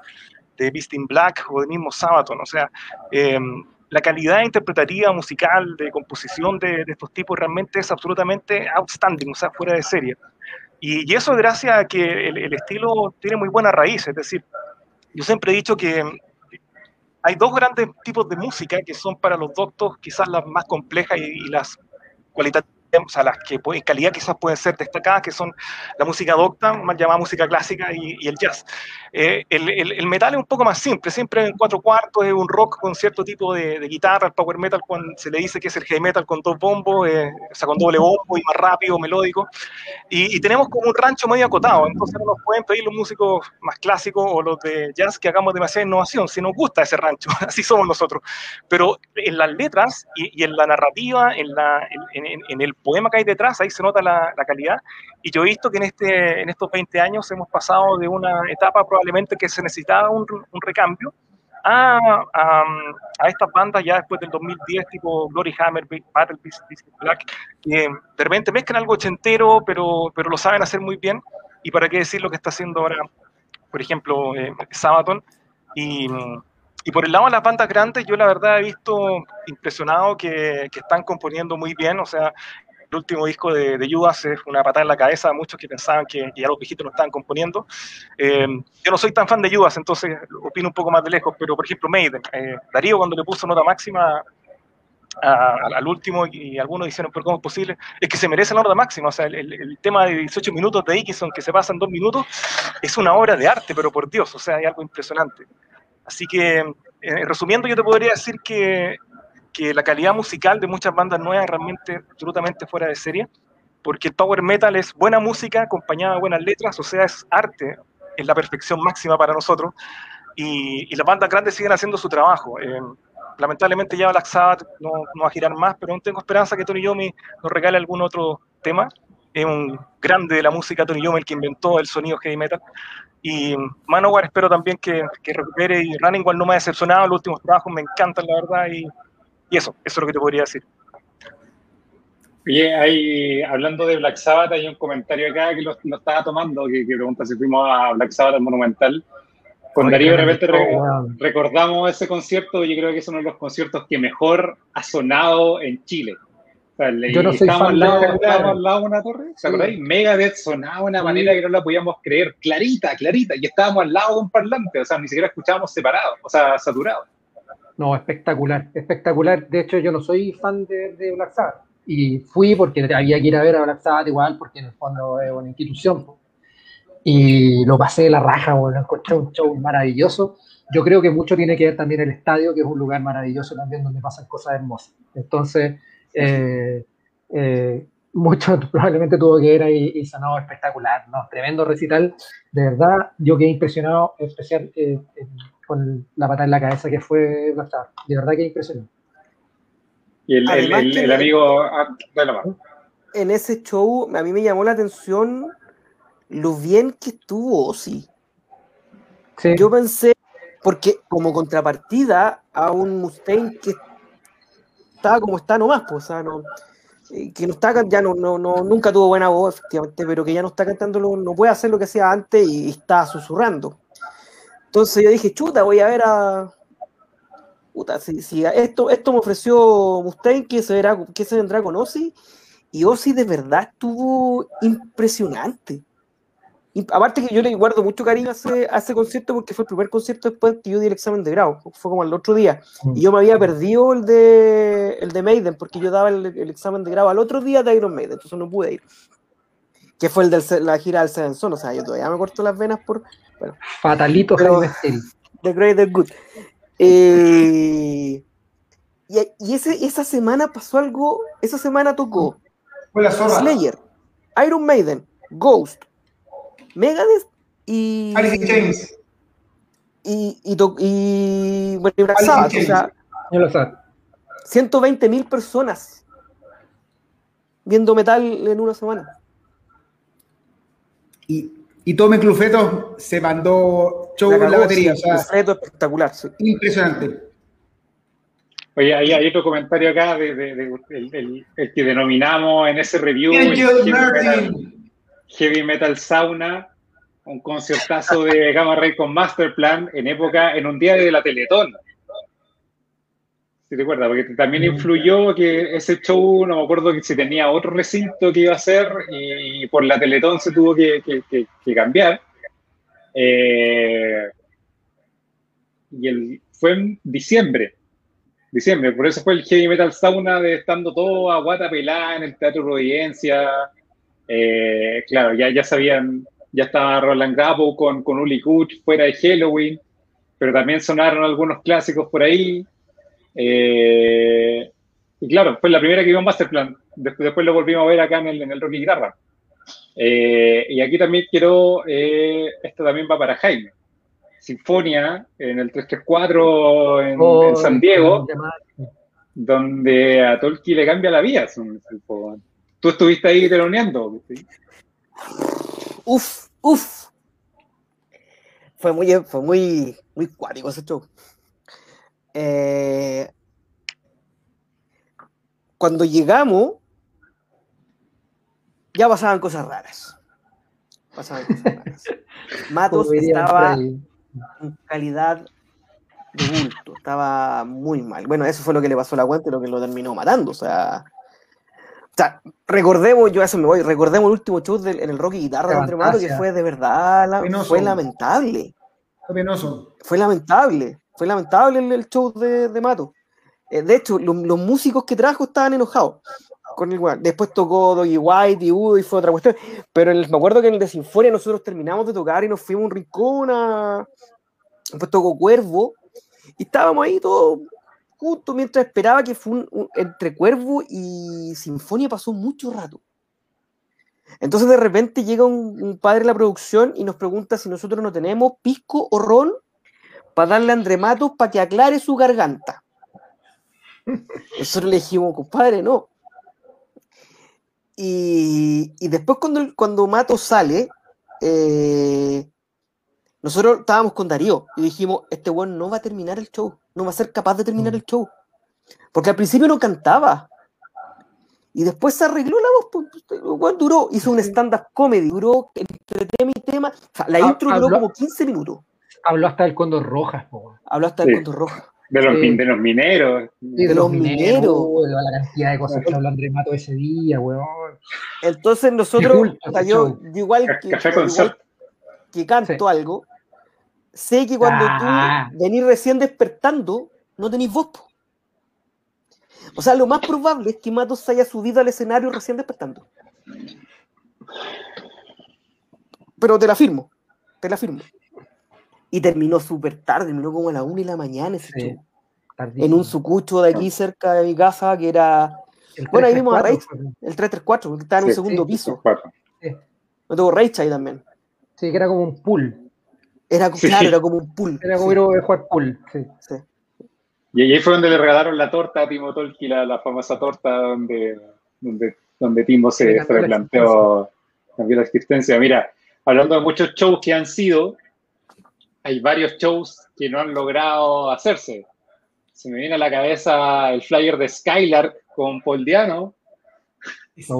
de Beast in Black o de mismo Sabaton, o sea, em, la calidad interpretativa, musical, de composición de, estos tipos realmente es absolutamente outstanding, o sea, fuera de serie. Y, eso gracias a que el, estilo tiene muy buena raíz, es decir, yo siempre he dicho que hay dos grandes tipos de música que son para los doctos quizás las más complejas y, y las cualitativas o sea, las que en calidad quizás pueden ser destacadas, que son la música docta, más llamada música clásica, y, el jazz. Eh, el, el, metal es un poco más simple, siempre en cuatro cuartos, es un rock con cierto tipo de, guitarra, el power metal cuando se le dice que es el heavy metal con dos bombos, eh, o sea, con doble bombo y más rápido, melódico, y, tenemos como un rancho medio acotado, entonces no nos pueden pedir los músicos más clásicos o los de jazz que hagamos demasiada innovación, si nos gusta ese rancho, así somos nosotros, pero en las letras y, en la narrativa, en, la, en, en el poema que hay detrás, ahí se nota la, calidad. Y yo he visto que en, este, en estos 20 años hemos pasado de una etapa probablemente que se necesitaba un, recambio a, a, estas bandas ya después del 2010, tipo Glory Hammer, Battle Beast, Black, que de repente mezclan algo ochentero, pero, pero lo saben hacer muy bien. Y para qué decir lo que está haciendo ahora, por ejemplo, eh, Sabaton. Y, y por el lado de las bandas grandes, yo la verdad he visto impresionado que, que, están componiendo muy bien. O sea, el último disco de, de Judas es una patada en la cabeza a muchos que pensaban que, ya los viejitos no estaban componiendo. Eh, yo no soy tan fan de Judas, entonces opino un poco más de lejos, pero por ejemplo Maiden, eh, Darío cuando le puso nota máxima al último y algunos dijeron, pero ¿cómo es posible? Es que se merece la nota máxima, o sea, el, tema de 18 minutos de Dickinson que se pasa en dos minutos es una obra de arte, pero por Dios, o sea, hay algo impresionante. Así que, eh, resumiendo, yo te podría decir que que la calidad musical de muchas bandas nuevas es realmente absolutamente fuera de serie, porque el power metal es buena música acompañada de buenas letras, o sea, es arte, es la perfección máxima para nosotros, y, las bandas grandes siguen haciendo su trabajo. Eh, lamentablemente ya Black Sabbath no, no, va a girar más, pero aún tengo esperanza que Tony Yomi nos regale algún otro tema. Es un grande de la música Tony Yomi el que inventó el sonido heavy metal. Y Manowar espero también que, que recupere y Running igual no me ha decepcionado, los últimos trabajos me encantan la verdad y y eso, eso es lo que te podría decir. Oye, hay, hablando de Black Sabbath, hay un comentario acá que lo, estaba tomando, que, pregunta si fuimos a Black Sabbath al Monumental. Con Darío de repente recordamos ese concierto, yo creo que es uno de los conciertos que mejor ha sonado en Chile. yo no soy fan al lado, al lado de una torre, ¿se acordáis? Megadeth sonaba de una manera que no la podíamos creer, clarita, clarita, y estábamos al lado de un parlante, o sea, ni siquiera escuchábamos separados, o sea, saturados. No, espectacular, espectacular. De hecho, yo no soy fan de, Black Sabbath. Y fui porque había que ir a ver a Black Sabbath igual, porque en el fondo es una institución. Y lo pasé de la raja, bueno, encontré un show maravilloso. Yo creo que mucho tiene que ver también el estadio, que es un lugar maravilloso también donde pasan cosas hermosas. Entonces, eh, eh, mucho probablemente tuvo que ver ahí y sonó espectacular, ¿no? Tremendo recital. De verdad, yo quedé impresionado, especial, eh, con la pata en la cabeza que fue De verdad que impresionante. Y el, el, amigo. Ah, en ese show, a mí me llamó la atención lo bien que estuvo Ozzy. Yo pensé, porque como contrapartida a un Mustaine que estaba como está nomás, pues, o sea, no, eh, que no está ya no, no, no, nunca tuvo buena voz, efectivamente, pero que ya no está cantando, no puede hacer lo que hacía antes y está susurrando. Entonces yo dije, chuta, voy a ver a. Puta, si, esto, esto me ofreció Mustaine, ¿qué se, verá, qué se vendrá con Ozzy? Y Ozzy de verdad estuvo impresionante. aparte que yo le guardo mucho cariño a ese, a concierto porque fue el primer concierto después que yo di el examen de grado, fue como el otro día. Y yo me había perdido el de, el de Maiden porque yo daba el, examen de grado al otro día de Iron Maiden, entonces no pude ir. Que fue el de la gira del Seven o sea, yo todavía me corto las venas por, Fatalito The Greater Good. Eh, y, ese, esa semana pasó algo. Esa semana tocó Slayer, Iron Maiden, Ghost, Megadeth y. Alice James. Y, y, y, bueno, y Black Sabbath, o sea, 120 mil personas viendo metal en una semana. Y y Tome Clufeto se mandó show en la batería. espectacular. Impresionante. Oye, hay, otro comentario acá de, el, que denominamos en ese review heavy metal, Sauna, un conciertazo de Gamma Ray con Masterplan en época, en un día de la Teletón. Si te acuerdas, porque también influyó que ese show, no me acuerdo si tenía otro recinto que iba a hacer y por la Teletón se tuvo que, cambiar. Eh, y el, fue en diciembre, diciembre, por eso fue el Heavy Metal Sauna de estando todo a guata pelada en el Teatro Providencia. Eh, claro, ya, ya sabían, ya estaba Roland Gapo con, con Uli Kuch fuera de Halloween, pero también sonaron algunos clásicos por ahí. Eh, y claro, fue la primera que en Masterplan. Después, después lo volvimos a ver acá en el, en el Rocky Guitarra. Eh, y aquí también quiero, esto también va para Jaime. Sinfonia en el 334 en, en San Diego, donde a Tolki le cambia la vida. Tú estuviste ahí teloneando. Uf, uf. Fue muy, fue muy, muy cuático ese show. Eh, cuando llegamos, ya pasaban cosas raras. Pasaban cosas raras. Matos estaba en calidad de bulto, estaba muy mal. Bueno, eso fue lo que le pasó a la y lo que lo terminó matando. O sea, o sea, recordemos, yo a eso me voy, recordemos el último show en el Rocky Guitarra de Mato, que fue de verdad, fue lamentable. Fue penoso. Fue lamentable, fue lamentable el, show de, de Mato. Eh, de hecho, los músicos que trajo estaban enojados con el Después tocó Doggy White y Udo y fue otra cuestión. Pero me acuerdo que en el de Sinfonia nosotros terminamos de tocar y nos fuimos a un rincón a... Después tocó Cuervo y estábamos ahí todos juntos mientras esperaba que fue un, entre Cuervo y Sinfonia pasó mucho rato. Entonces de repente llega un, padre de la producción y nos pregunta si nosotros no tenemos pisco o ron para darle a André Matos para que aclare su garganta. Nosotros le dijimos, compadre, no. Y, después cuando, cuando Mato sale, eh, nosotros estábamos con Darío y dijimos, este weón no va a terminar el show, no va a ser capaz de terminar mm. el show. Porque al principio no cantaba. Y después se arregló la voz, pues, pues duró, hizo un stand-up comedy, duró entre tema y tema. la intro duró como 15 minutos. Habló hasta el Condor Rojas, Habló hasta el Condor Rojas. De los, de los mineros. de, los, mineros. De la cantidad de cosas que habló André Mato ese día, weón. Entonces nosotros, yo, igual que, que canto algo, sé que cuando tú ah. venís recién despertando, no tenés voz. O sea, lo más probable es que Mato se haya subido al escenario recién despertando. Pero te la firmo, te la firmo. Y terminó súper tarde, terminó como a la una y la mañana ese show. En un sucucho de aquí cerca de mi casa, que era. bueno, ahí vimos a Rage, el 334, que estaba en un segundo piso. Me tocó Rage ahí también. Sí, que era como un pool. Era, Claro, era como un pool. Era como ir a jugar pool, sí. Y ahí fue donde le regalaron la torta a Timo Tolki, la, la famosa torta donde, donde, donde Timo se, se planteó cambió la existencia. Mira, hablando de muchos shows que han sido, hay varios shows que no han logrado hacerse. Se me viene a la cabeza el flyer de Skylark con Paul Diano. yo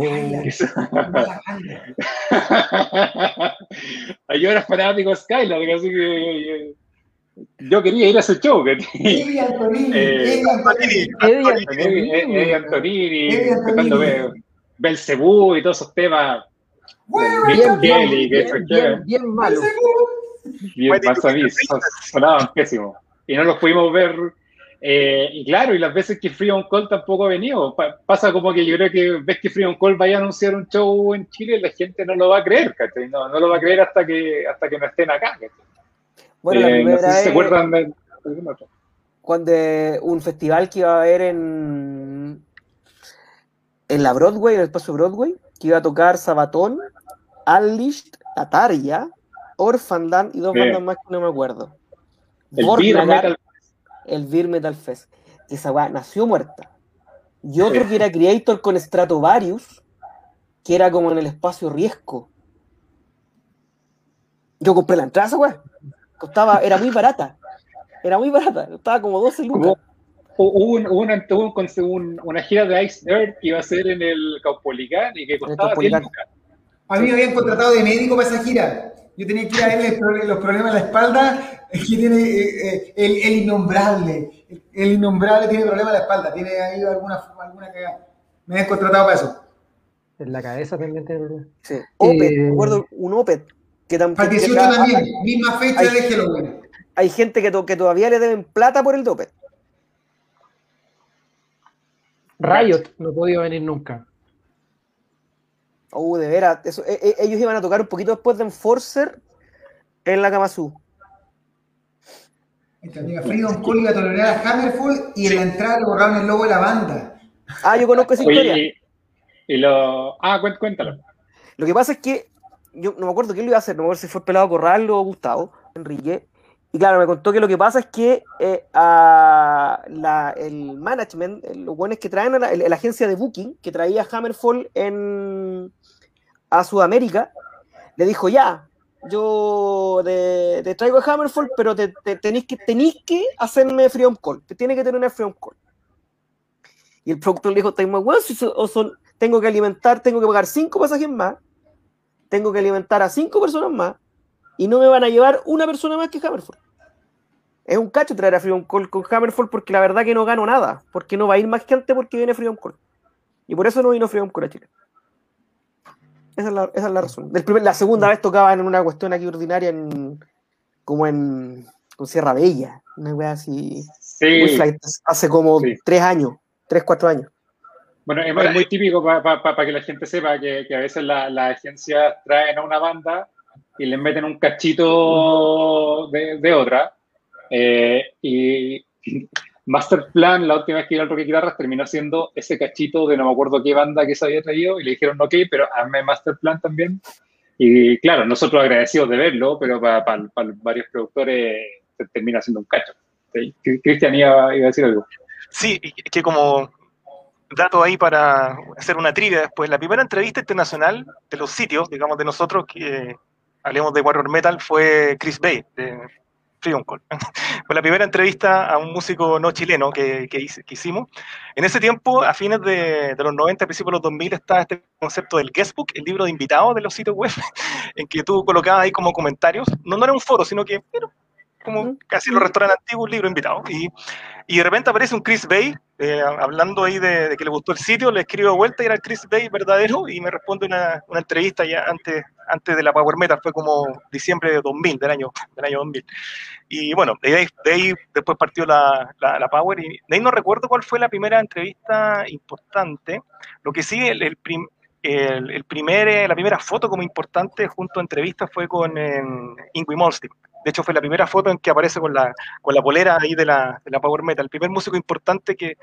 era fanático de Skylark, así que yo quería ir a ese show. Eddie Antonini. Eddie Antonini. Eddie Antonini. Belcebú y todos esos temas. Bien, bien, bien, bien, malo bien sonaban pésimos. Y no los pudimos ver. Eh, y claro, y las veces que Free on Call tampoco ha venido. pasa como que yo creo que ves que Free on Call vaya a anunciar un show en Chile, la gente no lo va a creer, No, no lo va a creer hasta que, hasta que no estén acá, Bueno, la primera eh, no sé si se acuerdan de, cuando un festival que iba a haber en en la Broadway, en el espacio Broadway, que iba a tocar Sabatón, Unleashed, Ataria, Orphanland y dos bandas más que no me acuerdo. El Beer Metal El Beer Metal Fest. Esa weá nació muerta. Y otro que era Creator con Stratovarius, que era como en el espacio Riesco. Yo compré la entrada, weá. Costaba, era muy barata. Era muy barata. Costaba como 12 lucas. Hubo, una, una, gira de Ice Earth que iba a ser en el Caupolicán y que costaba 10 lucas. A mí me habían contratado de médico para esa gira Yo tenía que ir a verle los problemas de la espalda que tiene eh, eh, el, el, innombrable. El, innombrable tiene problemas de la espalda, tiene ahí alguna, alguna cagada. Me he contratado para eso. En la cabeza también tiene problemas. Sí. Opet, eh, recuerdo un Opet. Que también, 18 también, misma fecha hay, de Halloween. Hay gente que, que todavía le deben plata por el Opet. Riot no ha podido venir nunca. Oh, de veras. Eso, e, e, ellos iban a tocar un poquito después de Enforcer en la Kamasu. Freedom Call iba a tolerar a Hammerfall y en la entrada le borraron el logo de la banda. Ah, yo conozco esa historia. Y, lo... Ah, cuéntalo. Lo que pasa es que yo no me acuerdo quién lo iba a hacer, no me acuerdo si fue Pelado Corral o Gustavo, Enrique. Y claro, me contó que lo que pasa es que eh, la, el management, los buenos que traen a la, la, agencia de booking que traía Hammerfall en, a Sudamérica, le dijo, ya, yo te, traigo a Hammerfall, pero te, tenéis, que, tenéis que hacerme Freedom Call, te tiene que tener una Freedom Call. Y el productor le dijo, tengo que alimentar, tengo que pagar cinco pasajes más, tengo que alimentar a cinco personas más, y no me van a llevar una persona más que Hammerfall. Es un cacho traer a Freedom Call con Hammerfall porque la verdad que no gano nada, porque no va a ir más gente porque viene Freedom Call. Y por eso no vino Freedom Call a Chile. Esa es la, esa es la razón. la segunda vez tocaban en una cuestión aquí ordinaria en, como en con Sierra Bella, una wea así. Sí. hace como tres años, tres, cuatro años. Bueno, es, muy típico para que la gente sepa que, que a veces las la agencias traen a una banda y le meten un cachito de, de otra. Eh, y Master Plan, la última vez que iba al Roque Guitarras, terminó siendo ese cachito de no me acuerdo qué banda que se había traído y le dijeron, ok, pero hazme Master Plan también. Y claro, nosotros agradecidos de verlo, pero para, varios productores termina siendo un cacho. Cristian iba, a decir algo. Sí, que como dato ahí para hacer una trivia después, la primera entrevista internacional de los sitios, digamos, de nosotros que hablemos de Warrior Metal fue Chris Bay, Freedom Call. Fue la primera entrevista a un músico no chileno que, que, hicimos. En ese tiempo, a fines de, los 90, principios de los 2000, estaba este concepto del guestbook, el libro de invitados de los sitios web, en que tú colocabas ahí como comentarios. No, no era un foro, sino que como casi los restaurantes antiguos, un libro invitado. Y, y, de repente aparece un Chris Bay, eh, hablando ahí de, que le gustó el sitio, le escribo de vuelta y era el Chris Bay verdadero y me responde una, una, entrevista ya antes, antes de la Power Metal, fue como diciembre de 2000, del año, del año 2000. Y bueno, de ahí, de ahí después partió la, la, Power y de ahí no recuerdo cuál fue la primera entrevista importante. Lo que sí, el, el, el, primer, la primera foto como importante junto a entrevistas fue con eh, Ingui Molstin de hecho, fue la primera foto en que aparece con la, con la polera ahí de la, de la Power Metal. El primer músico importante que,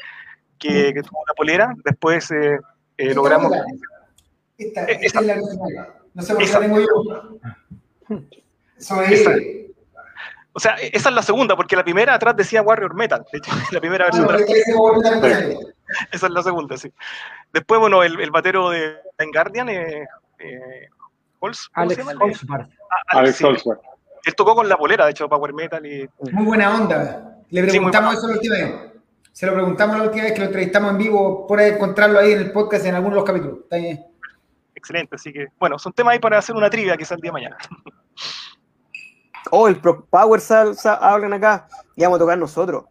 que, que tuvo una polera. Después eh, eh, logramos. Esta, esta, esta, es la original. No sé por qué la tengo yo. Sobre o sea, esa es la segunda, porque la primera atrás decía Warrior Metal. De hecho, la primera versión. esa es la segunda, sí. Después, bueno, el, el batero de Guardian, eh, eh, Holz, Alex Holzbarth. Ah, Alex, Alex Holzbarth. Él tocó con la polera, de hecho, Power Metal. Y... Muy buena onda. Le preguntamos eso la última vez. Se lo preguntamos la última vez que lo entrevistamos en vivo, por encontrarlo ahí en el podcast en algunos de los capítulos. Excelente, así que, bueno, son temas ahí para hacer una trivia quizás el día de mañana. Oh, el Pro Power salsa, hablan acá y vamos a tocar nosotros.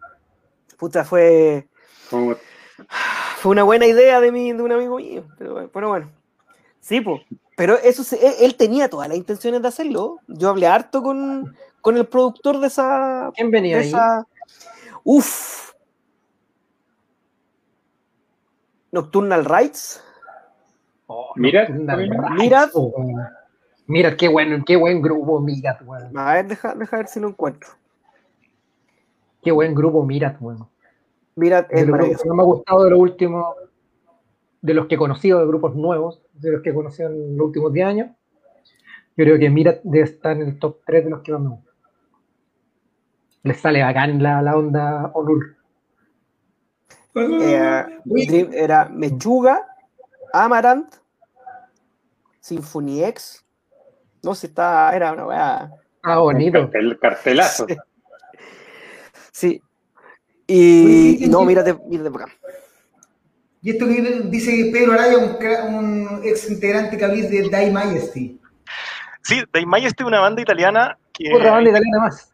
Puta, fue. Fue una buena idea de, mi, de un amigo mío, pero, pero bueno. Sí, pues. Pero eso e, él tenía todas las intenciones de hacerlo. Yo hablé harto con, con el productor de esa. ¿Quién venía de esa... Uf. Nocturnal Rights. Mira, mira, mira qué bueno, qué buen grupo, mira, A ver, deja, deja, ver si lo encuentro. Qué buen grupo, mira, bueno. Mira, no me ha gustado de lo último, de los que he conocido, de grupos nuevos, de los que he conocido en los últimos 10 años, yo creo que Mira debe estar en el top 3 de los que más me gustan. Les sale bacán la, la onda Onur. Eh, era Mechuga, Amaranth, Symphony X. No sé, está, era una weá. Ah, bonito. El cartelazo. Sí. Y, no, mírate, mírate por acá. Y esto que dice Pedro Araya, un, un ex integrante que de Die Majesty. Sí, Dave Majesty es una banda italiana que... Otra banda italiana más.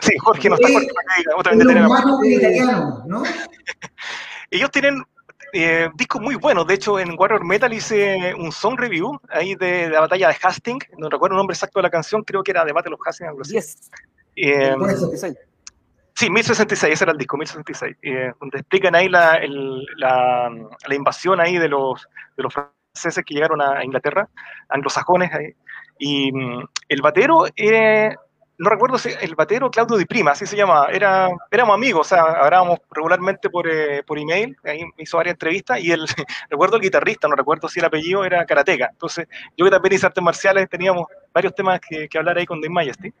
Sí, Jorge no está Jorge otra banda italiana ¿no? Ellos tienen eh, discos muy buenos. De hecho, en Warrior Metal hice un song review ahí de, la batalla de Hastings. No recuerdo el nombre exacto de la canción, creo que era de Battle of Hastings, algo así. Yes. Eh, sí, 1066, ese era el disco, 1066. Eh, donde explican ahí la, la, la, invasión ahí de los, de los franceses que llegaron a Inglaterra, anglosajones. Ahí. Y mm, el batero eh, no recuerdo si el batero Claudio Di Prima, así se llama, era, éramos amigos, o sea, hablábamos regularmente por, eh, por email, ahí me hizo varias entrevistas, y el, recuerdo el guitarrista, no recuerdo si el apellido era Karateka, entonces yo que también hice artes marciales, teníamos varios temas que, que hablar ahí con The Majesty,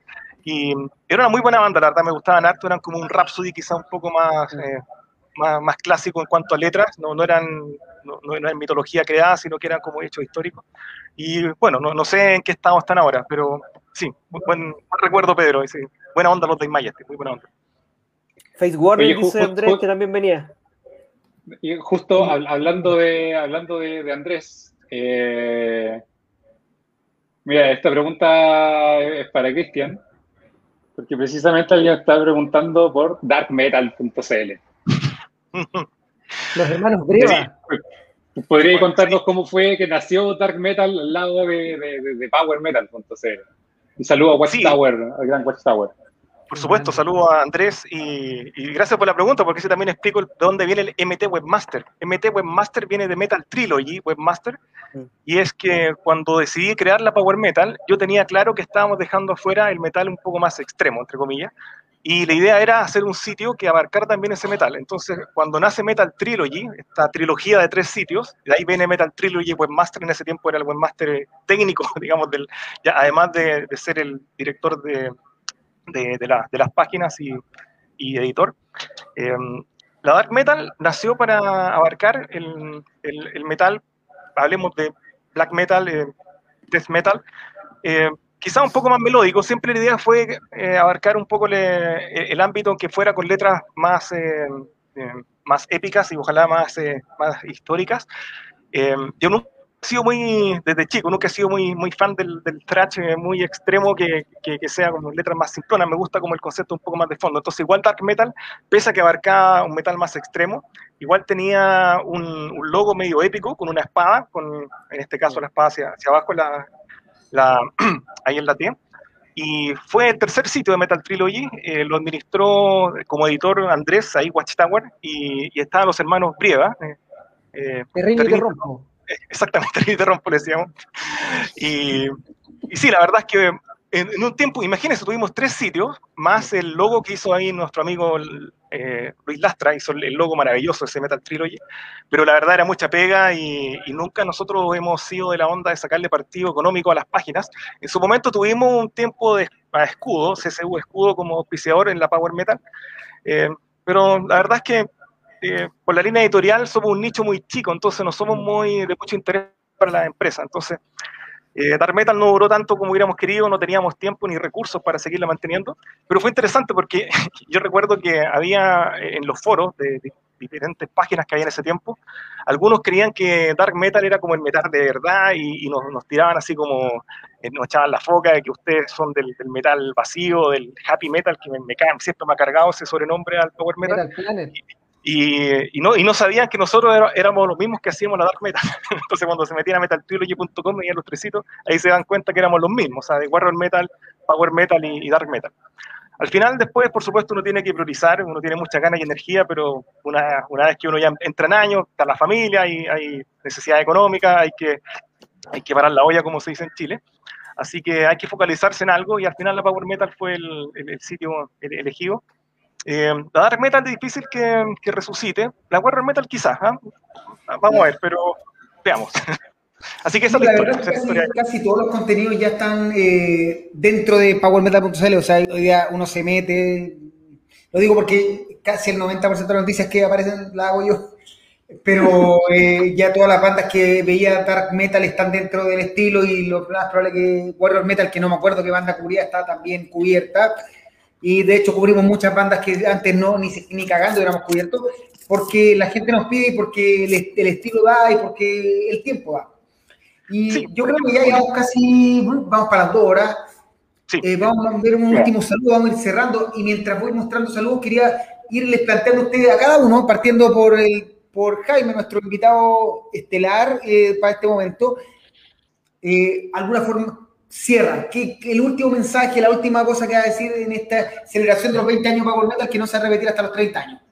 y era una muy buena banda, la verdad me gustaban harto, eran como un Rhapsody quizá un poco más, eh, más, más, clásico en cuanto a letras, no, no eran no, no, eran mitología creada, sino que eran como hechos históricos, y bueno, no, no sé en qué estado están ahora, pero sí, buen, recuerdo, Pedro. Sí. Buena onda los de Mayeste, muy buena onda. Face Warner dice Andrés que también venía. Y justo hablando de hablando de, Andrés, eh, mira, esta pregunta es para Cristian, porque precisamente alguien está preguntando por darkmetal.cl. Los hermanos Breva. ¿Podría contarnos cómo fue que nació Dark Metal al lado de, de, de PowerMetal.cl? Un saludo a Watchtower, al gran Watchtower. Por supuesto, saludo a Andrés y, gracias por la pregunta, porque así también explico de dónde viene el MT Webmaster. MT Webmaster viene de Metal Trilogy Webmaster, mm. y es que cuando decidí crear la Power Metal, yo tenía claro que estábamos dejando afuera el metal un poco más extremo, entre comillas, y la idea era hacer un sitio que abarcara también ese metal. Entonces, cuando nace Metal Trilogy, esta trilogía de tres sitios, de ahí viene Metal Trilogy Webmaster, en ese tiempo era el webmaster técnico, digamos, del, ya, además de, de, ser el director de, de, de, la, las páginas y, y editor. Eh, la Dark Metal nació para abarcar el, el, el metal, hablemos de black metal, eh, death metal, eh, quizá un poco más melódico. Siempre la idea fue eh, abarcar un poco le, el ámbito que fuera con letras más, eh, eh, más épicas y ojalá más, más históricas. yo nunca he sido muy, desde chico, nunca he sido muy, muy fan del, del thrash muy extremo que, que, que, sea como letras más simplonas. Me gusta como el concepto un poco más de fondo. Entonces, igual Dark Metal, pese a que abarcaba un metal más extremo, igual tenía un, un logo medio épico con una espada, con en este caso la espada hacia, hacia abajo, la, la, ahí en la T. Y fue el tercer sitio de Metal Trilogy, eh, lo administró como editor Andrés, ahí Watchtower, y, y estaban los hermanos Brieva. Eh, eh, Terrible y Rompo. Exactamente, Terrible Rompo le decíamos. Y, y sí, la verdad es que en, un tiempo, imagínense, tuvimos tres sitios, más el logo que hizo ahí nuestro amigo eh, Luis Lastra, hizo el logo maravilloso ese Metal Trilogy, pero la verdad era mucha pega y, nunca nosotros hemos sido de la onda de sacarle partido económico a las páginas. En su momento tuvimos un tiempo de a escudo, CSU escudo como auspiciador en la Power Metal, eh, pero la verdad es que eh, por la línea editorial somos un nicho muy chico, entonces no somos muy de mucho interés para la empresa, entonces eh, Dark Metal no duró tanto como hubiéramos querido, no teníamos tiempo ni recursos para seguirla manteniendo, pero fue interesante porque yo recuerdo que había eh, en los foros de, diferentes páginas que había en ese tiempo, algunos creían que Dark Metal era como el metal de verdad y, nos, tiraban así como, eh, nos echaban la foca de que ustedes son del, metal vacío, del happy metal, que me, me siempre me ha cargado ese sobrenombre al power metal. Y, no, y no sabían que nosotros éramos los mismos que hacíamos la Dark Metal. Entonces, cuando se metían a metaltrilogy.com y a los tresitos, ahí se dan cuenta que éramos los mismos, o sea, de Warrior Metal, Power Metal y, Dark Metal. Al final, después, por supuesto, uno tiene que priorizar, uno tiene mucha ganas y energía, pero una, una vez que uno ya entra en años, está la familia, y hay necesidad económica, hay que, hay que parar la olla, como se dice en Chile. Así que hay que focalizarse en algo y al final la Power Metal fue el, el sitio elegido. Eh, la Dark Metal es difícil que, que resucite. La Warrior Metal quizás, ¿ah? Vamos a ver, pero veamos. Así que esa la verdad casi, casi, todos los contenidos ya están eh, dentro de PowerMetal.cl, o sea, hoy día uno se mete, lo digo porque casi el 90% de las noticias que aparecen las hago yo, pero eh, ya todas las bandas que veía Dark Metal están dentro del estilo y lo más probable que Warrior Metal, que no me acuerdo qué banda cubría, está también cubierta y de hecho cubrimos muchas bandas que antes no, ni, ni cagando éramos cubiertos, porque la gente nos pide, porque el, estilo da y porque el tiempo da. Y yo creo que ya llegamos casi, vamos para las dos horas. Eh, vamos a ver un último saludo, vamos a ir cerrando. Y mientras voy mostrando saludos, quería irles planteando a ustedes a cada uno, partiendo por, el, por Jaime, nuestro invitado estelar eh, para este momento, eh, alguna forma cierra. ¿Qué, el último mensaje, la última cosa que va a decir en esta celebración de los 20 años Power Metal que no se va a repetir hasta los 30 años?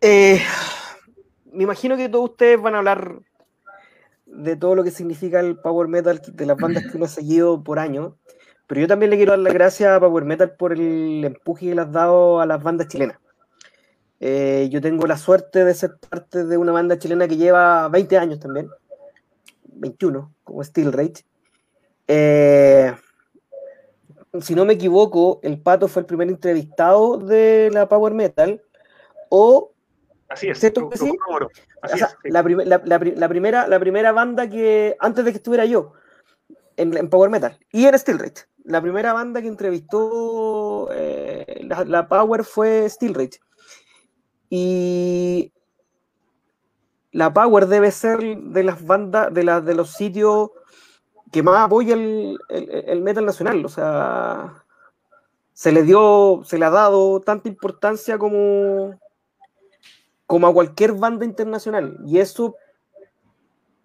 Eh, me imagino que todos ustedes van a hablar de todo lo que significa el Power Metal, de las bandas que uno ha seguido por años, pero yo también le quiero dar las gracias a Power Metal por el empuje que le has dado a las bandas chilenas. Eh, yo tengo la suerte de ser parte de una banda chilena que lleva 20 años también, 21, como Steel Rage, eh, si no me equivoco, el Pato fue el primer entrevistado de la Power Metal. O. Así es. La, primera, la primera banda que. Antes de que estuviera yo en, Power Metal y en Steel Rage. La primera banda que entrevistó eh, la, Power fue Steel Rage. Y la Power debe ser de las bandas, de, de los sitios que más apoya el, metal nacional. O sea, se le dio, se le ha dado tanta importancia como, como a cualquier banda internacional. Y eso,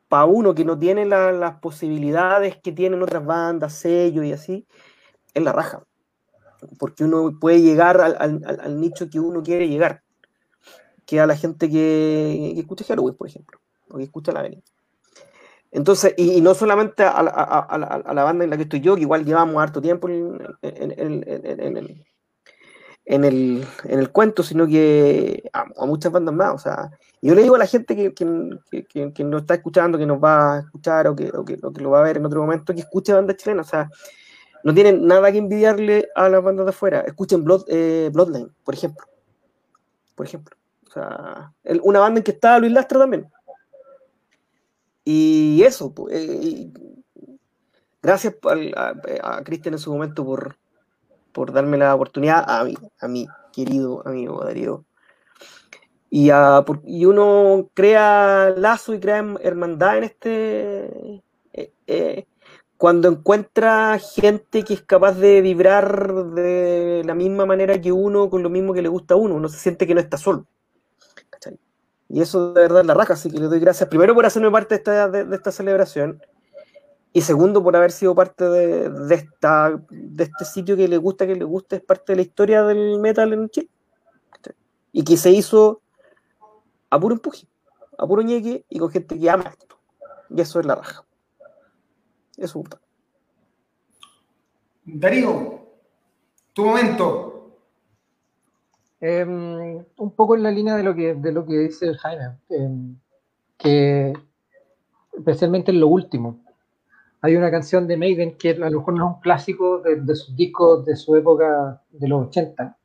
para uno que no tiene las posibilidades que tienen otras bandas, sellos y así, es la raja. Porque uno puede llegar al, nicho que uno quiere llegar. Que a la gente que, que escucha Halloween, por ejemplo, o que escucha la avenida. Entonces, y, no solamente a la, banda en la que estoy yo, que igual llevamos harto tiempo en, el, cuento, sino que a, muchas bandas más. O sea, yo le digo a la gente que, que, nos está escuchando, que nos va a escuchar o que, lo va a ver en otro momento, que escuche bandas chilenas. O sea, no tienen nada que envidiarle a las bandas de afuera. Escuchen Blood, eh, Bloodline, por ejemplo. Por ejemplo. O sea, una banda en que está Luis Lastra también. Y eso, pues, eh, gracias a, Cristian en su momento por, por darme la oportunidad, a mí, a mi querido amigo Darío. Y, y uno crea lazo y crea hermandad en este. Eh, eh, cuando encuentra gente que es capaz de vibrar de la misma manera que uno, con lo mismo que le gusta a uno, uno se siente que no está solo. Y eso de verdad es la raja, así que le doy gracias primero por hacerme parte de esta, celebración y segundo por haber sido parte de, esta, este sitio que le gusta, que le gusta, es parte de la historia del metal en Chile. Y que se hizo a puro empuje, a puro ñeque y con gente que ama esto. Y eso es la raja. Eso gusta. Darío, tu momento. Em, un poco en la línea de lo que, de lo que dice Jaime, em, que especialmente en lo último. Hay una canción de Maiden que a lo mejor no es un clásico de, sus discos de su época de los 80,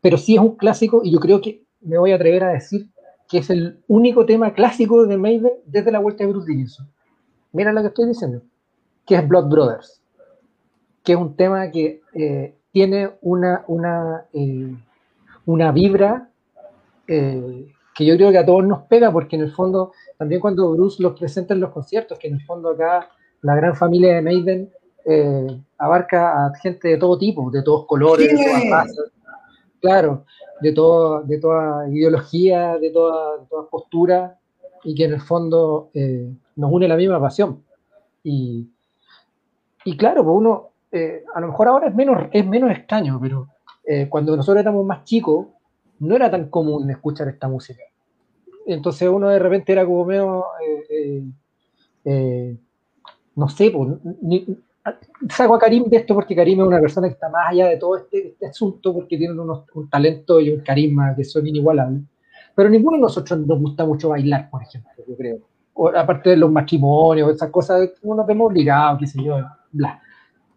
pero sí es un clásico y yo creo que me voy a atrever a decir que es el único tema clásico de Maiden desde la vuelta de Bruce Dickinson. Mira lo que estoy diciendo, que es Blood Brothers, que es un tema que eh, tiene una, una eh, una vibra eh, que yo creo que a todos nos pega, porque en el fondo, también cuando Bruce los presenta en los conciertos, que en el fondo acá la gran familia de Maiden eh, abarca a gente de todo tipo, de todos colores, de todas razas, claro, de, todo, de toda ideología, de toda, toda postura, y que en el fondo eh, nos une la misma pasión. Y, y claro, pues uno, a lo mejor ahora es menos, es menos extraño, pero eh, cuando nosotros éramos más chicos, no era tan común escuchar esta música. Entonces uno de repente era como medio, eh, eh, no sé, pues, saco a Karim de esto porque Karim es una persona que está más allá de todo este, este asunto porque tiene unos, un talento y un carisma que son inigualables. Pero ninguno de nosotros nos gusta mucho bailar, por ejemplo, yo creo. O, aparte de los matrimonios, esas cosas, uno vemos obligados, qué sé yo, bla.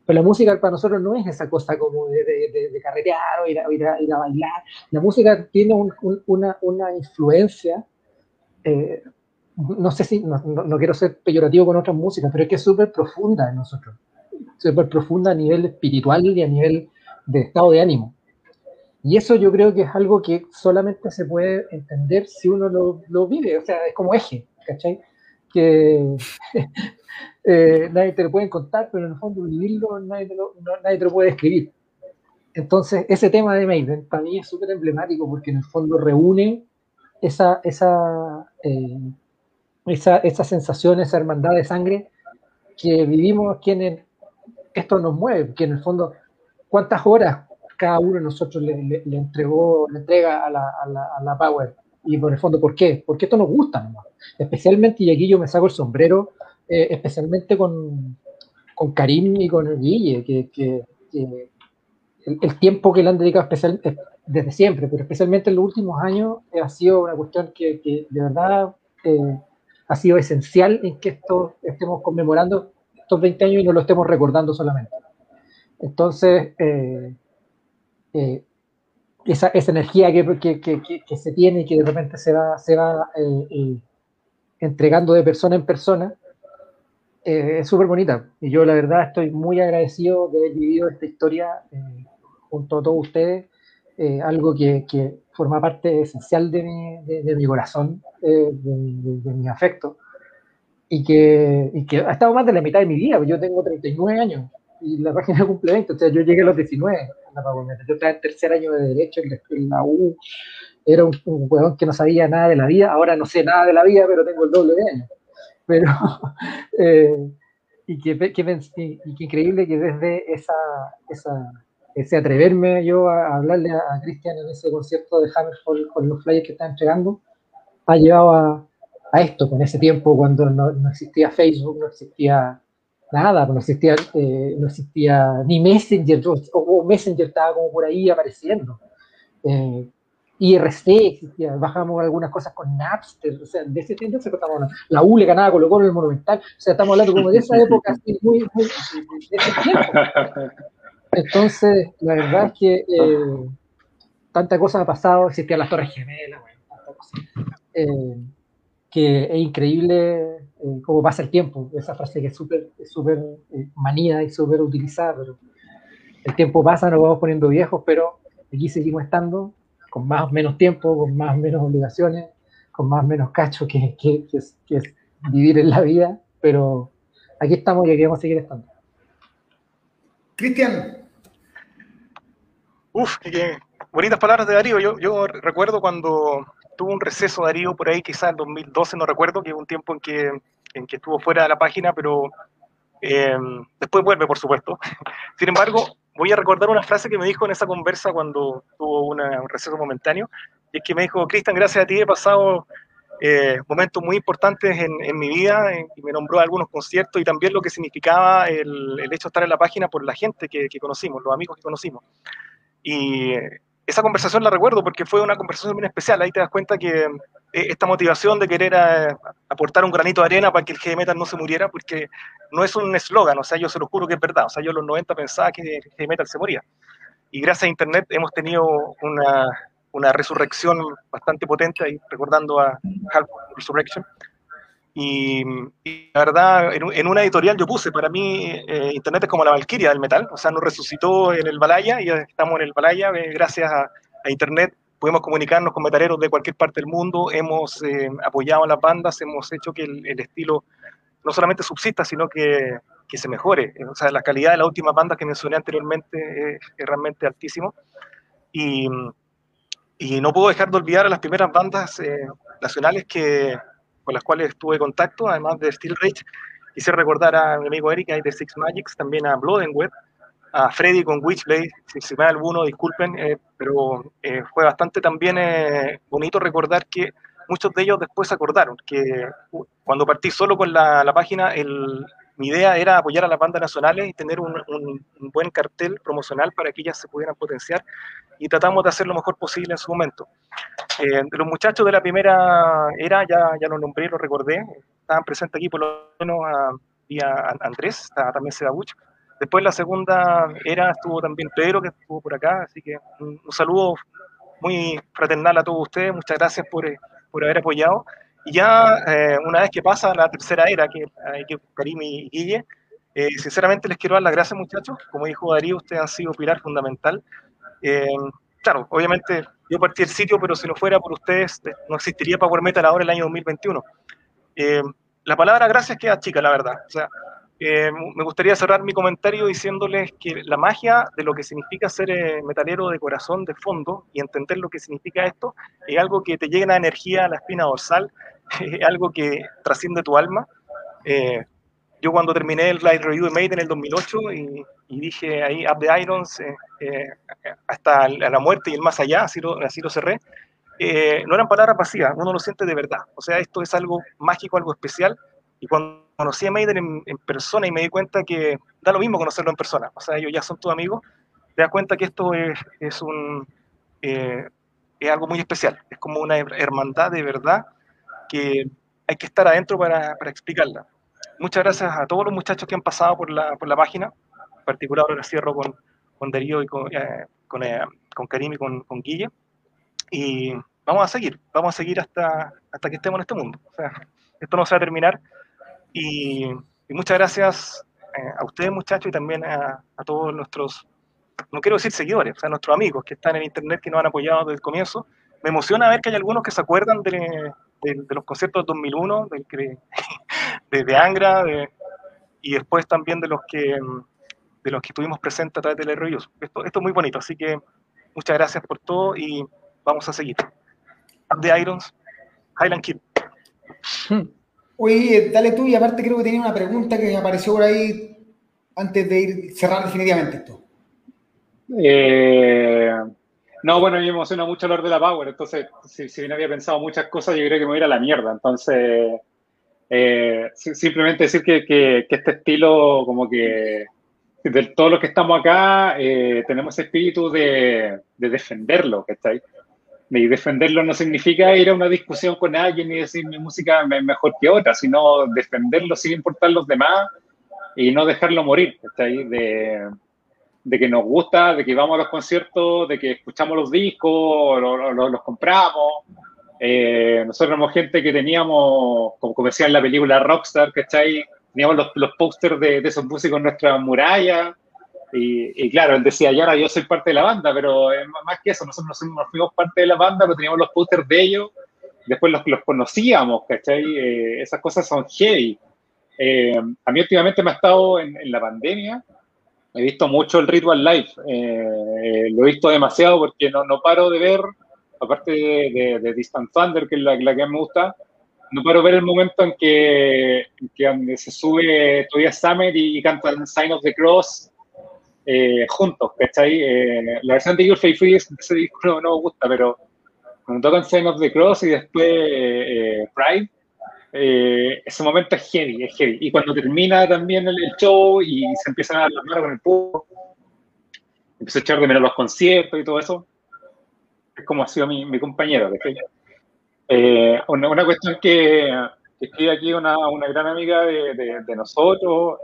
Pero la música para nosotros no es esa cosa como de, de, carretear o ir a, ir, a, bailar. La música tiene una, una, influencia, eh, no sé si, no, no, quiero ser peyorativo con otras músicas, pero es que es súper profunda en nosotros. Súper profunda a nivel espiritual y a nivel de estado de ánimo. Y eso yo creo que es algo que solamente se puede entender si uno lo, lo vive, o sea, es como eje, ¿cachai? que eh, nadie te lo puede contar, pero en el fondo vivirlo nadie te lo, nadie te lo puede escribir. Entonces, ese tema de Maiden para mí es súper emblemático porque en el fondo reúne esa, esa, eh, esa, esa sensación, esa hermandad de sangre que vivimos quienes esto nos mueve, que en el fondo, cuántas horas cada uno de nosotros le, le, entregó, le entrega a la, a, la, a la, Power. Y por el fondo, ¿por qué? Porque esto nos gusta, especialmente, y aquí yo me saco el sombrero, eh, especialmente con, con Karim y con Guille, que, el, tiempo que le han dedicado especial, eh, desde siempre, pero especialmente en los últimos años, eh, ha sido una cuestión que, de verdad ha sido esencial en que esto estemos conmemorando estos 20 años y no lo estemos recordando solamente. Entonces, eh, eh, esa, esa, energía que, que, se tiene y que de repente se va, se va eh, entregando de persona en persona, es súper bonita. Y yo la verdad estoy muy agradecido de haber vivido esta historia junto a todos ustedes, algo que, forma parte esencial de mi, de, mi corazón, de, de, mi afecto y que, y que ha estado más de la mitad de mi vida. Yo tengo 39 años y la página cumple 20, o sea, yo llegué a los 19 Yo estaba en tercer año de Derecho en la U, era un, un que no sabía nada de la vida, ahora no sé nada de la vida, pero tengo el doble de años. Pero, eh, y, que, increíble que desde esa, ese atreverme yo a, hablarle a, Cristian en ese concierto de Hammerfall con los flyers que está entregando, ha llevado a, a esto, con ese tiempo cuando no, no, existía Facebook, no existía nada, no existía, eh, no existía ni Messenger, o, Messenger estaba como por ahí apareciendo. Eh, IRC existía, bajamos algunas cosas con Napster, o sea, de ese tiempo se contaba la U le ganaba Colo Colo el Monumental, o sea, estamos hablando como de esa época, así, muy, muy, de ese tiempo. Entonces, la verdad es que eh, tanta cosa ha pasado, existían las Torres Gemelas, bueno, tanta cosa. Eh, que es increíble eh, cómo pasa el tiempo. Esa frase que es súper super, eh, manía y súper utilizada, pero el tiempo pasa, nos vamos poniendo viejos, pero aquí seguimos estando con más o menos tiempo, con más o menos obligaciones, con más o menos cacho que, que, que, es, que, es, vivir en la vida, pero aquí estamos y aquí vamos a seguir estando. Cristian. Uf, qué bonitas palabras de Darío. Yo, yo recuerdo cuando tuvo un receso Darío por ahí, quizás en 2012, no recuerdo, que es un tiempo en que, en que estuvo fuera de la página, pero eh, después vuelve, por supuesto. Sin embargo, voy a recordar una frase que me dijo en esa conversa cuando tuvo una, un receso momentáneo, y es que me dijo, Cristian, gracias a ti he pasado eh, momentos muy importantes en, en mi vida, y me nombró algunos conciertos y también lo que significaba el, hecho de estar en la página por la gente que, que conocimos, los amigos que conocimos. Y esa conversación la recuerdo porque fue una conversación muy especial. Ahí te das cuenta que eh, esta motivación de querer eh, aportar un granito de arena para que el heavy metal no se muriera, porque no es un eslogan, o sea, yo se lo juro que es verdad. O sea, yo en los 90 pensaba que el heavy metal se moría. Y gracias a Internet hemos tenido una, una resurrección bastante potente, ahí recordando a Half Resurrection. Y, y, la verdad, en, en, una editorial yo puse, para mí eh, Internet es como la Valquiria del metal, o sea, nos resucitó en el Balaya y estamos en el Balaya, eh, gracias a, a, Internet podemos comunicarnos con metaleros de cualquier parte del mundo, hemos eh, apoyado a las bandas, hemos hecho que el, el, estilo no solamente subsista, sino que, que, se mejore. O sea, la calidad de las últimas bandas que mencioné anteriormente es, es realmente altísimo. Y, y, no puedo dejar de olvidar a las primeras bandas eh, nacionales que con las cuales tuve contacto, además de Steel Rage. Quisiera recordar a mi amigo Eric, de Six Magics, también a Blood and Web, a Freddy con Witchblade, si me da alguno, disculpen, eh, pero eh, fue bastante también eh, bonito recordar que muchos de ellos después acordaron que cuando partí solo con la página, el, mi idea era apoyar a las bandas nacionales y tener un, un, un, buen cartel promocional para que ellas se pudieran potenciar y tratamos de hacer lo mejor posible en su momento. Eh, los muchachos de la primera era, ya, ya los nombré, los recordé, estaban presentes aquí por lo menos a, a Andrés, está también Sedabuch. Después la segunda era estuvo también Pedro, que estuvo por acá, así que un, un saludo muy fraternal a todos ustedes, muchas gracias por, eh, por haber apoyado. Y ya eh, una vez que pasa la tercera era, que, que Karim y Guille, eh, sinceramente les quiero dar las gracias muchachos, como dijo Darío, ustedes han sido pilar fundamental. Eh, claro, obviamente yo partí el sitio, pero si no fuera por ustedes, no existiría Power Metal ahora el año 2021. Eh, la palabra gracias queda chica, la verdad. O sea, eh, me gustaría cerrar mi comentario diciéndoles que la magia de lo que significa ser eh, metalero de corazón, de fondo, y entender lo que significa esto, es algo que te llena energía a la espina dorsal, es algo que trasciende tu alma. Eh, yo cuando terminé el Live Review de Made en el 2008 y, dije ahí Up the Irons hasta la muerte y el más allá, así lo, así lo cerré, no eran palabras vacías, uno lo siente de verdad. O sea, esto es algo mágico, algo especial, y cuando conocí a Maiden en, persona y me di cuenta que da lo mismo conocerlo en persona, o sea, ellos ya son tus amigos, te das cuenta que esto es, es un, eh, es algo muy especial, es como una hermandad de verdad que hay que estar adentro para, para explicarla. Muchas gracias a todos los muchachos que han pasado por la, por la página, en particular ahora cierro con, con Darío y con, eh, con, eh, con, Karim y con, con Guille, y vamos a seguir, vamos a seguir hasta, hasta que estemos en este mundo. O sea, esto no se va a terminar y, muchas gracias eh, a ustedes, muchachos, y también a, todos nuestros, no quiero decir seguidores, o sea, nuestros amigos que están en internet, que nos han apoyado desde el comienzo. Me emociona ver que hay algunos que se acuerdan de, los conciertos del 2001, de, de, Angra, y después también de los que de los que estuvimos presentes a través de la Esto, esto es muy bonito, así que muchas gracias por todo y vamos a seguir. The Irons, Highland Kid. Hmm. Oye, dale tú y aparte creo que tenía una pregunta que apareció por ahí antes de ir cerrar definitivamente esto. Eh, no, bueno, me emociona mucho hablar de la Power, entonces si, bien había pensado muchas cosas, yo creo que me voy a ir a la mierda. Entonces, eh, simplemente decir que, este estilo, como que de todos los que estamos acá, eh, tenemos espíritu de, de defenderlo, ¿cachai? Y defenderlo no significa ir a una discusión con alguien y decir mi música es mejor que otra, sino defenderlo sin importar los demás y no dejarlo morir, de, de, que nos gusta, de que vamos a los conciertos, de que escuchamos los discos, los compramos. Eh, nosotros éramos gente que teníamos, como, decía en la película Rockstar, ¿cachai? Teníamos los, los pósters de, de esos músicos en nuestra muralla y, claro, él decía, y ahora yo soy parte de la banda, pero más que eso, nosotros nos fuimos parte de la banda, pero teníamos los pósters de ellos, después los, los conocíamos, ¿cachai? Eh, esas cosas son heavy. Eh, a mí últimamente me ha estado en, la pandemia, he visto mucho el Ritual Life, eh, lo he visto demasiado porque no, no paro de ver, aparte de, de, Distant Thunder, que es la, la, que me gusta, no paro de ver el momento en que, que se sube todavía Summer y, y cantan Sign of the Cross eh, juntos, ¿cachai? Eh, la versión de Your Faith Free, ese disco no, me gusta, pero cuando tocan Sign of the Cross y después eh, Pride, ese momento es heavy, es heavy. Y cuando termina también el, show y se empiezan a hablar con el público, empieza a echar de menos los conciertos y todo eso, es como ha sido mi, mi compañero, una, una, cuestión que, que escribe aquí una, una gran amiga de, de, de nosotros,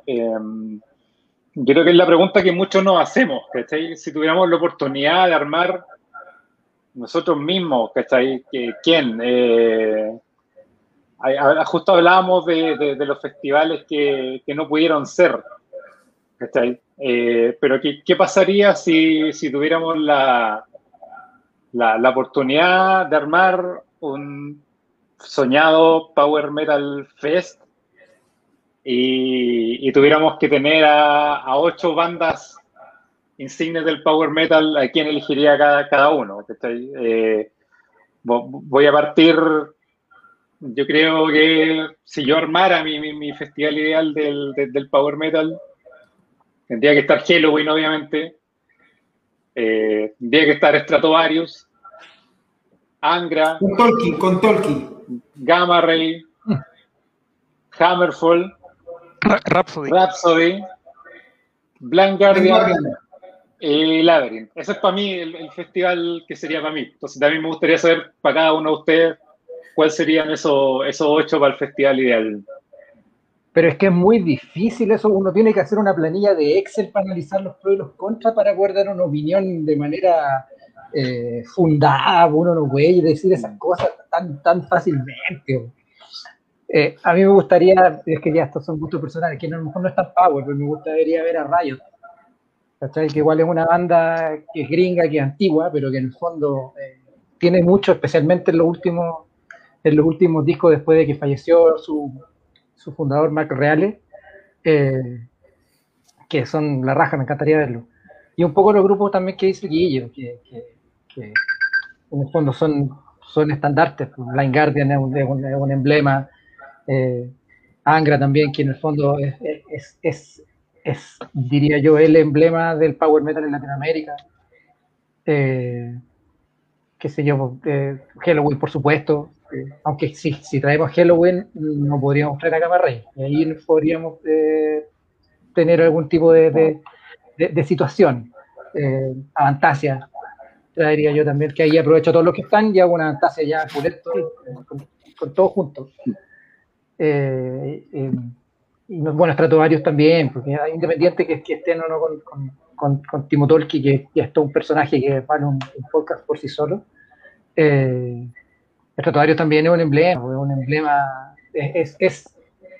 yo creo que es la pregunta que muchos nos hacemos, ¿cachai? Si tuviéramos la oportunidad de armar nosotros mismos, ¿cachai? ¿Quién? Eh, justo hablábamos de, los festivales que, no pudieron ser, ¿cachai? Eh, pero ¿qué, pasaría si, tuviéramos la, la, la oportunidad de armar un soñado Power Metal Fest y, tuviéramos que tener a, ocho bandas insignes del power metal, ¿a quién elegiría cada, cada uno? Eh, voy a partir, yo creo que si yo armara mi, mi, festival ideal del, del, power metal, tendría que estar Halloween, obviamente, eh, tendría que estar Stratovarius, Angra, con Tolkien, con Tolkien, Gamma Ray, Hammerfall, Rhapsody. Rhapsody, Blind Guardian y Labyrinth. Ese es para mí el, festival que sería para mí. Entonces también me gustaría saber para cada uno de ustedes cuáles serían esos, esos ocho para el festival ideal. Pero es que es muy difícil eso, uno tiene que hacer una planilla de Excel para analizar los pros y los contras para poder dar una opinión de manera eh, fundada, uno no puede decir esas cosas tan, tan fácilmente. Eh, a mí me gustaría, es que ya estos son gustos personales, que a lo mejor no es tan power, pero me gustaría ver a Riot. ¿Cachai? Que igual es una banda que es gringa, que es antigua, pero que en el fondo eh, tiene mucho, especialmente en los últimos en los últimos discos después de que falleció su, su fundador Mark Reale, eh, que son la raja, me encantaría verlo. Y un poco los grupos también que dice Guillo, que, que, en el fondo son, son estandartes. Pues, Line Guardian es un, emblema, eh, Angra también, que en el fondo es, diría yo, el emblema del power metal en Latinoamérica. Eh, qué sé yo, eh, Halloween, por supuesto. Eh, aunque si, si traemos Halloween, no podríamos traer a Camarrey. Y ahí podríamos tener algún tipo de, de, situación. Eh, Avantasia, traería yo también, que ahí aprovecho a todos los que están y hago una Avantasia ya puleto, con, con todos juntos. Y bueno, varios también, porque hay independiente que, que estén o no con, con, con, Timo Tolki, que es todo un personaje que vale un, un podcast por sí solo. Eh, Stratovarius también es un emblema, es un emblema, es, es,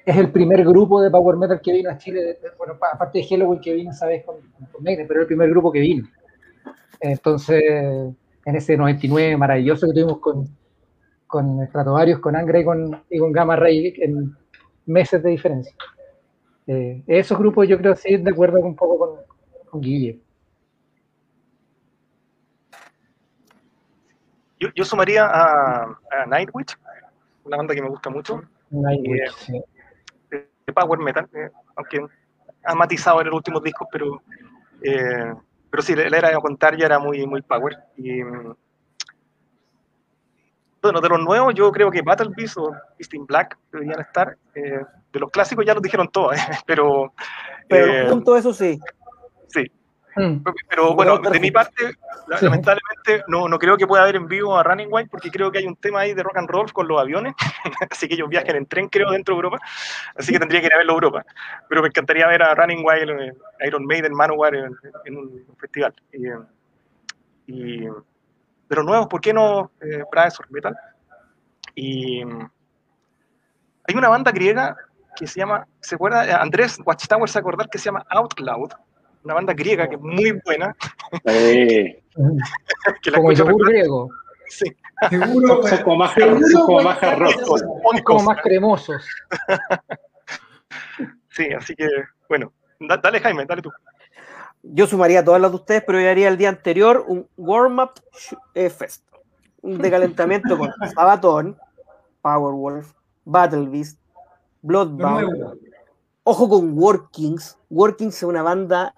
es, el primer grupo de Power Metal que vino a Chile, bueno, aparte de Halloween que vino esa vez con, con pero era el primer grupo que vino. Entonces, en ese 99 maravilloso que tuvimos con, con Stratovarius, con Angra y con, y con Gamma Ray en meses de diferencia. Eh, esos grupos yo creo sí de acuerdo un poco con, con Guille. Yo, sumaría a, Nightwitch, una banda que me gusta mucho. Nightwitch, eh, de, Power Metal, eh, aunque ha matizado en el último disco, pero, eh, pero sí, la era de contar ya era muy, muy Power. Y, bueno, de los nuevos, yo creo que Battle Beast o Beast in Black deberían estar. de los clásicos ya los dijeron todos, pero. Pero junto eso sí. Sí, Mm. Pero bueno, de mi parte, lamentablemente no, no creo que pueda haber en vivo a Running Wild porque creo que hay un tema ahí de rock and roll con los aviones, así que ellos viajan en tren, creo, dentro de Europa, así que tendría que ir a verlo a Europa. Pero me encantaría ver a Running Wild, eh, Iron Maiden, Manowar en, en un festival. Y, y, de los nuevos, ¿por qué no eh, Metal? Y hay una banda griega que se llama, ¿se acuerda? Andrés Watchtower se acordar que se llama Outcloud una banda griega que es muy buena. que la como yogur griego. Sí. Seguro, son, como más, como más como más cremosos. sí, así que, bueno, dale Jaime, dale tú. Yo sumaría todas las de ustedes, pero yo haría el día anterior un warm-up eh, fest. Un decalentamiento con Sabaton, Powerwolf, Battle Beast, Bloodbound. Ojo con Workings. Workings es una banda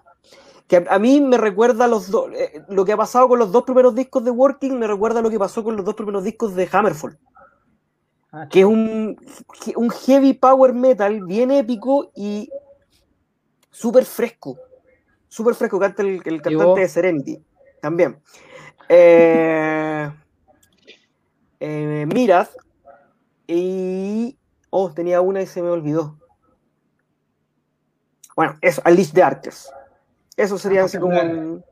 que a, mí me recuerda los eh, lo que ha pasado con los dos primeros discos de Working, me recuerda lo que pasó con los dos primeros discos de Hammerfall. Ah, que es un, un heavy power metal bien épico y súper fresco. Súper fresco, canta el, el cantante de Serenity también. Eh, eh, Mirad y. Oh, tenía una y se me olvidó. Bueno, eso, Alice de Archers. Eso sería así como un.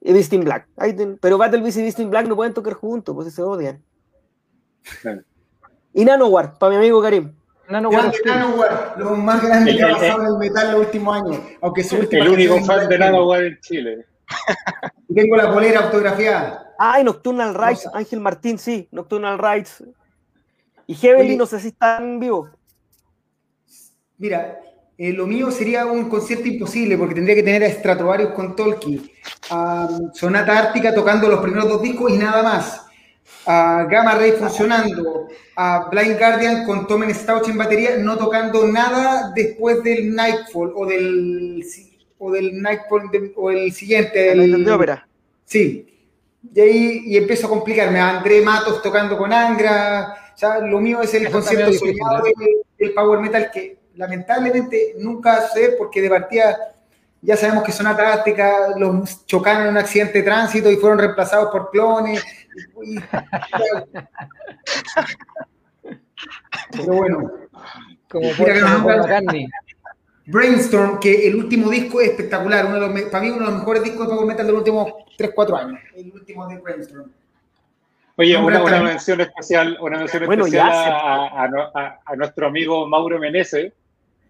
Y Beast in Black. Pero Battle Beast y Beast in Black no pueden tocar juntos, pues se odian. Y Nanowar, para mi amigo Karim. Nanowar, Nanowar lo más grande que ha pasado en el metal los últimos años. Aunque su el único fan de Nanowar en Chile. tengo la polera autografiada. Ah, y Nocturnal Rights, Ángel Martín, sí, Nocturnal Rights. Y Heavenly, no sé si están vivos. Mira, eh, lo mío sería un concierto imposible porque tendría que tener a Stratovarius con Tolkien, a Sonata Ártica tocando los primeros dos discos y nada más, a Gamma Ray funcionando, a Blind Guardian con Tomen Stouch en batería no tocando nada después del Nightfall o del, o del Nightfall o el siguiente. El, de ópera. Sí. Y ahí y empiezo a complicarme. A André Matos tocando con Angra. Ya, lo mío es el concierto soñado del Power Metal que lamentablemente nunca sé, porque de partida ya sabemos que son Táctica los chocaron en un accidente de tránsito y fueron reemplazados por clones. pero bueno. Como por Brainstorm, que el último disco es espectacular, uno de los, para mí uno de los mejores discos de Power Metal de los últimos 3-4 años. El último de Brainstorm. Oye, una, mención especial, una mención especial a, nuestro amigo Mauro Menezes,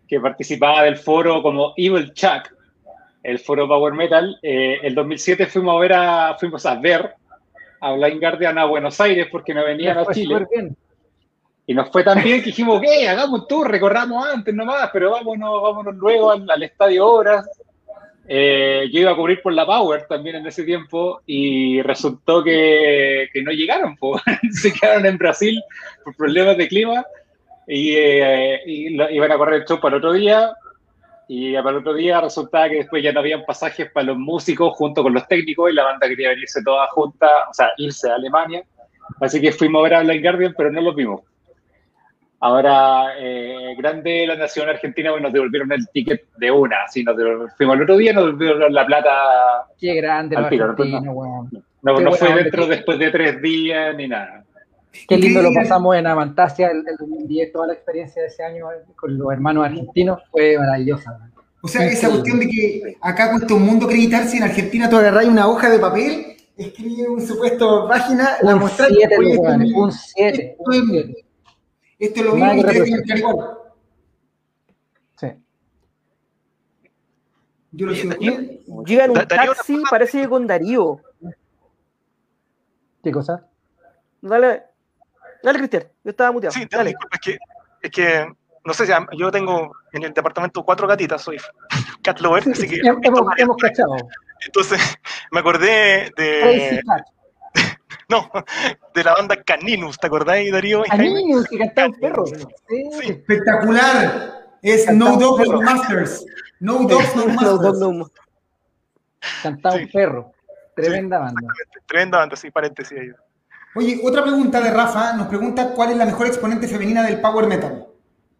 que participaba del foro como Evil Chuck, el foro Power Metal. Eh, el 2007 fuimos a ver a, fuimos a ver a Blind Guardian a Buenos Aires porque no venían a Chile. Y nos fue tan bien que dijimos, ok, hagamos un tour, recorramos antes nomás, pero vámonos, vámonos luego al, al Estadio Obras. Eh, yo iba a cubrir por la Power también en ese tiempo y resultó que, que no llegaron, po. se quedaron en Brasil por problemas de clima y, eh, y lo- iban a correr el show para el otro día. Y para el otro día resultaba que después ya no habían pasajes para los músicos junto con los técnicos y la banda quería venirse toda junta, o sea, irse a Alemania. Así que fuimos a ver a Blind Guardian, pero no los vimos. Ahora, eh, grande la nación argentina, pues nos devolvieron el ticket de una. Así nos fuimos el otro día, nos devolvieron la plata. Qué grande Al tiro, no. No, fue dentro después de tres días ni nada. Qué lindo lo pasamos en Avantasia el, el 2010, toda la experiencia de ese año eh, con los hermanos argentinos fue maravillosa. O sea, esa cuestión de que acá cuesta un mundo acreditarse, en Argentina tú agarrás una hoja de papel, escribes un supuesto página, la Un mostrás, 7, oye, esto es- un 7, esto un es- 7. Esto es lo mismo que y estar igual. Sí. Yo lo sigo. Llega en un taxi, parece que con Darío. ¿Qué cosa? Dale, dale, Cristian. Yo estaba muteado. Sí, dale. disculpa, es que, es que, no sé, ya, yo tengo en el departamento cuatro gatitas, soy cat lover, así que Hem- hemos, hemos cachado. entonces me acordé de, no, de la banda Caninus, ¿te acordáis, Darío? Anillos que cantaban perros. Sí. Sí. Espectacular. Es No Dogs, perro. No Masters. No Dogs, No No, Masters. no, no. Cantaba Sí. un perro. Tremenda banda. Tremenda banda, sí, paréntesis ahí. Oye, otra pregunta de Rafa. Nos pregunta cuál es la mejor exponente femenina del power metal.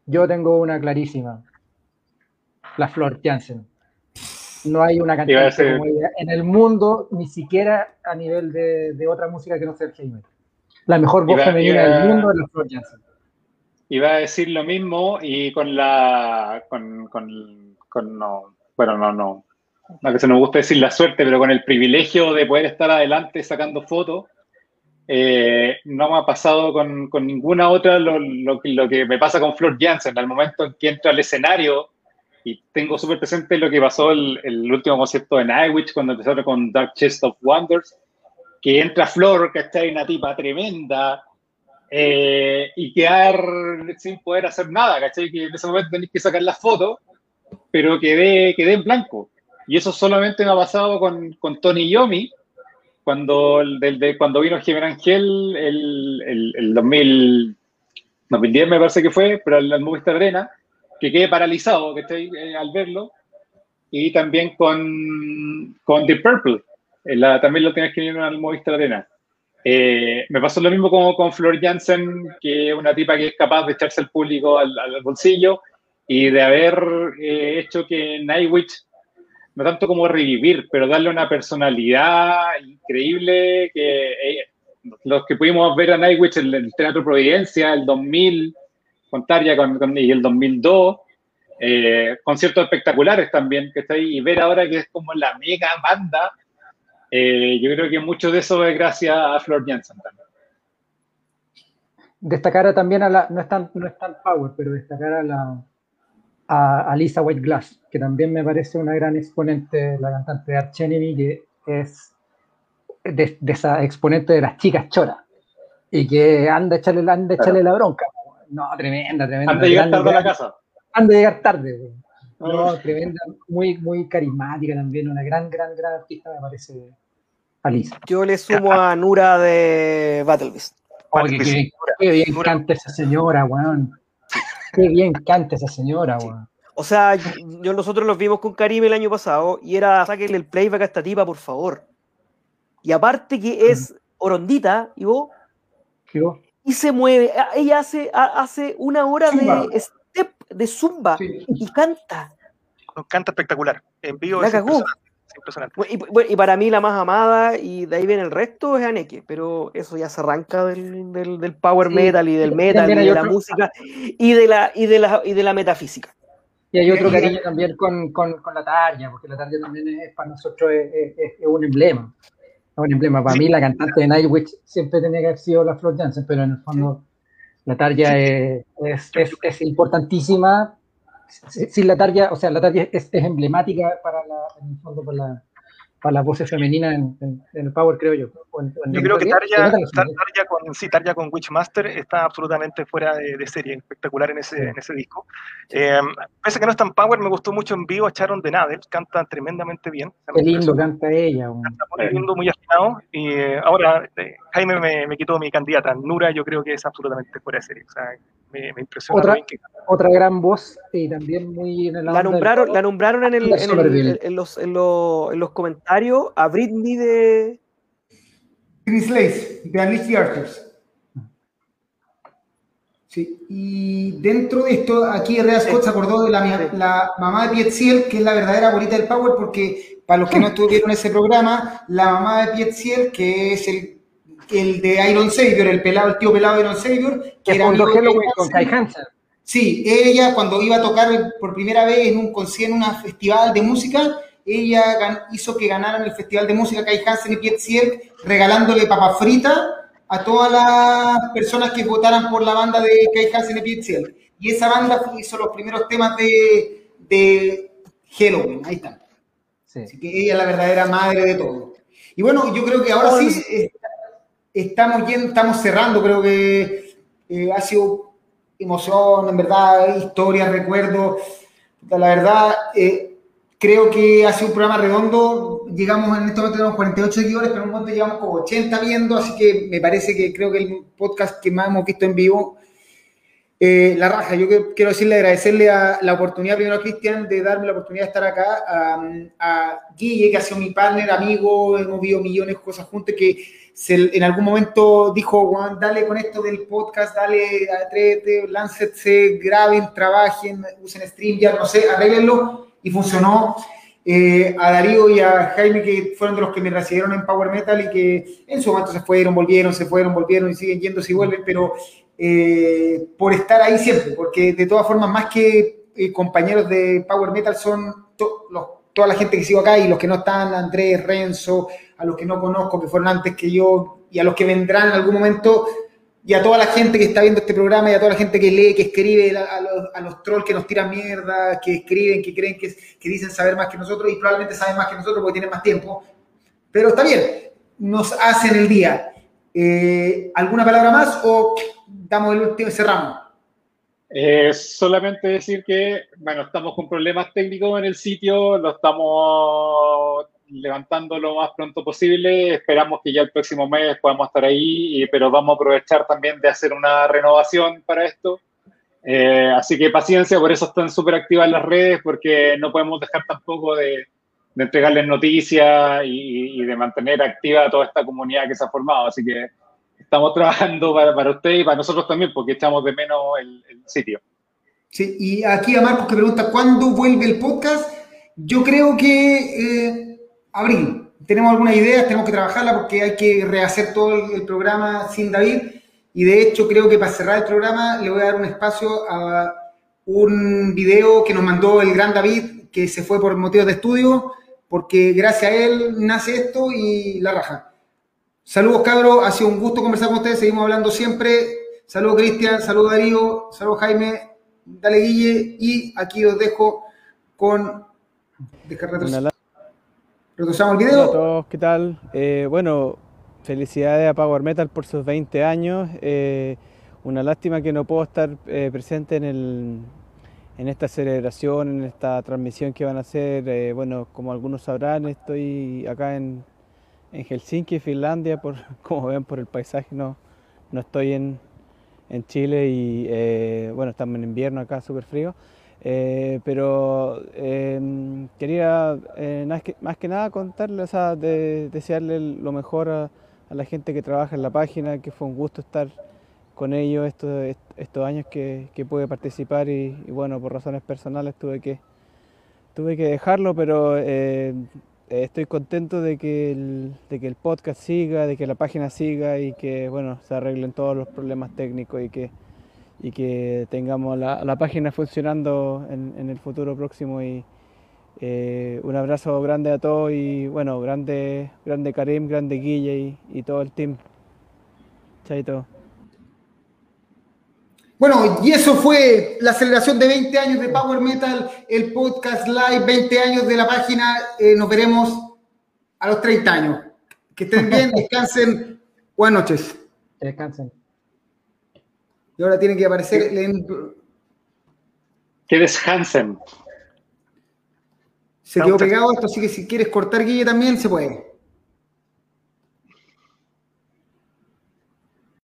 Yo tengo una clarísima. La Flor Jansen. No hay una cantante decir- como ella en el mundo, ni siquiera a nivel de, de otra música que no sea el heavy metal. La mejor voz Iba- femenina iba- del mundo es la Flor Jansen. Iba a decir lo mismo y con la. con. con, con no, bueno, no, no. No que se nos gusta decir la suerte, pero con el privilegio de poder estar adelante sacando fotos, eh, no me ha pasado con, ninguna otra lo, que- me pasa con Flor Jansen. Al momento en que entro al escenario y tengo súper presente lo que pasó el, el último concierto en Nightwish cuando empezaron con Dark Chest of Wonders, que entra Flor, que está una tipa tremenda, eh, y quedar sin poder hacer nada. Que en ese momento tenéis que sacar las fotos, pero quedé, quedé en blanco. Y eso solamente me ha pasado con, con Tony Yomi, cuando, el del- de, cuando vino Jiménez Ángel el, el, el 2000, 2010 me parece que fue, pero al, al Movistar Arena, que quedé paralizado ¿cachai? Eh, al verlo. Y también con, con The Purple, eh, la- también lo tienes que ir al Movistar Arena. Eh, me pasó lo mismo como con Flor Jansen, que es una tipa que es capaz de echarse al público al, al bolsillo y de haber eh, hecho que Nightwish, no tanto como revivir, pero darle una personalidad increíble que eh, los que pudimos ver a Nightwish en el Teatro Providencia, el 2000, con Tarja con, con- y el 2002, eh, conciertos espectaculares también, que está ahí, y ver ahora que es como la mega banda, eh, yo creo que mucho de eso es gracias a Flor Jansen también. Destacar también a la, no es tan, no es tan power, pero destacar a la a, a Lisa White Glass, que también me parece una gran exponente, la cantante de Arch Enemy, que es de, de esa exponente de las chicas choras y que anda a echarle, la- anda a echarle la bronca. No, tremenda, tremenda. Antes de llegar tarde a la casa. Anda a llegar tarde. güey. No, Ah. tremenda, muy, muy carismática también, una gran, gran, gran artista me parece Alisa. Yo le sumo a Nura de Battle Beast. Oye, qué, bien- qué bien Nura. canta esa señora, weón. Qué bien canta esa señora, weón. O sea, yo, nosotros los vimos con Karim el año pasado y era sáquenle el playback a esta tipa, por favor. Y aparte que es orondita, y vos, Qué vos- y se mueve. Ella hace, hace una hora Zumba. de step, de zumba, Sí. y canta. Nos canta espectacular. En vivo La es cagó. impresionante. Es impresionante. Y, y para mí la más amada, y de ahí viene el resto, es Aneke, pero eso ya se arranca del, del- del power Sí, metal y del metal y de la otro- música y de la, y de la, y de la metafísica. Y hay otro cariño también con, con, con la Tarja, porque la Tarja también es, para nosotros es, es- es- un emblema. Es un emblema. Para Sí. mí la cantante de Nightwish siempre tenía que haber sido la Flor Jansen, pero en el fondo la Tarja es, es, es- es importantísima. Si- Sin la Tarja, o sea, la Tarja es, es emblemática para la, en el fondo, para la, para las voces femeninas en, el Power, creo yo. yo creo que Tarja, con, sí, con Witchmaster está absolutamente fuera de, serie, espectacular en ese, en ese disco. Eh, pese a que no es tan Power, me gustó mucho en vivo a Sharon de Nadel, canta tremendamente bien. Qué lindo canta ella. Canta muy lindo, muy afinado. Y eh, ahora eh, Jaime me, me, quitó mi candidata. Nura yo creo que es absolutamente fuera de serie. O sea, me, me impresiona otra, otra gran voz y también muy en la, nombraron, la nombraron en, el, en, el, en, los, en, los, en los comentarios a Britney de Britney Slays de Alice Arthurs Sí, y dentro de esto, aquí Herrera Scott se acordó de la, la mamá de Piet Ciel, que es la verdadera abuelita del Power, porque para los que no estuvieron ese programa, la mamá de Piet Ciel, que es el el de Iron Savior, el pelado, el tío pelado de Iron Savior, que, era con Kai Hansen. Sí, ella cuando iba a tocar por primera vez en un en un festival de música, ella hizo que ganaran el festival de música Kai Hansen y Piet regalándole papa frita a todas las personas que votaran por la banda de Kai Hansen y Piet. Y esa banda hizo los primeros temas de, de Halloween, ahí están. Así que ella es la verdadera madre de todo. Y bueno, yo creo que ahora sí eh, estamos, yendo, estamos cerrando, creo que eh, ha sido emoción, en verdad, historia, recuerdo. La verdad, eh, creo que ha sido un programa redondo. Llegamos en este momento tenemos 48 seguidores, pero en un momento llegamos como 80 viendo, así que me parece que creo que el podcast que más hemos visto en vivo. Eh, la raja, yo quiero decirle, agradecerle a la oportunidad primero a Cristian de darme la oportunidad de estar acá, a, a Guille, que ha sido mi partner, amigo, hemos vivido millones de cosas juntos, que en algún momento dijo, Juan, dale con esto del podcast, dale, atrévete, láncense, graben, trabajen, usen StreamYard, no sé, arreglenlo, y funcionó. Eh, a Darío y a Jaime, que fueron de los que me recibieron en Power Metal y que en su momento se fueron, volvieron, se fueron, volvieron y siguen yendo y vuelven, pero eh, por estar ahí siempre, porque de todas formas, más que eh, compañeros de Power Metal, son toda la gente que sigo acá y los que no están, Andrés, Renzo, a los que no conozco, que fueron antes que yo, y a los que vendrán en algún momento, y a toda la gente que está viendo este programa, y a toda la gente que lee, que escribe, a los, trolls que nos tiran mierda, que escriben, que creen que, que dicen saber más que nosotros, y probablemente saben más que nosotros porque tienen más tiempo. Pero está bien, nos hacen el día. Eh, ¿Alguna palabra más o damos el último cerramos? Eh, solamente decir que, bueno, estamos con problemas técnicos en el sitio, lo estamos levantando lo más pronto posible. Esperamos que ya el próximo mes podamos estar ahí, pero vamos a aprovechar también de hacer una renovación para esto. Eh, así que paciencia, por eso están súper activas las redes, porque no podemos dejar tampoco de, de entregarles noticias y, de mantener activa toda esta comunidad que se ha formado. Así que estamos trabajando para, para usted y para nosotros también, porque echamos de menos el, sitio. Sí, y aquí a Marcos que pregunta, ¿cuándo vuelve el podcast? Yo creo que eh, abril. Tenemos algunas ideas, tenemos que trabajarla porque hay que rehacer todo el, programa sin David. Y de hecho, creo que para cerrar el programa le voy a dar un espacio a un video que nos mandó el gran David, que se fue por motivos de estudio, porque gracias a él nace esto y la raja. Saludos, cabros. Ha sido un gusto conversar con ustedes. Seguimos hablando siempre. Saludos, Cristian. Saludos, Darío. Saludos, Jaime. Dale, Guille. Y aquí os dejo con. Dejar el video. Hola a todos, ¿qué tal? Eh, bueno, felicidades a Power Metal por sus 20 años. Eh, una lástima que no puedo estar eh, presente en, el, en esta celebración, en esta transmisión que van a hacer. bueno, como algunos sabrán, estoy acá en, en, Helsinki, Finlandia, por, como ven por el paisaje, no, no estoy en, en Chile y bueno, estamos en invierno acá, súper frío. Eh, pero em, quería eh, más, que, nada contarle, o sea, desearle lo mejor a, la gente que trabaja en la página, que fue un gusto estar con ellos estos, estos años que, pude participar y, bueno, por razones personales tuve que, tuve que dejarlo, pero eh, estoy contento de que, el, de que el podcast siga, de que la página siga y que bueno, se arreglen todos los problemas técnicos y que y que tengamos la, la página funcionando en, en, el futuro próximo. Y eh, un abrazo grande a todos y bueno, grande, grande Karim, grande Guille y, y todo el team. Chaito. Bueno, y eso fue la celebración de 20 años de Power Metal, el podcast live, 20 años de la página. Eh, nos veremos a los 30 años. Que estén bien, descansen. Buenas noches. Descansen. Y ahora tiene que aparecer. ¿Qué es Hansen? Se quedó pegado esto, así que si quieres cortar Guille también se puede.